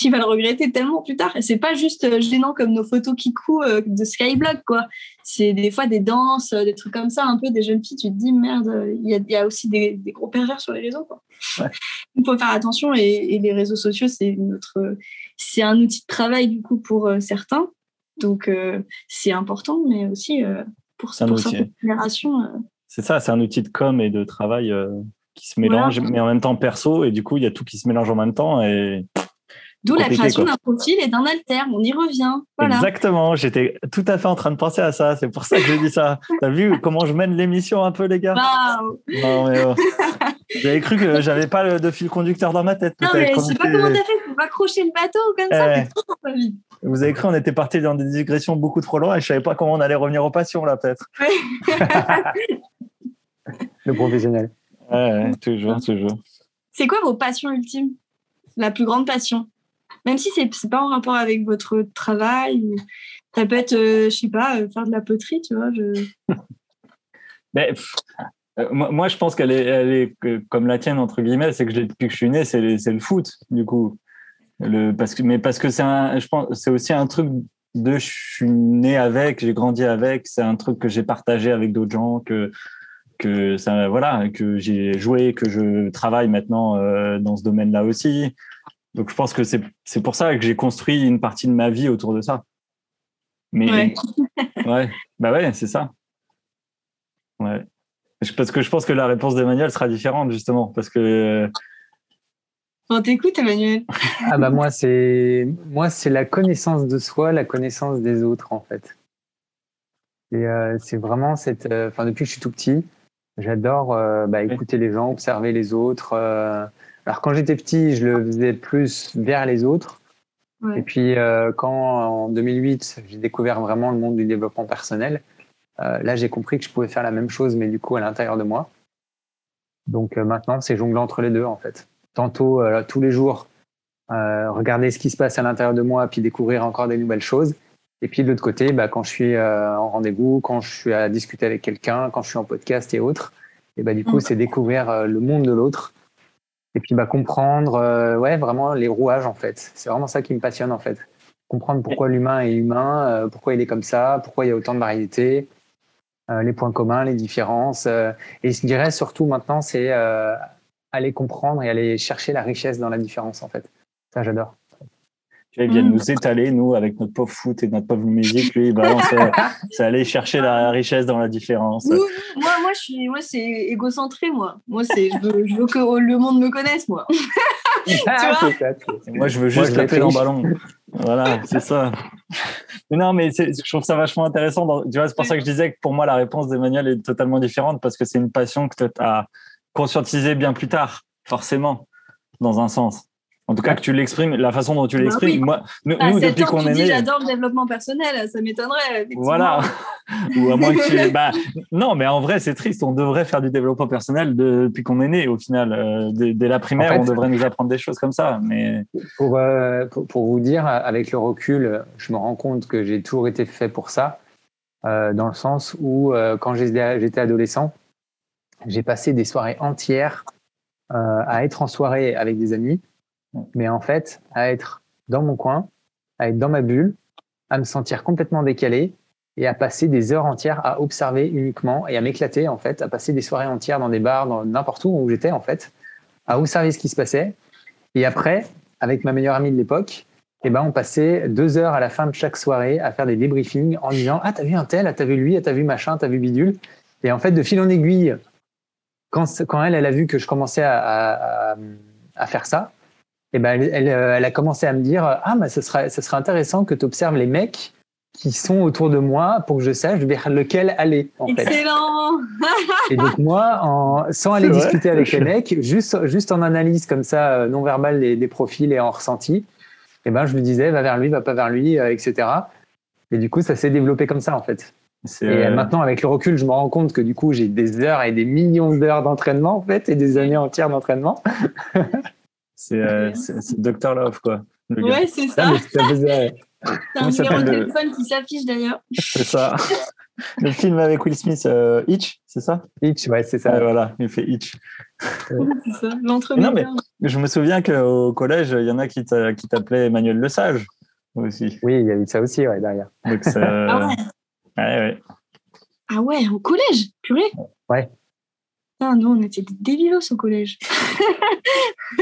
il va le regretter tellement plus tard. Et c'est pas juste euh, gênant comme nos photos Kikou euh, de Skyblock quoi. C'est des fois des danses, euh, des trucs comme ça, un peu des jeunes filles. Tu te dis merde, euh, il y a, il y a aussi des, des gros pervers sur les réseaux quoi. Ouais. Il faut faire attention et, et les réseaux sociaux c'est notre c'est un outil de travail du coup pour euh, certains. Donc euh, c'est important, mais aussi euh, pour, pour outil. certaines générations. euh, C'est ça, c'est un outil de com et de travail euh, qui se mélange, mais en même temps perso. Et du coup, il y a tout qui se mélange en même temps. Et D'où la création d'un profil et d'un alter. On y revient. Voilà. Exactement, j'étais tout à fait en train de penser à ça. C'est pour ça que j'ai dit ça. T'as vu comment je mène l'émission un peu, les gars? Waouh. Non, mais oh. J'avais cru que j'avais pas le- de fil conducteur dans ma tête. Non, mais je sais pas comment t'as fait pour accrocher le bateau comme ça. Eh. t'es trop dans ta vie. Vous avez cru on était parti dans des digressions beaucoup trop loin et je savais pas comment on allait revenir aux passions là peut-être. Le professionnel. Ouais, toujours, toujours. C'est quoi vos passions ultimes? La plus grande passion? Même si c'est c'est pas en rapport avec votre travail. Ça peut être, euh, je sais pas, euh, faire de la poterie, tu vois. Mais pff, euh, moi, je pense qu'elle est, comme la tienne entre guillemets, c'est que depuis que je suis né, c'est le, foot du coup. Parce que, mais parce que c'est aussi un truc de, je suis né avec, j'ai grandi avec, c'est un truc que j'ai partagé avec d'autres gens, que que ça, voilà, que j'ai joué, que je travaille maintenant euh, dans ce domaine-là aussi. Donc je pense que c'est c'est pour ça que j'ai construit une partie de ma vie autour de ça. Mais Ouais. ouais, bah ouais, c'est ça. Ouais. Parce que je pense que la réponse d'Emmanuel sera différente justement parce que euh, On t'écoute, Emmanuel. Ah bah moi c'est moi c'est la connaissance de soi, la connaissance des autres en fait. Et euh, c'est vraiment cette, euh, enfin depuis que je suis tout petit, j'adore euh, bah, écouter les gens, observer les autres. euh. Alors quand j'étais petit, je le faisais plus vers les autres. Ouais. Et puis euh, quand en 2008 j'ai découvert vraiment le monde du développement personnel, euh, là j'ai compris que je pouvais faire la même chose mais du coup à l'intérieur de moi. Donc euh, maintenant c'est jongler entre les deux en fait. Tantôt euh, tous les jours euh, regarder ce qui se passe à l'intérieur de moi, puis découvrir encore des nouvelles choses. Et puis de l'autre côté, bah, quand je suis euh, en rendez-vous, quand je suis à discuter avec quelqu'un, quand je suis en podcast et autres, et bah, du coup, Mhm. c'est découvrir le monde de l'autre. Et puis bah, comprendre euh, ouais, vraiment les rouages, en fait. C'est vraiment ça qui me passionne, en fait. Comprendre pourquoi l'humain est humain, euh, pourquoi il est comme ça, pourquoi il y a autant de variétés, euh, les points communs, les différences. et je dirais surtout maintenant, c'est aller comprendre et aller chercher la richesse dans la différence, en fait. Ça, j'adore. Tu vois, ils viennent Mm. nous étaler nous avec notre pauvre foot et notre pauvre musique. Lui, balance, euh, c'est aller chercher la richesse dans la différence. Nous, moi, moi, je suis, moi, c'est égocentré, moi. Moi, c'est, je veux, je veux que le monde me connaisse, moi. Ah, vois. Et Moi, je veux juste taper dans le ballon. Voilà, c'est ça. Mais non, mais je trouve ça vachement intéressant. dans- tu vois, c'est pour ça que je disais que pour moi, la réponse d'Emmanuel est totalement différente parce que c'est une passion que tu as conscientisée bien plus tard, forcément, dans un sens. En tout cas, que tu l'exprimes, la façon dont tu Bah l'exprimes. oui. Moi, nous, À nous, 7 depuis qu'on est né. j'adore le développement personnel, ça m'étonnerait. Voilà. Ou à moins que tu. Bah, non, mais en vrai, c'est triste. On devrait faire du développement personnel depuis qu'on est né, au final. Euh, dès, dès la primaire, En fait- on devrait nous apprendre des choses comme ça. Mais Pour, euh, pour, pour vous dire, avec le recul, je me rends compte que j'ai toujours été fait pour ça, euh, dans le sens où, euh, quand j'étais j'étais adolescent, j'ai passé des soirées entières euh, à être en soirée avec des amis, mais en fait, à être dans mon coin, à être dans ma bulle, à me sentir complètement décalé et à passer des heures entières à observer uniquement et à m'éclater, en fait, à passer des soirées entières dans des bars, n'importe où où j'étais, en fait, à observer ce qui se passait. Et après, avec ma meilleure amie de l'époque, eh ben, on passait deux heures à la fin de chaque soirée à faire des débriefings en disant Ah, t'as vu un tel, ah, t'as vu lui, ah, t'as vu machin, t'as vu bidule. Et en fait, de fil en aiguille, quand, quand elle, elle a vu que je commençais à, à faire ça, et ben elle, elle, elle, a commencé à me dire Ah, mais ce serait, ce serait intéressant que tu observes les mecs qui sont autour de moi pour que je sache vers lequel aller. En Excellent fait. Et donc moi, en, sans aller discuter avec les mecs, juste, juste en analyse comme ça, non verbale des, des profils et en ressenti, et ben je lui disais va vers lui, va pas vers lui, euh, etc. Et du coup, ça s'est développé comme ça en fait. Et euh... maintenant, avec le recul, je me rends compte que du coup, j'ai des heures et des millions d'heures d'entraînement en fait, et des années entières d'entraînement. c'est euh, Dr Love quoi. Ouais, c'est ça. Ah, c'est un numéro de téléphone qui s'affiche d'ailleurs. C'est ça. Le film avec Will Smith, euh, Hitch, c'est ça? Hitch, ouais, c'est ça. Ouais, voilà, il fait Hitch. c'est ça, Non, mais je me souviens qu'au collège, il y en a qui t'appelaient Emmanuel Le Sage aussi. Oui, il y a eu ça aussi, ouais, derrière. Donc, ça... ah ouais. ouais, ouais. Ah ouais, au collège, purée. Ouais. Ah non, on était des débilos au collège.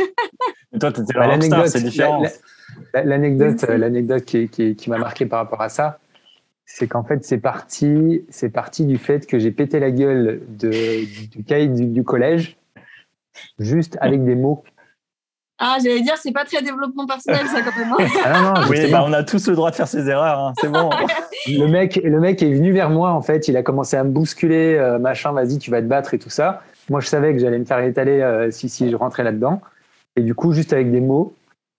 Mais toi, tu étais la rockstar, c'est différent. L'anecdote, l'anecdote qui, qui, qui m'a marqué par rapport à ça, c'est qu'en fait, c'est parti, c'est parti du fait que j'ai pété la gueule de, du cahier du, du, collège, juste avec des mots. Ah, j'allais dire, c'est pas très développement personnel, ça, quand même. ah non, non, oui, bah, on a tous le droit de faire ses erreurs, hein. c'est bon. le, mec, le mec est venu vers moi, en fait, il a commencé à me bousculer, euh, machin, vas-y, tu vas te battre et tout ça. Moi, je savais que j'allais me faire étaler euh, si, si je rentrais là-dedans. Et du coup, juste avec des mots,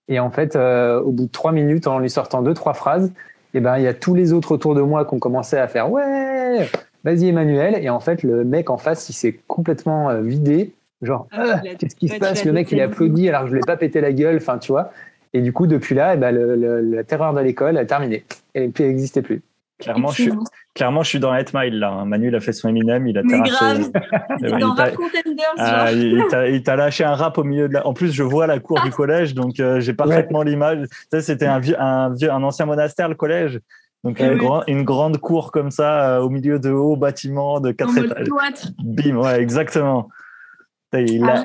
et en fait, euh, au bout de trois minutes, en lui sortant deux, trois phrases, et ben, il y a tous les autres autour de moi qui ont commencé à faire Ouais, vas-y, Emmanuel. Et en fait, le mec en face, il s'est complètement euh, vidé. Genre, ah, qu'est-ce qui se passe? Le mec, il applaudit alors que je ne l'ai pas pété la gueule. Enfin, tu vois. Et du coup, depuis là, et ben, le, le, la terreur de l'école a terminé. Elle n'existait plus. Clairement je, suis, clairement, je suis dans 8 Mile là. Hein. Manu, il a fait son Eminem, il a terrassé. Ah, il t'a lâché un rap au milieu de la. En plus, je vois la cour du collège, donc euh, j'ai parfaitement ouais. l'image. C'était un vieux, un vieux, un ancien monastère, le collège. Donc oui. grand, une grande cour comme ça, euh, au milieu de hauts bâtiments de quatre étages. Bim, ouais, exactement. Ah,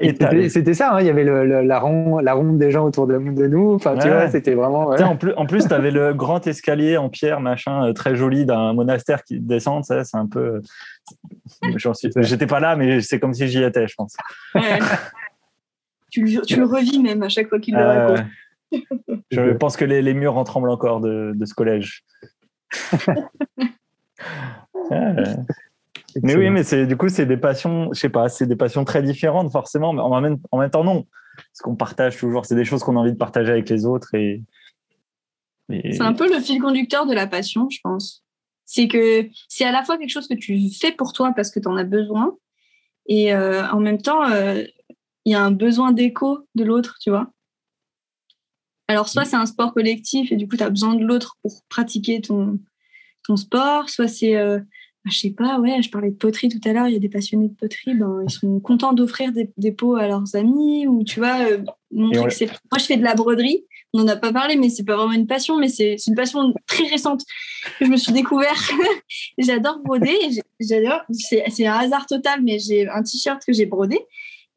c'était ça, hein, il y avait le, le, la, ronde, la ronde des gens autour de, de nous. Enfin, ouais. tu vois, c'était vraiment. Ouais. En plus, en plus tu avais le grand escalier en pierre, machin, très joli d'un monastère qui descend. C'est un peu. J'étais pas là, mais c'est comme si j'y étais, je pense. Ouais. tu, le, tu, le, revis même à chaque fois qu'il le raconte. je pense que les, les, murs en tremblent encore de, de ce collège. Mais oui, mais c'est du coup c'est des passions, je sais pas, c'est des passions très différentes forcément, mais en même, en même temps non, parce qu'on partage toujours, c'est des choses qu'on a envie de partager avec les autres et. et... C'est un peu le fil conducteur de la passion, je pense. C'est que c'est à la fois quelque chose que tu fais pour toi parce que tu en as besoin, et euh, en même temps il euh, y a un besoin d'écho de l'autre, tu vois. Alors soit c'est un sport collectif et du coup tu as besoin de l'autre pour pratiquer ton ton sport, soit c'est euh, je sais pas, ouais, je parlais de poterie tout à l'heure, il y a des passionnés de poterie, ben, ils sont contents d'offrir des, des, pots à leurs amis, ou tu vois, euh, montrer que c'est. Moi, je fais de la broderie, on n'en a pas parlé, mais c'est pas vraiment une passion, mais c'est une passion très récente que je me suis découvert. j'adore broder, j'adore, c'est un hasard total, mais j'ai un t-shirt que j'ai brodé.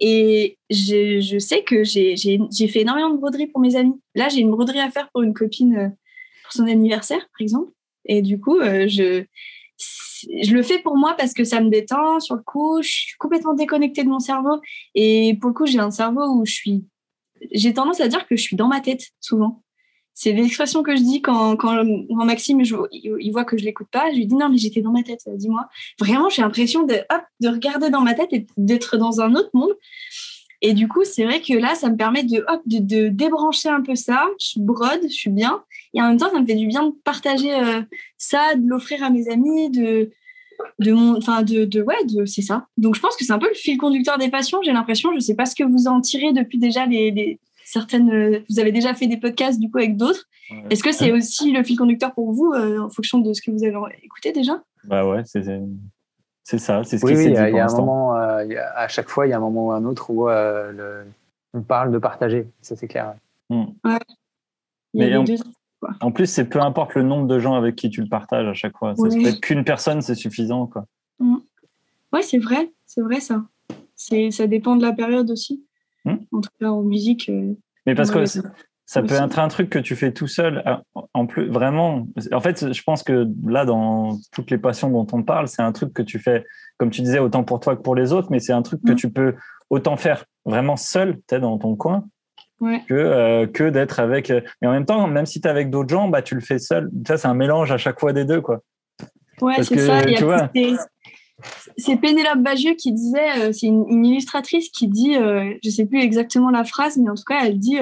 Et je, je sais que j'ai fait énormément de broderie pour mes amis. Là, j'ai une broderie à faire pour une copine euh, pour son anniversaire, par exemple. Et du coup, euh, je, je le fais pour moi parce que ça me détend sur le coup. Je suis complètement déconnectée de mon cerveau. Et pour le coup, j'ai un cerveau où je suis. J'ai tendance à dire que je suis dans ma tête souvent. C'est l'expression que je dis quand, quand, Maxime je, il voit que je l'écoute pas. Je lui dis non, mais j'étais dans ma tête. Dis-moi. Vraiment, j'ai l'impression de, de regarder dans ma tête et d'être dans un autre monde. Et du coup, c'est vrai que là, ça me permet de, hop, de, de, débrancher un peu ça. Je brode, je suis bien. Et en même temps, ça me fait du bien de partager euh, ça, de l'offrir à mes amis, de, de mon, enfin, de, de, ouais, de, c'est ça. Donc, je pense que c'est un peu le fil conducteur des passions. J'ai l'impression, je sais pas ce que vous en tirez depuis déjà les, les certaines. Vous avez déjà fait des podcasts du coup avec d'autres. Ouais. Est-ce que c'est aussi le fil conducteur pour vous euh, en fonction de ce que vous avez écouté déjà? Bah ouais, c'est c'est ça, c'est ce oui, qui oui, s'est il y a, dit il y a un moment, euh, à chaque fois, il y a un moment ou un autre où euh, le, on parle de partager, ça c'est clair. Mm. Ouais. Mais en, en, plus, c'est peu importe le nombre de gens avec qui tu le partages à chaque fois. Ça oui. peut être qu'une personne, c'est suffisant. Quoi. Mm. Ouais, c'est vrai, c'est vrai ça. Ça dépend de la période aussi. Mm. En tout cas, en musique. Euh, Mais parce que Ça peut être un truc que tu fais tout seul. En plus, vraiment. En fait, je pense que là, dans toutes les passions dont on parle, c'est un truc que tu fais, comme tu disais, autant pour toi que pour les autres, mais c'est un truc que mm. tu peux autant faire vraiment seul, tu dans ton coin, que, euh, que d'être avec. Mais en même temps, même si tu es avec d'autres gens, bah, tu le fais seul. Ça, c'est un mélange à chaque fois des deux, quoi. Ouais, c'est ça. C'est Pénélope Bagieux qui disait, euh, c'est une, illustratrice qui dit, euh, je sais plus exactement la phrase, mais en tout cas, elle dit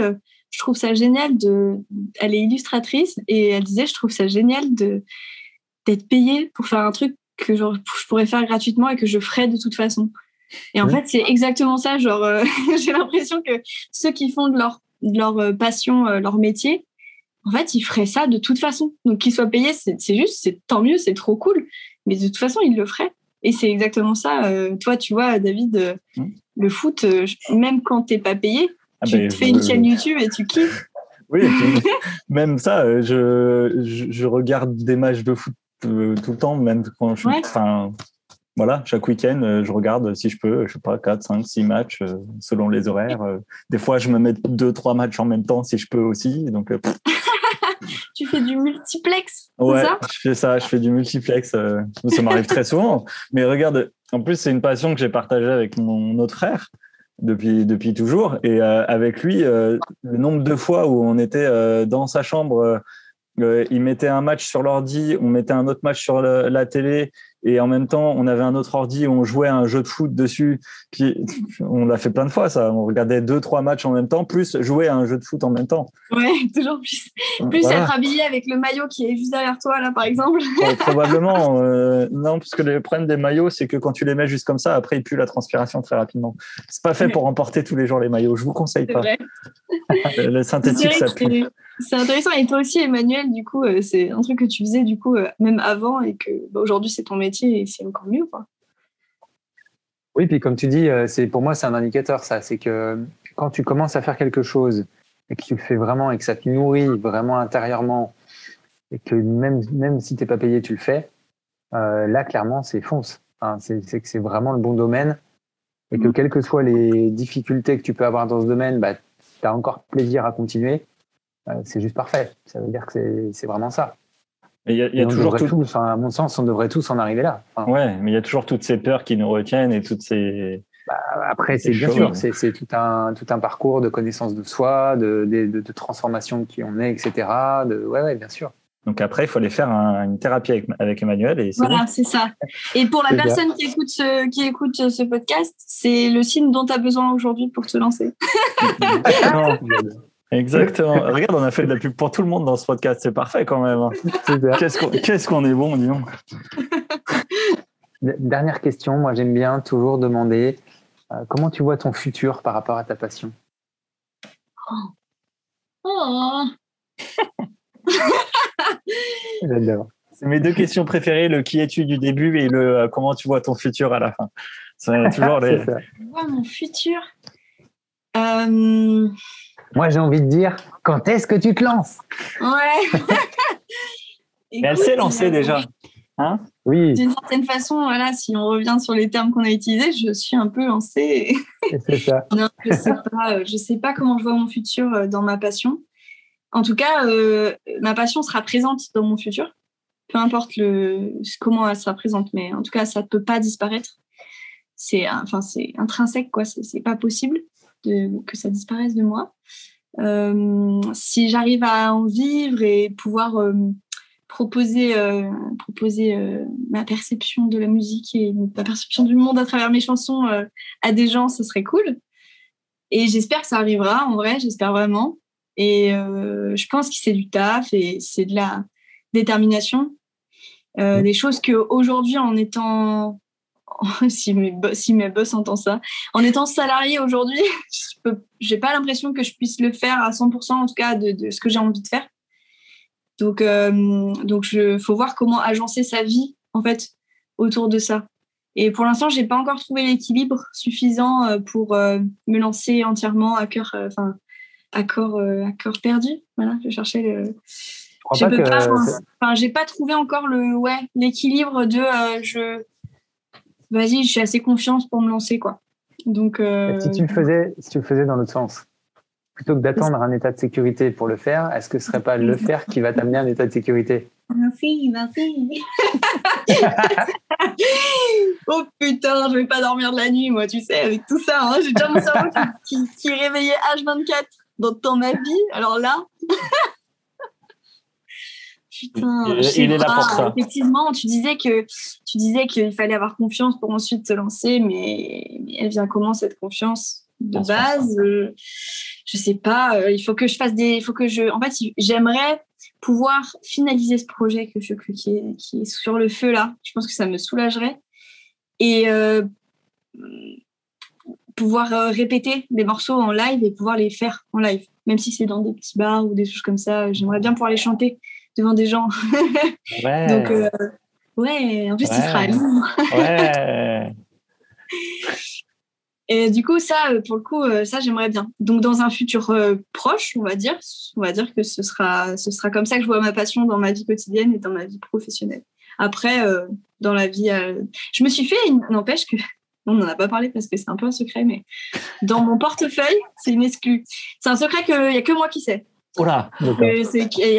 je trouve ça génial de. Elle est illustratrice et elle disait, je trouve ça génial de d'être payée pour faire un truc que genre, je pourrais faire gratuitement et que je ferais de toute façon. Et en fait, c'est exactement ça. Genre, euh, j'ai l'impression que ceux qui font de leur, leur euh, passion, euh, leur métier, en fait, ils feraient ça de toute façon. Donc, qu'ils soient payés, c'est juste, c'est tant mieux, c'est trop cool. Mais de toute façon, ils le feraient. Et c'est exactement ça. toi, tu vois, David, le foot, même quand t'es pas payé, ah tu ben, te fais une chaîne YouTube et tu kiffes. Oui, même ça, euh, je, je, regarde des matchs de foot euh, tout le temps, même quand je suis. Enfin, voilà, chaque week-end, euh, je regarde si je peux, je sais pas, 4, 5, 6 matchs selon les horaires. Des fois, je me mets 2, 3 matchs en même temps si je peux aussi. Donc, tu fais du multiplex Ouais, ça? je fais ça, je fais du multiplex. ça m'arrive très souvent. Mais regarde, en plus, c'est une passion que j'ai partagée avec mon autre frère depuis depuis toujours. Et euh, avec lui euh, le nombre de fois où on était euh, dans sa chambre il mettait un match sur l'ordi on mettait un autre match sur la télé et en même temps, on avait un autre ordi où on jouait à un jeu de foot dessus. Puis on l'a fait plein de fois, ça. On regardait deux, trois matchs en même temps, plus jouer à un jeu de foot en même temps. Ouais, toujours plus. Plus être habillé avec le maillot qui est juste derrière toi, là, par exemple. probablement. Euh, non, parce que le problème des maillots, c'est que quand tu les mets juste comme ça, après, il pue la transpiration très rapidement. C'est pas fait pour emporter tous les jours les maillots. Je vous conseille pas. Le synthétique, ça pue. C'est intéressant. Et toi aussi, Emmanuel, du coup, euh, c'est un truc que tu faisais du coup euh, même avant et que bah, aujourd'hui c'est ton métier et c'est encore mieux. Quoi. Oui, puis comme tu dis, euh, c'est pour moi c'est un indicateur ça. C'est que quand tu commences à faire quelque chose et que tu le fais vraiment et que ça te nourrit vraiment intérieurement et que même même si t'es pas payé, tu le fais. là, clairement, c'est fonce. c'est que c'est vraiment le bon domaine et que mm. quelles que soient les difficultés que tu peux avoir dans ce domaine, bah, tu as encore plaisir à continuer. Euh, c'est juste parfait. Ça veut dire que c'est vraiment ça. Il y a, y a toujours tout... à mon sens, on devrait tous en arriver là. ouais, mais il y a toujours toutes ces peurs qui nous retiennent et toutes ces. Bah, après, c'est bien sûr, c'est tout un tout un parcours de connaissance de soi, de, de, de, transformation qui on est, etc. De, ouais, ouais, bien sûr. Donc après, il faut aller faire une thérapie avec, avec, Emmanuel. Et voilà, c'est ça. Et pour la personne qui écoute, ce, qui écoute ce podcast, c'est le signe dont tu as besoin aujourd'hui pour te lancer. Exactement. Regarde, on a fait de la pub pour tout le monde dans ce podcast. C'est parfait quand même. Hein. Qu'est-ce qu'on est, bon, disons. Dernière question. Moi, j'aime bien toujours demander euh, comment tu vois ton futur par rapport à ta passion? Oh. J'adore. C'est mes deux questions préférées le qui es-tu du début et le euh, comment tu vois ton futur à la fin. C'est toujours les. vois mon futur? Euh... Moi, j'ai envie de dire, quand est-ce que tu te lances Ouais. Mais elle s'est lancée déjà. Hein oui. D'une certaine façon, voilà, si on revient sur les termes qu'on a utilisés, je suis un peu lancée. C'est ça. non, je sais pas. Euh, je sais pas comment je vois mon futur euh, dans ma passion. En tout cas, euh, ma passion sera présente dans mon futur. Peu importe le, comment elle sera présente, mais en tout cas, ça ne peut pas disparaître. C'est, enfin, c'est intrinsèque, quoi. C'est pas possible que ça disparaisse de moi. Euh, si j'arrive à en vivre et pouvoir euh, proposer, euh, proposer ma perception de la musique et ma perception du monde à travers mes chansons à des gens, ce serait cool. Et j'espère que ça arrivera, en vrai, j'espère vraiment. Et je pense que c'est du taf et c'est de la détermination. des choses qu'aujourd'hui, en étant si mes, si mes boss entendent ça. En étant salarié aujourd'hui, je n'ai pas l'impression que je puisse le faire à 100% en tout cas de, ce que j'ai envie de faire. Donc, euh, donc je faut voir comment agencer sa vie en fait autour de ça. Et pour l'instant, j'ai pas encore trouvé l'équilibre suffisant euh, pour euh, me lancer entièrement à cœur, enfin à corps, à corps perdu. Voilà, je cherchais le. Je peux pas, enfin, j'ai pas trouvé encore le ouais l'équilibre de je vas-y, j'ai assez confiance pour me lancer, quoi. Donc, si tu le faisais, si tu le faisais dans l'autre sens, plutôt que d'attendre un état de sécurité pour le faire, est-ce que ce serait pas le faire qui va t'amener à un état de sécurité? Merci, merci. oh putain, je vais pas dormir de la nuit, moi, tu sais, avec tout ça. Hein. J'ai déjà mon cerveau qui, qui, qui, est réveillé H24 dans, dans ma vie. Alors là. Putain, il, il est là pour ça. Effectivement, tu disais que tu disais qu'il fallait avoir confiance pour ensuite se lancer, mais, mais elle vient comment cette confiance de base euh, Je sais pas. Euh, il faut que je fasse des. Il faut que je. En fait, j'aimerais pouvoir finaliser ce projet que je qui est, qui est sur le feu là. Je pense que ça me soulagerait et euh, pouvoir euh, répéter des morceaux en live et pouvoir les faire en live, même si c'est dans des petits bars ou des choses comme ça. J'aimerais bien pouvoir les chanter devant des gens. Ouais. Donc, euh, ouais, en plus, Ouais. il sera à. Ouais. Et du coup, ça, euh, pour le coup, euh, ça, j'aimerais bien. Donc, dans un futur euh, proche, on va dire, on va dire que ce sera, ce sera comme ça que je vois ma passion dans ma vie quotidienne et dans ma vie professionnelle. Après, euh, dans la vie, euh, je me suis fait, une... n'empêche que, on n'en a pas parlé parce que c'est un peu un secret, mais dans mon portefeuille, c'est une exclue. C'est un secret qu'il n'y a que moi qui sais.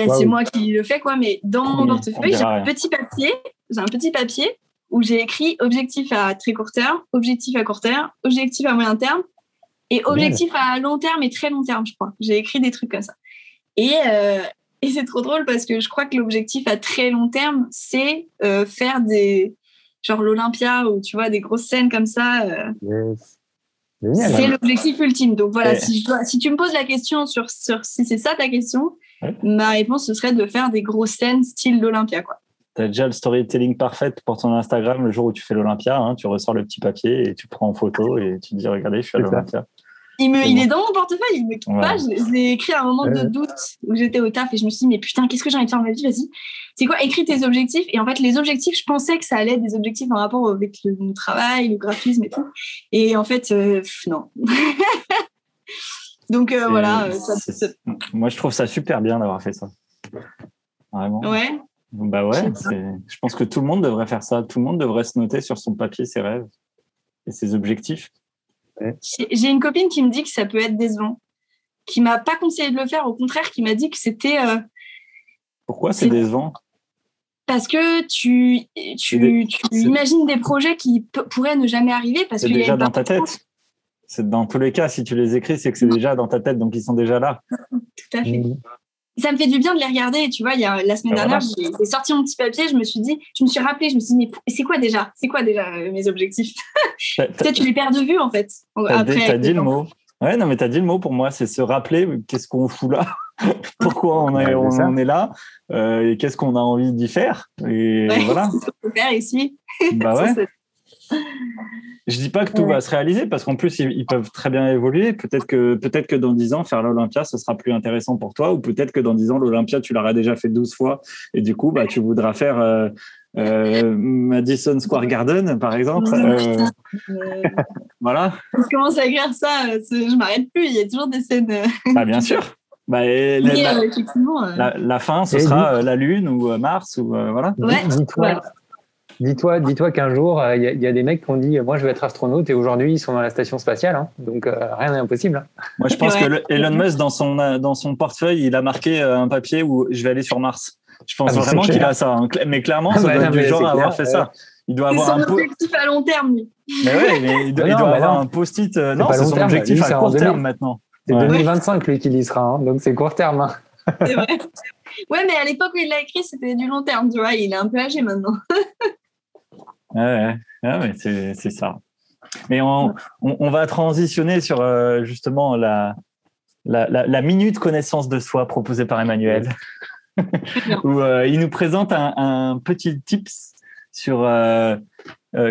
Oh c'est moi qui le fais, quoi. Mais dans mon On portefeuille, j'ai un petit papier, j'ai un petit papier où j'ai écrit objectif à très court terme, objectif à court terme, objectif à moyen terme et objectif à long terme et très long terme, je crois. J'ai écrit des trucs comme ça. Et, euh, et c'est trop drôle parce que je crois que l'objectif à très long terme, c'est euh, faire des genre l'Olympia ou tu vois des grosses scènes comme ça. euh, Yes. C'est l'objectif ultime. Donc voilà, si, je dois- si tu me poses la question sur, sur si c'est ça ta question, Ouais. ma réponse ce serait de faire des grosses scènes style l'Olympia. Quoi. Tu as déjà le storytelling parfait pour ton Instagram le jour où tu fais l'Olympia. hein, tu ressors le petit papier et tu prends en photo et tu te dis regardez, je suis à l'Olympia. Il, me, il est dans mon portefeuille, il me quitte Ouais. pas. Je, l'ai- je l'ai écrit à un moment de Ouais. doute où j'étais au taf et je me suis dit, mais putain, qu'est-ce que j'ai envie de faire ma vie Vas-y. C'est quoi Écris tes objectifs. Et en fait, les objectifs, je pensais que ça allait être des objectifs en rapport avec le, mon travail, le graphisme et tout. Et en fait, euh, pff, non. Donc euh, voilà. euh, ça- c'est- ça- Moi, je trouve ça super bien d'avoir fait ça. Vraiment. ouais. Bah ouais, je pense que tout le monde devrait faire ça. Tout le monde devrait se noter sur son papier ses rêves et ses objectifs. J'ai j'ai une copine qui me dit que ça peut être décevant, qui m'a pas conseillé de le faire, au contraire, qui m'a dit que c'était euh, Pourquoi c'est décevant? Parce que tu, tu, des- tu imagines des projets qui pourraient ne jamais arriver parce C'est qu'il y a déjà dans ta tête. C'est dans tous les cas, si tu les écris, c'est que c'est déjà dans ta tête, donc ils sont déjà là. Tout à fait. Mhm. Ça me fait du bien de les regarder. Tu vois, il y a, la semaine Ah, dernière, voilà. j'ai sorti mon petit papier, je me suis dit, je me suis rappelé, je me suis dit, mais c'est quoi déjà? C'est quoi déjà euh, mes objectifs? Peut-être tu les perds de vue en fait. T'as dit, Après, t'as avec dit le mot. Ouais, non, mais t'as dit le mot pour moi, c'est se rappeler qu'est-ce qu'on fout là, pourquoi on est, on, là, euh, et qu'est-ce qu'on a envie d'y faire? Et Ouais, voilà. c'est ce qu'on peut faire ici. Bah Ça, ouais. Je dis pas que tout Ouais. va se réaliser parce qu'en plus ils, ils peuvent très bien évoluer. Peut-être que peut-être que dans 10 ans faire l'Olympia ce sera plus intéressant pour toi ou peut-être que dans 10 ans l'Olympia tu l'auras déjà fait 12 fois et du coup bah tu voudras faire euh, euh, Madison Square Garden par exemple. Euh, voilà. je commence à écrire ça, je m'arrête plus. Il y a toujours des scènes. Bah bien sûr. Bah, et la, fin ce Et sera euh, la Lune ou euh, Mars ou euh, voilà. Ouais, Dis- Dis-toi, voilà. Dis-toi, dis-toi qu'un jour, euh, il y, a- il y a des mecs qui ont dit, moi, je vais être astronaute, et aujourd'hui, ils sont dans la station spatiale, hein. donc euh, rien n'est impossible. hein. Moi je pense Ouais. que le- Elon Musk dans son euh, dans son portefeuille il a marqué euh, un papier où je vais aller sur Mars. Je pense Ah, vraiment qu'il a ça. hein. Mais clairement, Ah, ça bah, doit non, être du genre à avoir clair, fait ça. Il doit C'est avoir son un objectif à long terme, lui. Mais ouais, mais il doit, Mais il non, doit bah avoir non. un post-it. euh, C'est non, pas c'est long son terme, objectif lui, à court 2000. terme maintenant. C'est Ouais. 2025 lui qui y sera, hein, donc c'est court terme. C'est vrai. Ouais, mais à l'époque où il l'a écrit, c'était du long terme, tu vois. Il est un peu âgé maintenant. Ouais, mais c'est ça. Mais on, on, on va transitionner sur euh, justement la, la, la, la minute connaissance de soi proposée par Emmanuel, où euh, il nous présente un, un petit tips sur euh,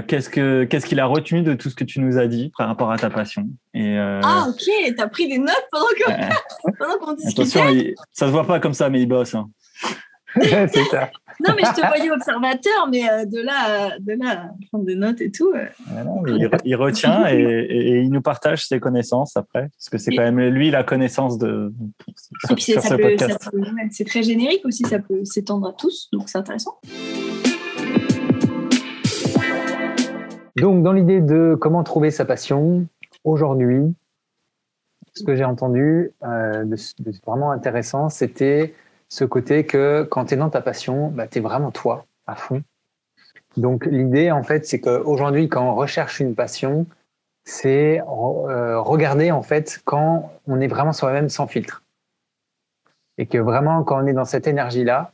qu'est-ce que qu'est-ce qu'il a retenu de tout ce que tu nous as dit par rapport à ta passion. Et Ah, ok, t'as pris des notes pendant euh, pendant qu'on discutait. attention, il- ça se voit pas comme ça, mais il bosse. hein. c'est ça. Non, mais je te voyais observateur, mais euh, de là, à- de là, à prendre des notes et tout. euh, il, re- il retient et, il nous partage ses connaissances après, parce que c'est quand même lui la connaissance de Et sur, puis sur ça ce peut- podcast. ça peut- ouais, c'est très générique aussi, ça peut s'étendre à tous, donc c'est intéressant. Donc, dans l'idée de comment trouver sa passion, aujourd'hui, ce que j'ai entendu de, de, vraiment intéressant, c'était ce côté que quand tu es dans ta passion, bah, tu es vraiment toi à fond. Donc l'idée, en fait, c'est qu'aujourd'hui, quand on recherche une passion, c'est euh, regarder en fait quand on est vraiment soi-même sans filtre. Et que vraiment, quand on est dans cette énergie-là,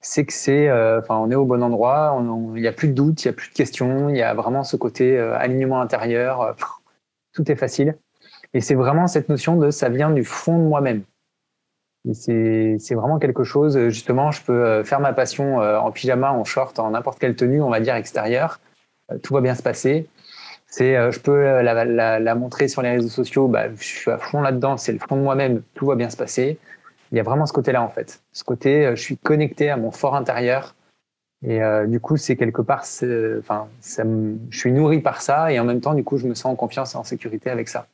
c'est que c'est, euh, enfin, on est au bon endroit, il n'y a plus de doute, il n'y a plus de questions, il y a vraiment ce côté euh, alignement intérieur, tout est facile. Et c'est vraiment cette notion de ça vient du fond de moi-même. C'est vraiment quelque chose, justement, je peux faire ma passion en pyjama, en short, en n'importe quelle tenue, on va dire extérieure. Tout va bien se passer. C'est, euh, je peux euh, la, montrer sur les réseaux sociaux, bah, je suis à fond là-dedans, c'est le fond de moi-même, tout va bien se passer. Il y a vraiment ce côté-là en fait. Ce côté, euh, je suis connecté à mon fort intérieur. Et du coup, c'est quelque part, enfin, je suis nourri par ça et en même temps, du coup, je me sens en confiance et en sécurité avec ça.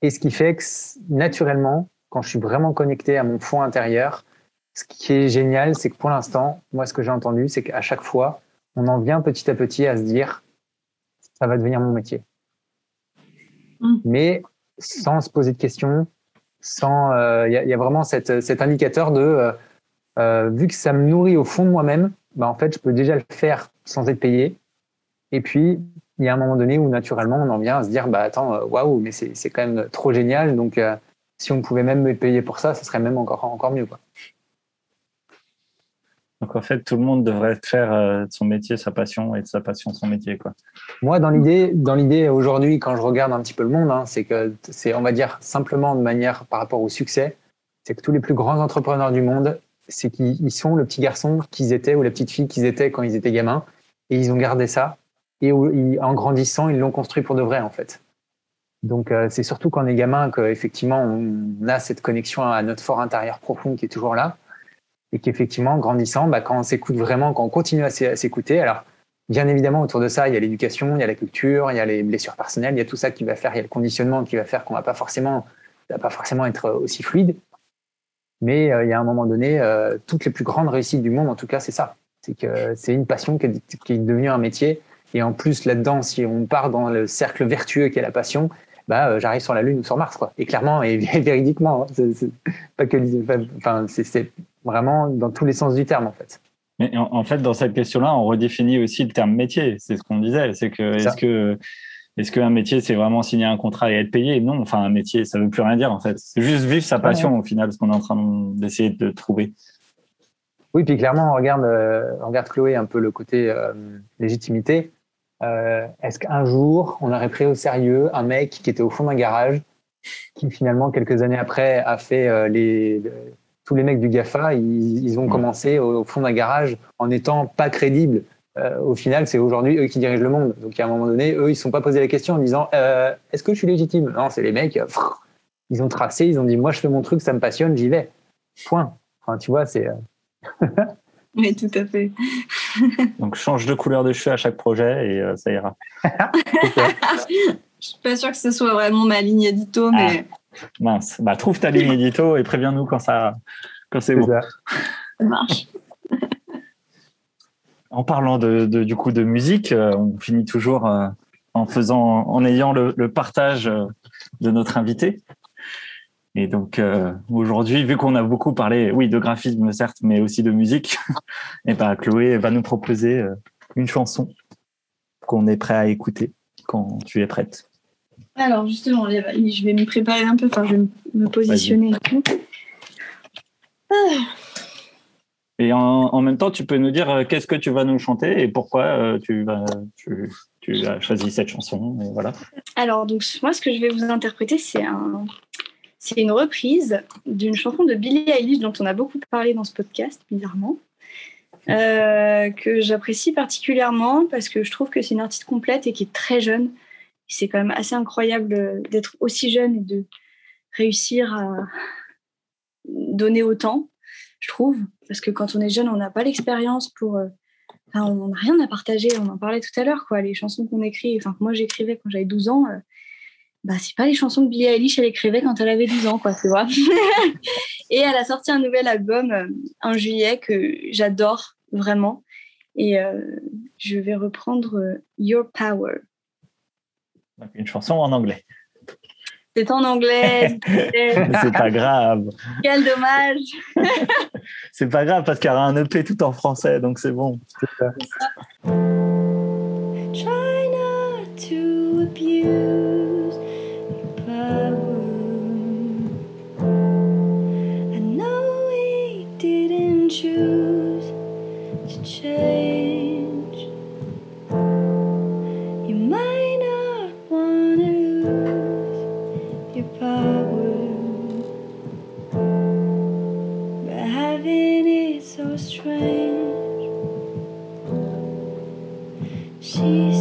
Et ce qui fait que naturellement, quand je suis vraiment connecté à mon fond intérieur, ce qui est génial, c'est que pour l'instant, moi, ce que j'ai entendu, c'est qu'à chaque fois, on en vient petit à petit à se dire, ça va devenir mon métier. Mm. Mais sans se poser de questions, sans, il euh, y, a vraiment cette, cet indicateur de, euh, euh, vu que ça me nourrit au fond de moi-même, bah, en fait, je peux déjà le faire sans être payé. Et puis, il y a un moment donné où naturellement, on en vient à se dire, bah attends, waouh, mais c'est quand même trop génial. Donc, si on pouvait même me payer pour ça, ce serait même encore, encore mieux. Quoi. Donc en fait, tout le monde devrait faire euh, son métier sa passion et de sa passion son métier. Quoi. Moi, dans l'idée, dans l'idée aujourd'hui, quand je regarde un petit peu le monde, hein, c'est que c'est, on va dire simplement de manière par rapport au succès, c'est que tous les plus grands entrepreneurs du monde, c'est qu'ils sont le petit garçon qu'ils étaient ou la petite fille qu'ils étaient quand ils étaient gamins, et ils ont gardé ça. Et en grandissant, ils l'ont construit pour de vrai en fait. Donc euh, c'est surtout quand on est gamin qu'effectivement on a cette connexion à notre fort intérieur profond qui est toujours là et qu'effectivement, en grandissant, bah, quand on s'écoute vraiment, quand on continue à s'écouter, alors bien évidemment, autour de ça, il y a l'éducation, il y a la culture, il y a les blessures personnelles, il y a tout ça qui va faire, il y a le conditionnement qui va faire qu'on va pas forcément, va pas forcément être aussi fluide. Mais euh, il y a un moment donné, euh, toutes les plus grandes réussites du monde, en tout cas, c'est ça. C'est que c'est une passion qui est, qui est devenue un métier. Et en plus, là-dedans, si on part dans le cercle vertueux qui est la passion, bah, euh, j'arrive sur la Lune ou sur Mars, quoi. Et clairement et véridiquement, hein, c'est pas que, enfin, c'est vraiment dans tous les sens du terme, en fait. Mais en, fait, dans cette question-là, on redéfinit aussi le terme métier. C'est ce qu'on disait. C'est que est-ce que est-ce qu'un métier, c'est vraiment signer un contrat et être payé? Non. Enfin, un métier, ça veut plus rien dire en fait. C'est juste vivre sa passion au final, ce qu'on est en train d'essayer de trouver. Oui, puis clairement, on regarde, euh, on regarde Chloé un peu le côté euh, légitimité. Euh, est-ce qu'un jour, on aurait pris au sérieux un mec qui était au fond d'un garage, qui finalement, quelques années après, a fait euh, les, tous les mecs du GAFA, ils, ont commencé au, fond d'un garage en n'étant pas crédibles. Euh, au final, c'est aujourd'hui eux qui dirigent le monde. Donc, à un moment donné, eux, ils ne se sont pas posé la question en disant Est-ce que je suis légitime? Non, c'est les mecs, ils ont tracé, ils ont dit Moi, je fais mon truc, ça me passionne, j'y vais. Point. Enfin, tu vois, c'est. Oui, tout à fait. Donc, change de couleur de cheveux à chaque projet et euh, ça ira. Je suis pas sûre que ce soit vraiment ma ligne édito, ah, mais. mince. Bah, trouve ta ligne édito et préviens-nous quand, ça, quand c'est bon. Ça. marche. En parlant de, du coup de musique, euh, on finit toujours euh, en faisant, en ayant le, le partage de notre invité. Et donc euh, aujourd'hui, vu qu'on a beaucoup parlé, oui, de graphisme certes, mais aussi de musique, et ben Chloé va nous proposer euh, une chanson qu'on est prêt à écouter quand tu es prête. Alors justement, je vais me préparer un peu, enfin je vais me positionner et. Ah. Et en, même temps, tu peux nous dire euh, qu'est-ce que tu vas nous chanter et pourquoi tu, vas, tu, tu as choisi cette chanson. Et voilà. Alors, donc, moi, ce que je vais vous interpréter, c'est un, c'est une reprise d'une chanson de Billie Eilish dont on a beaucoup parlé dans ce podcast, bizarrement, euh, que j'apprécie particulièrement parce que je trouve que c'est une artiste complète et qui est très jeune. C'est quand même assez incroyable d'être aussi jeune et de réussir à donner autant, je trouve. Parce que quand on est jeune, on n'a pas l'expérience pour. Euh, on n'a rien à partager. On en parlait tout à l'heure, quoi. Les chansons qu'on écrit, enfin, moi j'écrivais quand j'avais 12 ans. Euh, bah, c'est pas les chansons que Billie Eilish elle écrivait quand elle avait 12 ans, quoi, tu vois. et elle a sorti un nouvel album euh, en juillet que j'adore vraiment. Et euh, je vais reprendre euh, Your Power. Une chanson en anglais. C'est en anglais. c'est pas grave. Quel dommage. c'est pas grave parce qu'il y aura un EP tout en français, donc c'est bon. To abuse your power. I know we didn't choose to change. You might not want to lose your power, but having it so strange. She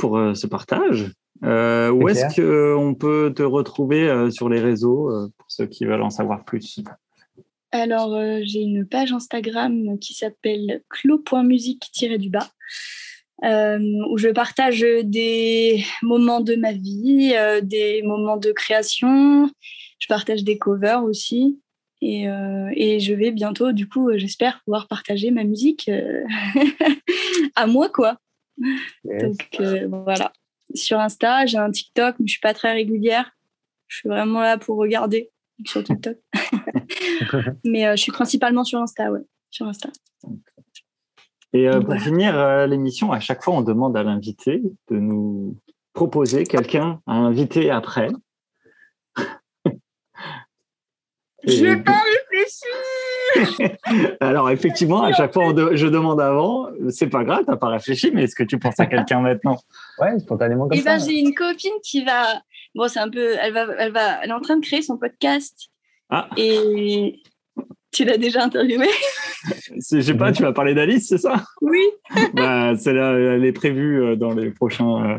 pour euh, ce partage. Euh, où est-ce qu'on peut te retrouver euh, sur les réseaux euh, pour ceux qui veulent en savoir plus? Alors, euh, j'ai une page Instagram qui s'appelle clo.musique-du-bas, euh, où je partage des moments de ma vie, euh, des moments de création. Je partage des covers aussi. Et, euh, et je vais bientôt, du coup, euh, j'espère pouvoir partager ma musique euh, à moi, quoi. Yes. Donc euh, voilà. Sur Insta, j'ai un TikTok, mais je suis pas très régulière. Je suis vraiment là pour regarder sur TikTok. mais euh, je suis principalement sur Insta, ouais. Sur Insta. Et euh, pour Voilà. finir l'émission, à chaque fois, on demande à l'invité de nous proposer quelqu'un à inviter après. Je vais pas réfléchir Alors effectivement, à chaque fois, on de- je demande avant. C'est pas grave, t'as pas réfléchi, mais est-ce que tu penses à quelqu'un maintenant? Ouais, spontanément comme Eh ben, ça. j'ai une copine qui va. Bon, c'est un peu. Elle va, elle va. Elle est en train de créer son podcast. Ah. Et tu l'as déjà interviewé? C'est- Je sais pas, tu vas parler d'Alice, c'est ça? Oui. bah, celle-là, elle est prévue euh, dans les prochains. euh,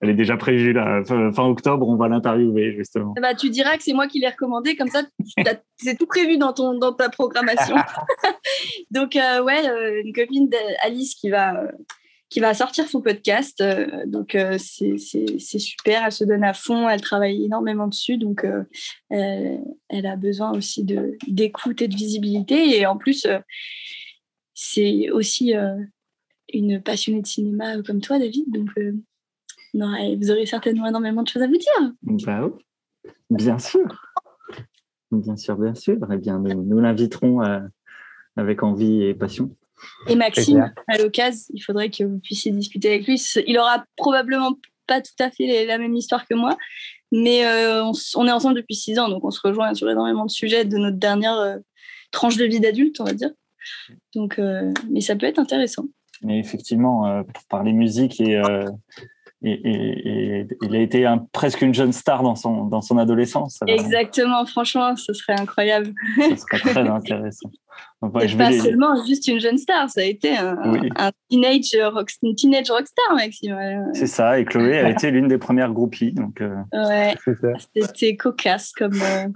elle est déjà prévue là, fin fin octobre. On va l'interviewer justement. Bah, tu diras que c'est moi qui l'ai recommandé, comme ça, c'est tout prévu dans, ton, dans ta programmation. Donc, euh, ouais, une copine d'Alice qui va, qui va sortir son podcast. euh, donc, euh, c'est super. Elle se donne à fond. Elle travaille énormément dessus. Donc, euh, elle, a besoin aussi d'écoute et de visibilité. Et en plus, c'est aussi une passionnée de cinéma comme toi, David. Donc, non, vous aurez certainement énormément de choses à vous dire. Bah bien sûr. Bien sûr, bien sûr. Eh bien, nous, l'inviterons avec envie et passion. Et Maxime, à l'occasion, il faudrait que vous puissiez discuter avec lui. Il aura probablement pas tout à fait les- la même histoire que moi, mais euh, on, est ensemble depuis six ans, donc on se rejoint sur énormément de sujets de notre dernière euh, tranche de vie d'adulte, on va dire. Donc, euh, mais ça peut être intéressant. Mais effectivement, pour parler musique et, et, et- et il a été un- presque une jeune star dans son, dans son adolescence. Exactement, franchement, ce serait incroyable. ça serait très intéressant. Donc, ouais, Et je vais pas seulement juste une jeune star, ça a été un, Oui. un teenage, rock, une teenage rockstar, Maxime. Ouais, C'est ça, et Chloé a été l'une des premières groupies. Donc, euh, Ouais, c'était cocasse comme. euh,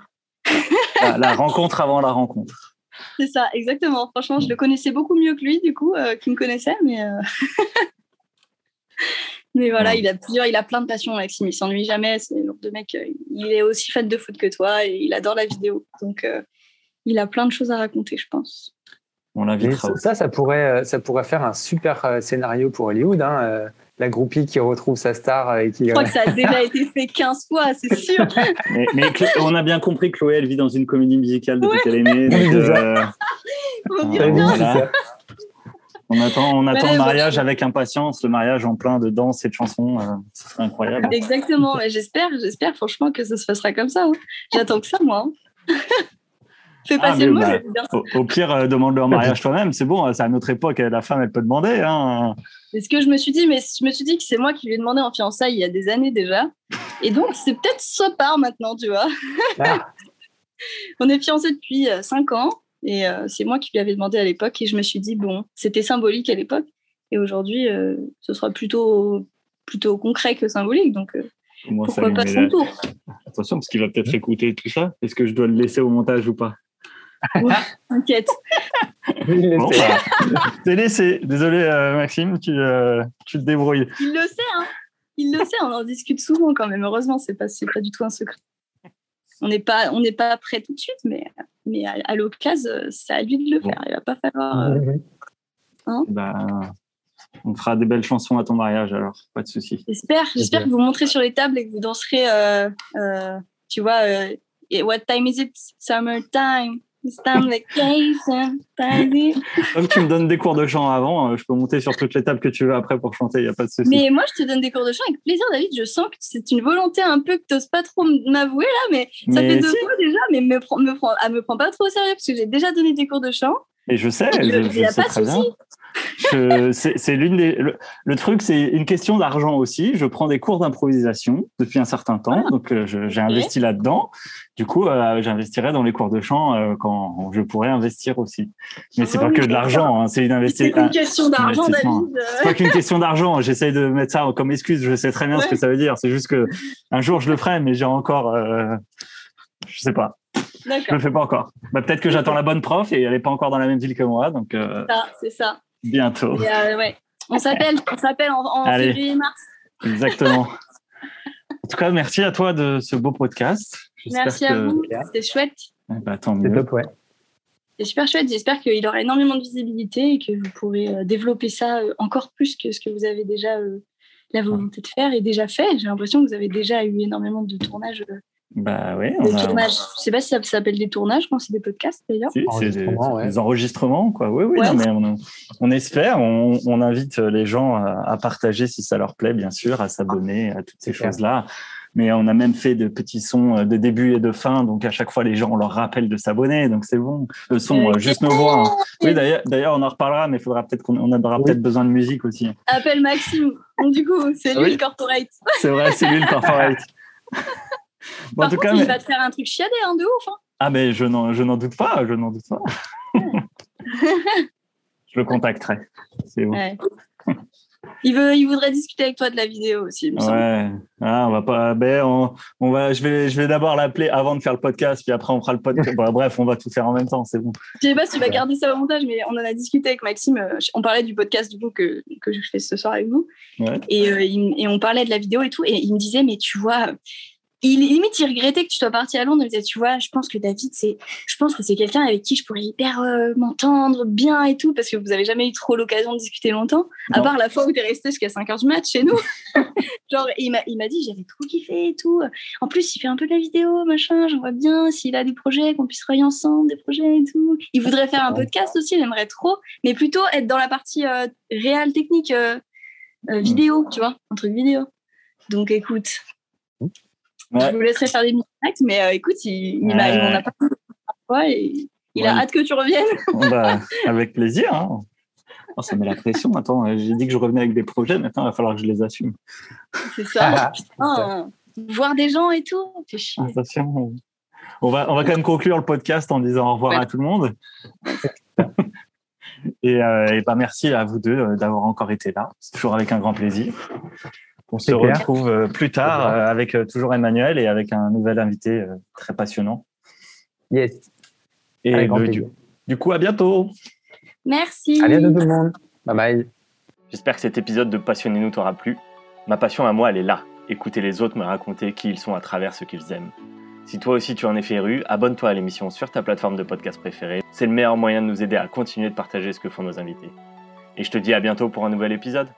la, la rencontre avant la rencontre. C'est ça, exactement. Franchement, je le connaissais beaucoup mieux que lui, du coup, euh, qui me connaissait, mais. euh, mais voilà, Ouais. il a plusieurs, il a plein de passions, Maxime. Il s'ennuie jamais. C'est le genre de mec. euh, Il est aussi fan de foot que toi et il adore la vidéo. Donc, euh, il a plein de choses à raconter, je pense. On l'invitera. ça, ça, ça pourrait, euh, ça pourrait faire un super scénario pour Hollywood. Hein, la groupie qui retrouve sa star et qui. Je crois que ça a déjà été fait 15 fois, c'est sûr. Mais, on a bien compris que Chloé, elle vit dans une comédie musicale depuis qu'elle est née. on attend, on attend Ouais, le mariage voilà. avec impatience, le mariage en plein de danse et de chansons. euh, ce serait incroyable. Exactement. Mais j'espère, j'espère franchement que ça se passera comme ça. hein. J'attends que ça, moi. hein. Fais Ah, passer mais le mot, bah. Au, au pire, euh, demande-leur mariage toi-même. C'est bon, c'est à notre époque, la femme, elle peut demander. Hein. C'est ce que je me suis dit, mais je me suis dit que c'est moi qui lui ai demandé en fiançailles il y a des années déjà. Et donc, c'est peut-être sa part maintenant, tu vois. Ah, On est fiancés depuis 5 ans et euh, c'est moi qui lui avais demandé à l'époque et je me suis dit, bon, c'était symbolique à l'époque. Et aujourd'hui, euh, ce sera plutôt, plutôt concret que symbolique. Donc, euh, pourquoi pas son tour? Attention, parce qu'il va peut-être écouter tout ça. Est-ce que je dois le laisser au montage ou pas? Le Bon, sait. bah, T'es laissé. Désolé, euh, Maxime, tu, euh, tu te débrouilles. Il le sait, hein. Il le sait, on en discute souvent quand même. Heureusement, c'est pas, c'est pas du tout un secret. On n'est pas, on n'est pas prêt tout de suite, mais, mais à, à l'occasion, c'est à lui de le faire. Il va pas falloir. euh, Bah, on fera des belles chansons à ton mariage, alors pas de souci. J'espère, j'espère que vous monterez sur les tables et que vous danserez, euh, euh, tu vois, euh, What time is it? Summertime. Vacation. Comme tu me donnes des cours de chant avant, euh, je peux monter sur toutes les tables que tu veux après pour chanter, il n'y a pas de souci. Mais moi, je te donne des cours de chant avec plaisir, David. Je sens que c'est une volonté un peu que tu n'oses pas trop m'avouer là, mais ça fait deux si. fois déjà. Mais me prends, me prends, ah, me prends pas trop au sérieux parce que j'ai déjà donné des cours de chant. Et je sais, Il je, je a sais pas de très bien. C'est c'est l'une des. Le, le truc, c'est une question d'argent aussi. Je prends des cours d'improvisation depuis un certain temps, Ah. donc euh, j'ai investi là-dedans. Du coup, euh, j'investirai dans les cours de chant euh, quand je pourrais investir aussi. Mais c'est Ah pas que de l'argent, hein, c'est une une question d'argent. David. C'est pas qu'une question d'argent. J'essaye de mettre ça comme excuse. Je sais très bien ce que ça veut dire. C'est juste que un jour je le ferai, mais j'ai encore, je sais pas, je le fais pas encore. Bah, peut-être que j'attends la bonne prof et elle est pas encore dans la même ville que moi, donc ça, c'est ça. Bientôt. Et, euh, ouais. On s'appelle, on s'appelle en, en février-mars. Exactement. en tout cas, merci à toi de ce beau podcast. Merci que- à vous. C'était chouette. Eh ben, tant C'est mieux. top, ouais. C'est super chouette. J'espère qu'il aura énormément de visibilité et que vous pourrez euh, développer ça euh, encore plus que ce que vous avez déjà euh, la volonté de faire et déjà fait. J'ai l'impression que vous avez déjà eu énormément de tournages. Euh, Bah oui, de on a- tournages. Je sais pas si ça s'appelle des tournages quand c'est des podcasts d'ailleurs. Si, c'est des, Enregistrements, ouais. des enregistrements, quoi. Oui, oui, Ouais. non, mais on, on espère. On, on invite les gens à, à partager si ça leur plaît, bien sûr, à s'abonner à toutes ces clair. choses-là. Mais on a même fait de petits sons euh, de début et de fin, donc à chaque fois les gens on leur rappelle de s'abonner, donc c'est bon. Le son, euh, juste nos voix. hein. Oui, d'ailleurs, d'ailleurs, on en reparlera, mais il faudra peut-être qu'on on aura Oui. peut-être besoin de musique aussi. Appelle Maxime. Du coup, c'est lui Oui. le corporate. C'est vrai, c'est lui le corporate. Bon, Par en tout contre, cas, il mais- va te faire un truc chiadé hein, de ouf. hein. ah mais je n'en je n'en doute pas, je n'en doute pas. Je le contacterai. C'est bon. Ouais. Il, veut, il voudrait discuter avec toi de la vidéo aussi, il me semble. Ouais, ah, on va pas. Ben, on, on va. Je vais, je vais d'abord l'appeler avant de faire le podcast, puis après on fera le podcast. Bon, bref, on va tout faire en même temps, c'est bon. Je sais pas si tu vas garder ça au montage, mais on en a discuté avec Maxime. euh, On parlait du podcast du coup que, que je fais ce soir avec vous. Ouais. Et, euh, il- et on parlait de la vidéo et tout. Et il me disait, mais tu vois, il, limite, il regrettait que tu sois parti à Londres. Il me disait, tu vois, je pense que David, c'est, je pense que c'est quelqu'un avec qui je pourrais hyper euh, m'entendre bien et tout, parce que vous avez jamais eu trop l'occasion de discuter longtemps, à part la fois où tu es resté jusqu'à 5 heures du match chez nous. Genre, il m'a, il m'a dit, j'avais trop kiffé et tout. En plus, il fait un peu de la vidéo, machin. J'aimerais bien s'il a des projets, qu'on puisse travailler ensemble, des projets et tout. Il voudrait faire un podcast aussi, j'aimerais trop, mais plutôt être dans la partie euh, réelle, technique, euh, euh, vidéo, tu vois, un truc vidéo. Donc écoute, Ouais. je vous laisserai faire des mini mais euh, écoute, il, il m'a- il m'en a pas parlé fois et il a hâte que tu reviennes. Bah, avec plaisir. Hein. Oh, ça met la pression. Attends, euh, j'ai dit que je revenais avec des projets. Maintenant, il va falloir que je les assume. C'est ça. Ah, Putain, voir des gens et tout, c'est chiant. Attention. On va, on va quand même conclure le podcast en disant au revoir Ouais. à tout le monde. et euh, et bah, merci à vous deux d'avoir encore été là. C'est toujours avec un grand plaisir. On se clair. retrouve euh, plus tard euh, avec euh, toujours Emmanuel et avec un nouvel invité très passionnant. Yes. Et Avec grand du, du coup, à bientôt. Merci. À bientôt tout le monde. Bye bye. J'espère que cet épisode de Passionnez-nous t'aura plu. Ma passion à moi, elle est là. Écouter les autres me raconter qui ils sont à travers ce qu'ils aiment. Si toi aussi tu en es féru, abonne-toi à l'émission sur ta plateforme de podcast préférée. C'est le meilleur moyen de nous aider à continuer de partager ce que font nos invités. Et je te dis à bientôt pour un nouvel épisode.